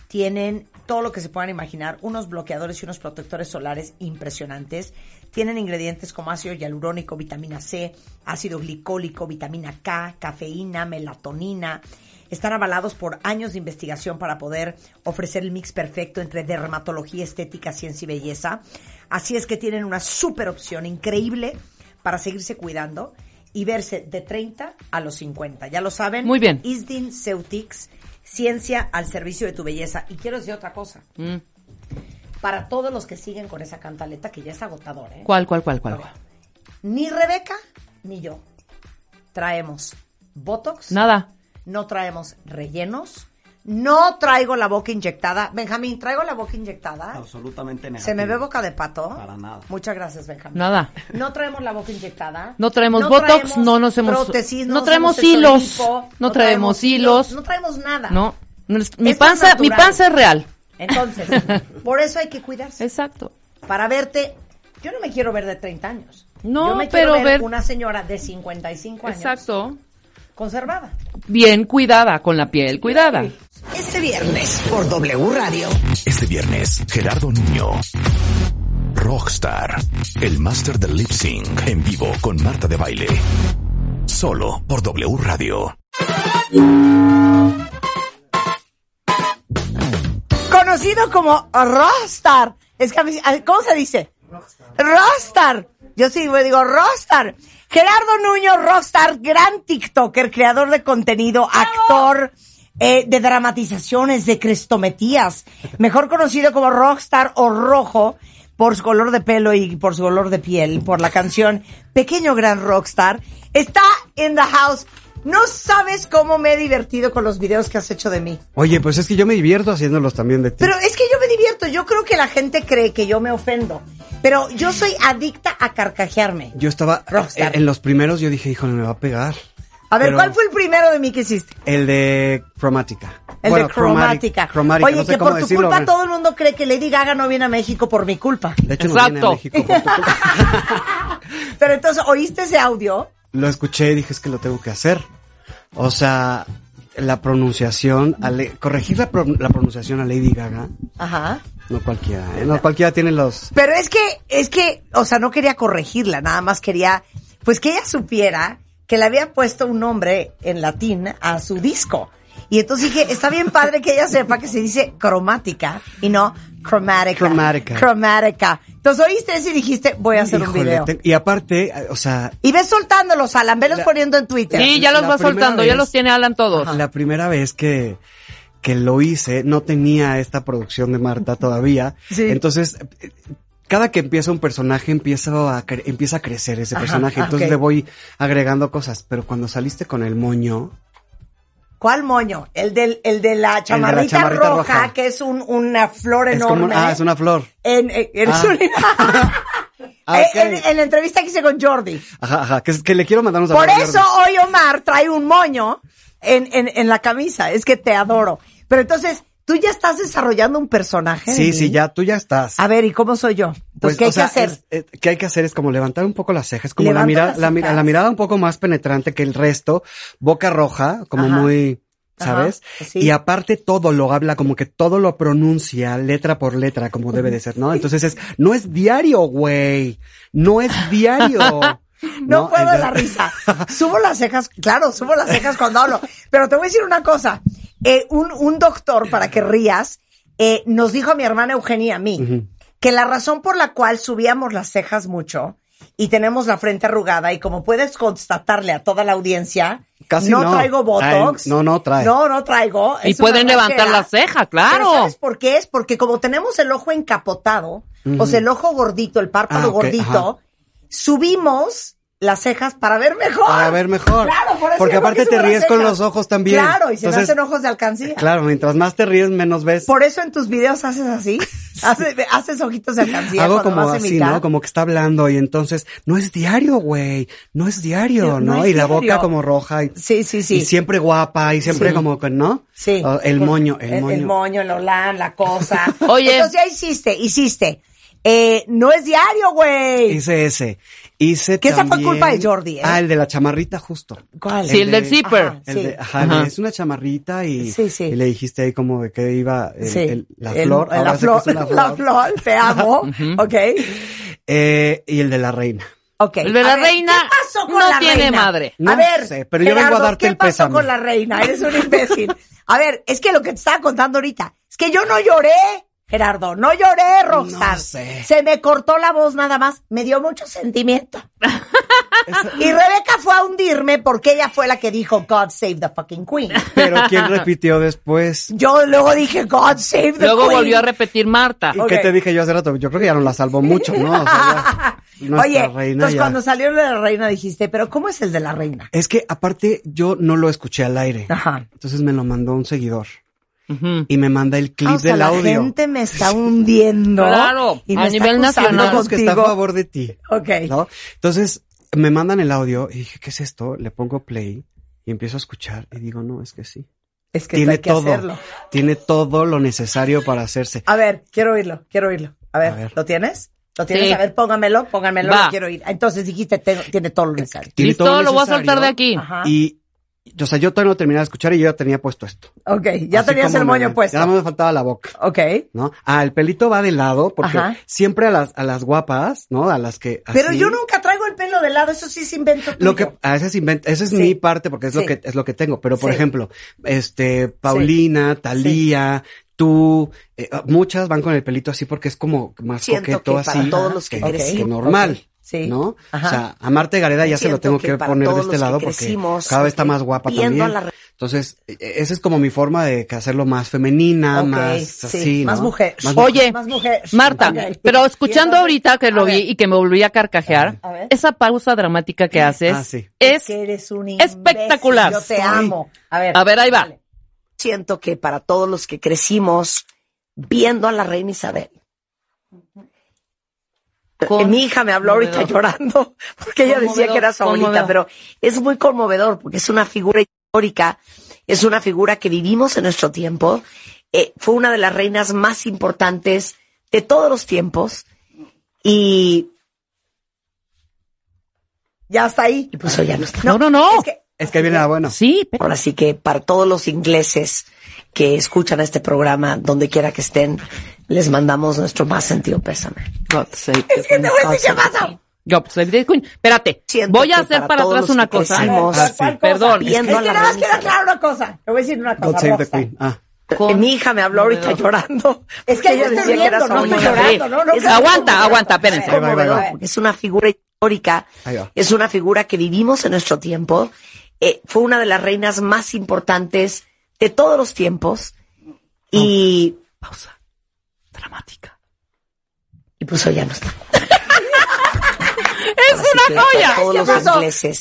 tienen todo lo que se puedan imaginar, unos bloqueadores y unos protectores solares impresionantes. Tienen ingredientes como ácido hialurónico, vitamina C, ácido glicólico, vitamina K, cafeína, melatonina. Están avalados por años de investigación para poder ofrecer el mix perfecto entre dermatología, estética, ciencia y belleza. Así es que tienen una super opción increíble para seguirse cuidando y verse de 30 a los 50. Ya lo saben. Muy bien. Isdin Ceutics, ciencia al servicio de tu belleza. Y quiero decir otra cosa. Mm. Para todos los que siguen con esa cantaleta, que ya es agotador, ¿eh? ¿Cuál, cuál, cuál, cuál? Ni Rebeca ni yo traemos Botox. Nada. No traemos rellenos. No traigo la boca inyectada. Benjamín, ¿traigo la boca inyectada? Absolutamente negativo. ¿Se me ve boca de pato? Para nada. Muchas gracias, Benjamín. Nada. No traemos la boca inyectada. No traemos Botox, traemos no nos hemos- prótesis, no traemos hilos, no traemos hilos. No traemos nada. No. Mi Esto panza, mi panza es real. Entonces, por eso hay que cuidarse. Exacto. Para verte, yo no me quiero ver de 30 años. No, yo me pero quiero ver, ver- una señora de 55 años. Exacto. Conservada. Bien cuidada, con la piel cuidada. Este viernes por W Radio. Este viernes, Gerardo Niño. Rockstar. El máster del lip sync. En vivo con Marta de Baile. Solo por W Radio. Conocido como Rostar. Es que a mí- a- ¿Cómo se dice? Rockstar. Yo sí me digo Rockstar. Gerardo Nuño, Rockstar, gran TikToker, creador de contenido, actor eh, de dramatizaciones, de crestometías. Mejor conocido como Rockstar o Rojo por su color de pelo y por su color de piel, por la canción Pequeño Gran Rockstar. Está in the house. No sabes cómo me he divertido con los videos que has hecho de mí. Oye, pues es que yo me divierto haciéndolos también de ti. Pero es que yo me divierto. Yo creo que la gente cree que yo me ofendo. Pero yo soy adicta a carcajearme. Yo estaba Rockstar. en, en los primeros, yo dije, híjole, me va a pegar. A ver, Pero ¿cuál fue el primero de mí que hiciste? El de cromática. El Bueno, de cromática. Cromática, Oye, no sé que cómo por tu decirlo, culpa todo el mundo cree que Lady Gaga no viene a México por mi culpa. De hecho, no viene a. México por tu culpa. Pero entonces, ¿oíste ese audio? Lo escuché y dije, es que lo tengo que hacer. O sea, la pronunciación, corregir la, pro- la pronunciación a Lady Gaga, Ajá. No cualquiera, ¿eh? No cualquiera tiene los... Pero es que, es que, o sea, no quería corregirla, nada más quería, pues que ella supiera que le había puesto un nombre en latín a su disco. Y entonces dije, está bien padre que ella sepa que se dice cromática y no cromática. Cromática. Cromática. Entonces oíste eso y dijiste, voy a hacer un video. te- y aparte, o sea, Y ves soltándolos, Alan, velos La- poniendo en Twitter. Sí, ya los va soltando, ya vez- los tiene Alan todos. la primera vez que, que lo hice, no tenía esta producción de Marta todavía. Sí. Entonces, cada que empieza un personaje, empieza a, cre- empieza a crecer ese Ajá, personaje. ah, Entonces le voy agregando cosas. Pero cuando saliste con el moño, ¿Cuál moño? El del, el de la chamarrita, chamarrita roja, roja. que es un, una flor es como, enorme. ah, es una flor. En, en, en Ah. su- Ah, ok. en- en la entrevista que hice con Jordi. Ajá, ajá, que, es- que le quiero mandar un Por saludo a eso Jordi. hoy Omar trae un moño en, en, en la camisa. Es que te adoro. Pero entonces, tú ya estás desarrollando un personaje. Sí, sí, ya, tú ya estás. A ver, ¿y cómo soy yo? Entonces, Pues, ¿qué hay o sea, que hacer? es- eh, ¿Qué hay que hacer? Es como levantar un poco las cejas, como la mirada, la, mi- cejas. la mirada un poco más penetrante que el resto, boca roja, como Ajá. muy, Ajá, ¿sabes? sí. Y aparte todo lo habla, como que todo lo pronuncia letra por letra, como debe de ser, ¿no? Entonces es, no es diario, güey, no es diario. No, puedo de la Entonces- risa. Subo las cejas, claro, subo las cejas cuando hablo. Pero te voy a decir una cosa. Eh, un, un doctor, para que rías, eh, nos dijo a mi hermana Eugenia y a mí que la razón por la cual subíamos las cejas mucho y tenemos la frente arrugada y como puedes constatarle a toda la audiencia, Casi no, no. traigo botox. Ay, no, no trae. No, no traigo. Y Es pueden levantar la ceja, Pero claro. ¿sabes por qué es? Porque como tenemos el ojo encapotado, o sea, el ojo gordito, el párpado Ah, gordito, subimos las cejas para ver mejor. Para ver mejor. Claro, por eso Porque aparte te ríes con los ojos también. Claro, y se me hacen ojos de alcancía. Claro, mientras más te ríes, menos ves. Por eso en tus videos haces así. haces, haces ojitos de alcancía Hago como así. ¿no? Como que está hablando y entonces, no es diario, güey. No es diario, No ¿no? es y la diario. boca como roja. Y, Sí, sí, sí. y siempre guapa y siempre Sí. como que, ¿no? Sí. Oh, el moño, el, moño. El moño, el olán, la cosa. Oye. Entonces ya hiciste, hiciste. Eh, no es diario, güey. Hice ese. Hice Que esa fue también- culpa de Jordi, ¿eh? Ah, el de la chamarrita justo. ¿Cuál? Sí, el del de- zipper. Ajá, El sí. de- ajá, Ajá. es una chamarrita y, Sí, sí. y le dijiste ahí como de que iba el- Sí. el- la El- flor. La flor, es una la flor. te amo. Ok. Eh, y el de la reina. Ok. El de la ver, reina ¿qué pasó con no la tiene reina? madre. No a ver, sé, pero yo vengo a darte ¿qué el pasó pésame. con la reina? Eres un imbécil. A ver, es que lo que te estaba contando ahorita, es que yo no lloré, Gerardo, no lloré, Roxanne. No sé. Se me cortó la voz nada más, me dio mucho sentimiento. y Rebeca fue a hundirme porque ella fue la que dijo God save the fucking queen. Pero ¿quién repitió después? Yo luego dije God save the Luego queen. volvió a repetir Marta. ¿Y qué te dije yo hace rato? Yo creo que ya no la salvó mucho, ¿no? O sea, ya, Oye, reina entonces ya- cuando salió lo de la reina dijiste, pero ¿cómo es el de la reina? Es que aparte yo no lo escuché al aire. Ajá. Entonces me lo mandó un seguidor Y me manda el clip Ah, o sea, del la audio. gente me está hundiendo. Claro, y a me está nivel nacional. Que está a favor de ti. Ok. ¿no? Entonces me mandan el audio y dije, ¿qué es esto? Le pongo play y empiezo a escuchar y digo, no, es que sí. Es que Tiene hay que todo. hacerlo. Tiene todo lo necesario para hacerse. A ver, quiero oírlo, quiero oírlo. A ver, A ver. ¿lo tienes? ¿Lo tienes? Sí. A ver, póngamelo, póngamelo, lo quiero oír. Entonces dijiste, te- tiene todo lo necesario. Tiene Listo, todo lo voy a soltar de aquí. Ajá. Y, o sea, yo todavía no terminé de escuchar y yo ya tenía puesto esto. Ok, ya Así tenías el me- moño puesto. Ya no me faltaba la boca. Ok. ¿no? Ah, el pelito va de lado porque Ajá. siempre a las, a las guapas, ¿no? A las que. Pero así- yo nunca traigo el pelo de lado, eso sí es invento tuyo. Lo que, a veces inventa, esa es Sí. mi parte porque es Sí. lo que, es lo que tengo. Pero por Sí. ejemplo, este, Paulina, Talía, tú, eh, muchas van con el pelito así porque es como más Siento coqueto que para así. todos los que que crecimos. normal. Sí. ¿No? Ajá. O sea, a Marte Gareda ya se lo tengo que poner de este lado porque crecimos, cada vez está más guapa también. la Entonces, e- e- esa es como mi forma de hacerlo más femenina, más sí, así, más mujer. Más mujer. Oye, Más mujer. Marta, pero escuchando ahorita que lo a vi ver, y que me volví a carcajear, A ver. esa pausa dramática que haces Ah, sí. es que eres un espectacular. Yo te amo. A ver. A ver, ahí va. dale. Siento que para todos los que crecimos viendo a la reina Isabel. Con- Mi hija me habló ahorita conmovedor. llorando porque ella decía que era su abuelita, conmovedor. pero es muy conmovedor porque es una figura histórica, es una figura que vivimos en nuestro tiempo. Eh, fue una de las reinas más importantes de todos los tiempos y, Ya está ahí. y pues hoy ya no está. No, no, no. Es que, Es que viene la buena. Sí, pero- Ahora sí que para todos los ingleses que escuchan este programa, donde quiera que estén, les mandamos nuestro más sentido pésame. God save the es que te voy a decir qué pasa. queen. God save the queen. Espérate, Siento voy a hacer para atrás una cosa. Ah, sí. ¿Cuál cosa? Perdón. Es que nada más Isabel. claro una cosa. Te voy a decir una God cosa. save the Roxanne. queen. Ah. Mi hija me habló ahorita llorando. Es que yo estoy decía que era riendo, su no estoy llorando, no, no. Es no, Aguanta, aguanta, espérense. Ahí va, ahí va, ahí va. conmovedor, porque es una figura histórica, es una figura que vivimos en nuestro tiempo, eh, fue una de las reinas más importantes de todos los tiempos y, Pausa dramática. y pues hoy ya no está. Es Así que una para joya. Todos ¿Qué los pasó? ingleses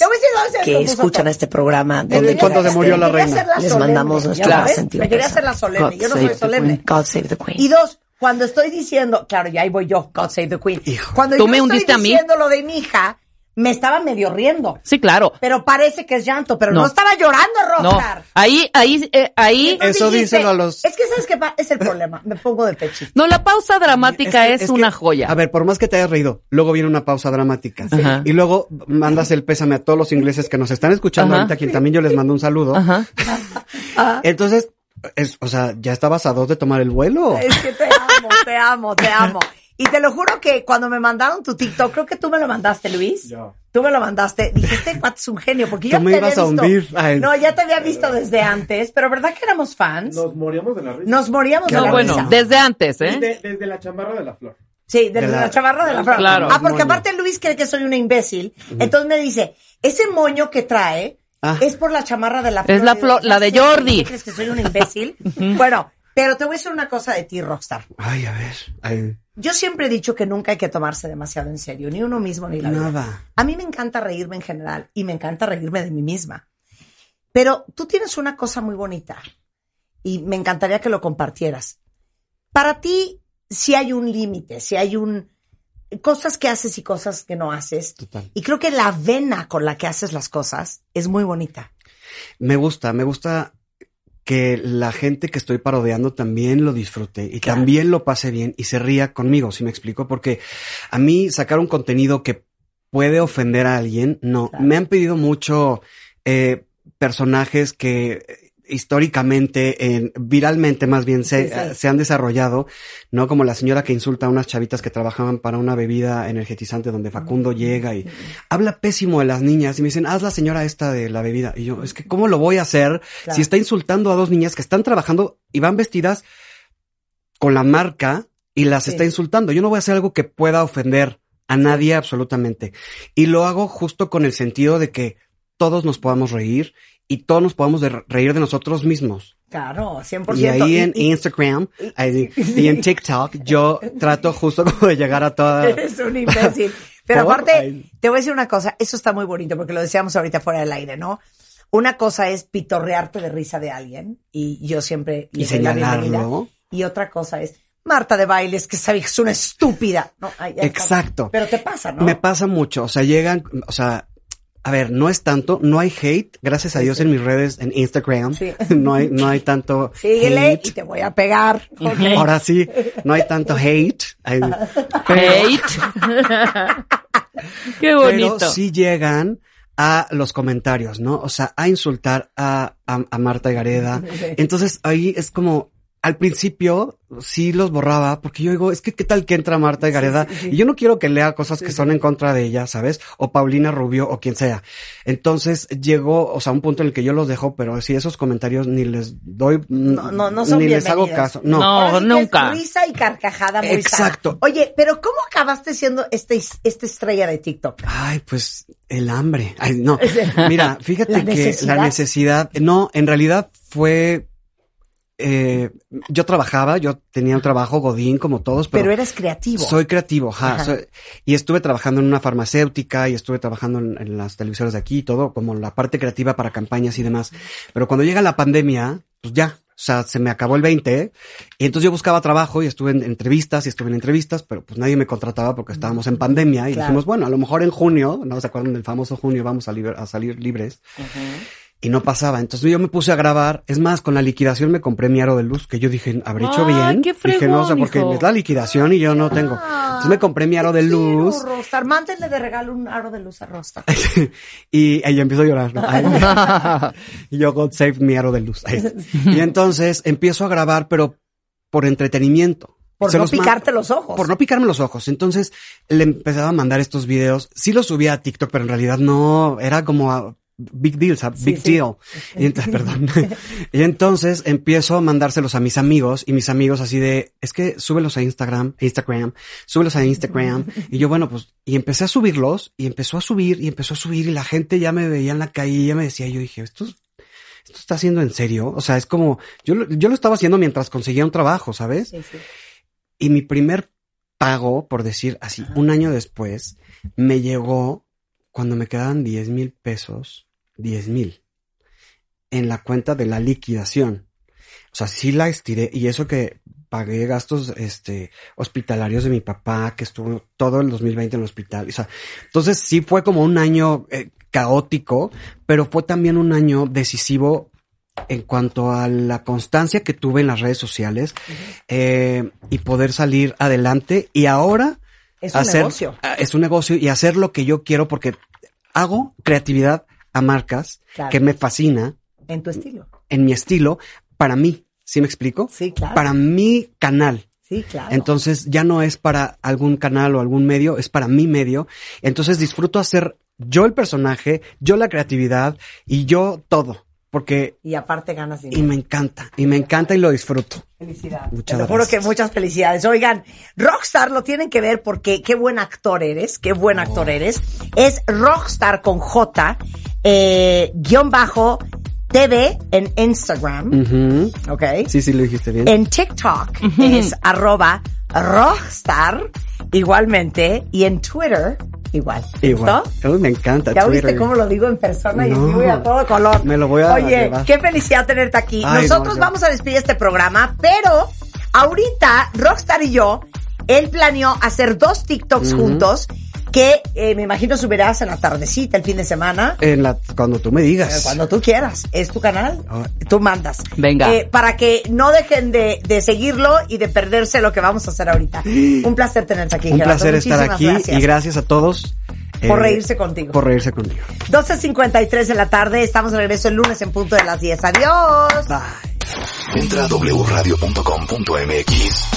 que escuchan este programa, ¿Desde donde cuándo se murió la reina? Les solemne, mandamos nuestro más sentido Me quería pésame. hacerla solemne. God Yo no soy solemne. God save the queen. Y dos, cuando estoy diciendo, claro, ya ahí voy yo, God save the Queen. Hijo. Cuando ¿Tú yo me estoy hundiste a mí? diciendo lo de mi hija, me estaba medio riendo. Sí, claro. Pero parece que es llanto, pero no, No. estaba llorando, No, Rockstar. ahí, ahí, eh, ahí. Eso dijiste, díselo a los- Es que sabes pa- es el problema. Me pongo de pechito. No, la pausa dramática que- es, que- una joya. A ver, por más que te hayas reído, luego viene una pausa dramática. Ajá. Y luego mandas el pésame a todos los ingleses que nos están escuchando Ajá. ahorita, a quien también yo les mando un saludo. Ajá. Entonces, es, o sea, ¿ya estabas a dos de tomar el vuelo? Es que te amo, te amo, te amo. Y te lo juro que cuando me mandaron tu TikTok, creo que tú me lo mandaste, Luis. Yo. Tú me lo mandaste. Dije, este cuate es un genio, porque yo me te había ibas a visto. hundir a él. No, ya te había visto desde antes, pero ¿verdad que éramos fans? Nos, moríamos de la risa. moríamos de la bueno, risa. desde antes, ¿eh? desde la chamarra de la flor. Sí, desde De la, la- chamarra de la flor. Claro. Ah, porque Moño. aparte Luis cree que soy una imbécil. Entonces me dice, ese moño que trae Ah. es por la chamarra de la flor. Es la flor- la de "¿Sabes qué? Jordi". ¿Crees que soy un imbécil? bueno, pero te voy a decir una cosa de ti, Rockstar. Ay, a ver. Ay, Yo siempre he dicho que nunca hay que tomarse demasiado en serio, ni uno mismo ni la vida. nada. A mí me encanta reírme en general y me encanta reírme de mí misma. Pero tú tienes una cosa muy bonita y me encantaría que lo compartieras. Para ti, si hay un límite, si hay un cosas que haces y cosas que no haces. Total. Y creo que la vena con la que haces las cosas es muy bonita. Me gusta, me gusta que la gente que estoy parodeando también lo disfrute y Claro. también lo pase bien y se ría conmigo, si me explico, porque a mí sacar un contenido que puede ofender a alguien, no. Me han pedido mucho eh, personajes que históricamente, en, viralmente más bien, se, Sí, sí. se han desarrollado, ¿no? Como la señora que insulta a unas chavitas que trabajaban para una bebida energetizante donde Facundo llega y habla pésimo de las niñas y me dicen, haz la señora esta de la bebida. Y yo, es que, ¿cómo lo voy a hacer Claro. si está insultando a dos niñas que están trabajando y van vestidas con la marca y las Sí. está insultando? Yo no voy a hacer algo que pueda ofender a nadie absolutamente. Y lo hago justo con el sentido de que todos nos podamos reír y todos nos podamos de- reír de nosotros mismos. Claro, 100%. Y ahí en Instagram ahí- y en TikTok yo trato justo como de llegar a toda... Eres un imbécil. Pero ¿Por? aparte, te voy a decir una cosa, eso está muy bonito porque lo decíamos ahorita fuera del aire, ¿no? Una cosa es pitorrearte de risa de alguien y yo siempre Y señalarlo. Y otra cosa es Marta de bailes que sabe que es una estúpida. No. Exacto. Pero te pasa, ¿no? Me pasa mucho, o sea, llegan, o sea, a ver, no es tanto, no hay hate, gracias a Dios sí. en mis redes, en Instagram, Sí. no hay, no hay tanto Síguele hate. y te voy a pegar. Ahora sí, no hay tanto hate. Hay- Hate. Qué bonito. Pero sí llegan a los comentarios, ¿no? O sea, a insultar a, a, a Marta Gareda. Entonces ahí es como, al principio sí los borraba porque yo digo, es que qué tal que entra Marta Gareda sí, sí. y yo no quiero que lea cosas que son en contra de ella, ¿sabes? O Paulina Rubio o quien sea. Entonces llegó, o sea, un punto en el que yo los dejo, pero si esos comentarios ni les doy, No, no, no son ni les hago caso. No. No. Nunca. es risa y carcajada muy sana. Exacto. Oye, pero ¿cómo acabaste siendo este, esta estrella de TikTok? Ay, pues el hambre. Ay, no. Mira, fíjate La que necesidad. la necesidad, no, en realidad fue, eh, yo trabajaba, yo tenía un trabajo godín como todos, pero, Pero eres creativo. soy creativo, ajá, Ajá. soy- y estuve trabajando en una farmacéutica y estuve trabajando en, en las televisoras de aquí y todo, como la parte creativa para campañas y demás. Pero cuando llega la pandemia, pues ya, o sea, se me acabó el 20 y entonces yo buscaba trabajo y estuve en entrevistas y estuve en entrevistas, pero pues nadie me contrataba porque estábamos en pandemia y Claro. dijimos, bueno, a lo mejor en junio, ¿no se acuerdan del famoso junio? Vamos a, liber- a salir libres. Y no pasaba. Entonces yo me puse a grabar. Es más, con la liquidación me compré mi aro de luz, que yo dije, ¿habré hecho bien? qué dije, no, o sea, fregón, porque hijo. es la liquidación y yo no tengo. Entonces me compré mi aro de luz Quiero, Rostar, mándenle de regalo un aro de luz a Rostar. y ella empiezo a llorar. y yo, God save mi aro de luz. Y entonces empiezo a grabar, pero por entretenimiento. Por Se no los picarte los ojos. Por no picarme los ojos. Entonces le empezaba a mandar estos videos. Sí los subía a TikTok, pero en realidad no, era como a big deal, ¿sabes? Big sí. deal. Y ent- perdón. y entonces empiezo a mandárselos a mis amigos y mis amigos así de, es que súbelos a Instagram, Instagram, súbelos a Instagram. y yo, bueno, pues, y empecé a subirlos y empezó a subir y empezó a subir y la gente ya me veía en la calle y ya me decía, yo dije, esto es- esto está haciendo en serio. O sea, es como, yo, lo- yo lo estaba haciendo mientras conseguía un trabajo, ¿sabes? Sí. Y mi primer pago, por decir así, un año después, me llegó cuando me quedaban 10 mil pesos, 10 mil, en la cuenta de la liquidación. O sea, sí la estiré y eso que pagué gastos, este, hospitalarios de mi papá, que estuvo todo el 2020 en el hospital. O sea, entonces sí fue como un año eh, caótico, pero fue también un año decisivo en cuanto a la constancia que tuve en las redes sociales eh, y poder salir adelante y ahora Es un hacer negocio. es un negocio y hacer lo que yo quiero porque hago creatividad a marcas Claro. que me fascina En tu estilo. en mi estilo para mí, ¿sí me explico? Sí, claro. Para mi canal. Sí, claro. Entonces ya no es para algún canal o algún medio, es para mi medio. Entonces disfruto hacer yo el personaje, yo la creatividad y yo todo. Porque, y aparte ganas dinero. y me encanta, y me encanta y lo disfruto. Felicidades. Muchas Te lo juro gracias. que muchas felicidades. Oigan, Rockstar lo tienen que ver porque qué buen actor eres, qué buen actor eres. Es Rockstar con J, eh, guion bajo TV en Instagram, Ujú. ¿ok? Sí, sí, lo dijiste bien. En TikTok es arroba Rockstar igualmente y en Twitter igual. Igual. ¿Listo? Uy, me encanta. ¿Ya Twitter. viste cómo lo digo en persona y No. en vivo y a todo color? Me lo voy a Oye, llevar. qué felicidad tenerte aquí. Ay, Nosotros no, vamos a despedir este programa, pero ahorita Rockstar y yo, él planeó hacer dos TikToks juntos que eh, me imagino subirás en la tardecita el fin de semana. En la, cuando tú me Eh, digas. Cuando tú quieras, es tu canal, Ah. tú mandas. Venga. Eh, para que no dejen de, de seguirlo y de perderse lo que vamos a hacer ahorita. Un placer tenerte aquí. Un Gerardo. placer estar Muchísimas aquí gracias. y gracias a todos. Por Eh, reírse contigo. Por reírse conmigo. 12.53 de la tarde, estamos de regreso el lunes en punto de las 10. Adiós. Entra a wradio.com.mx.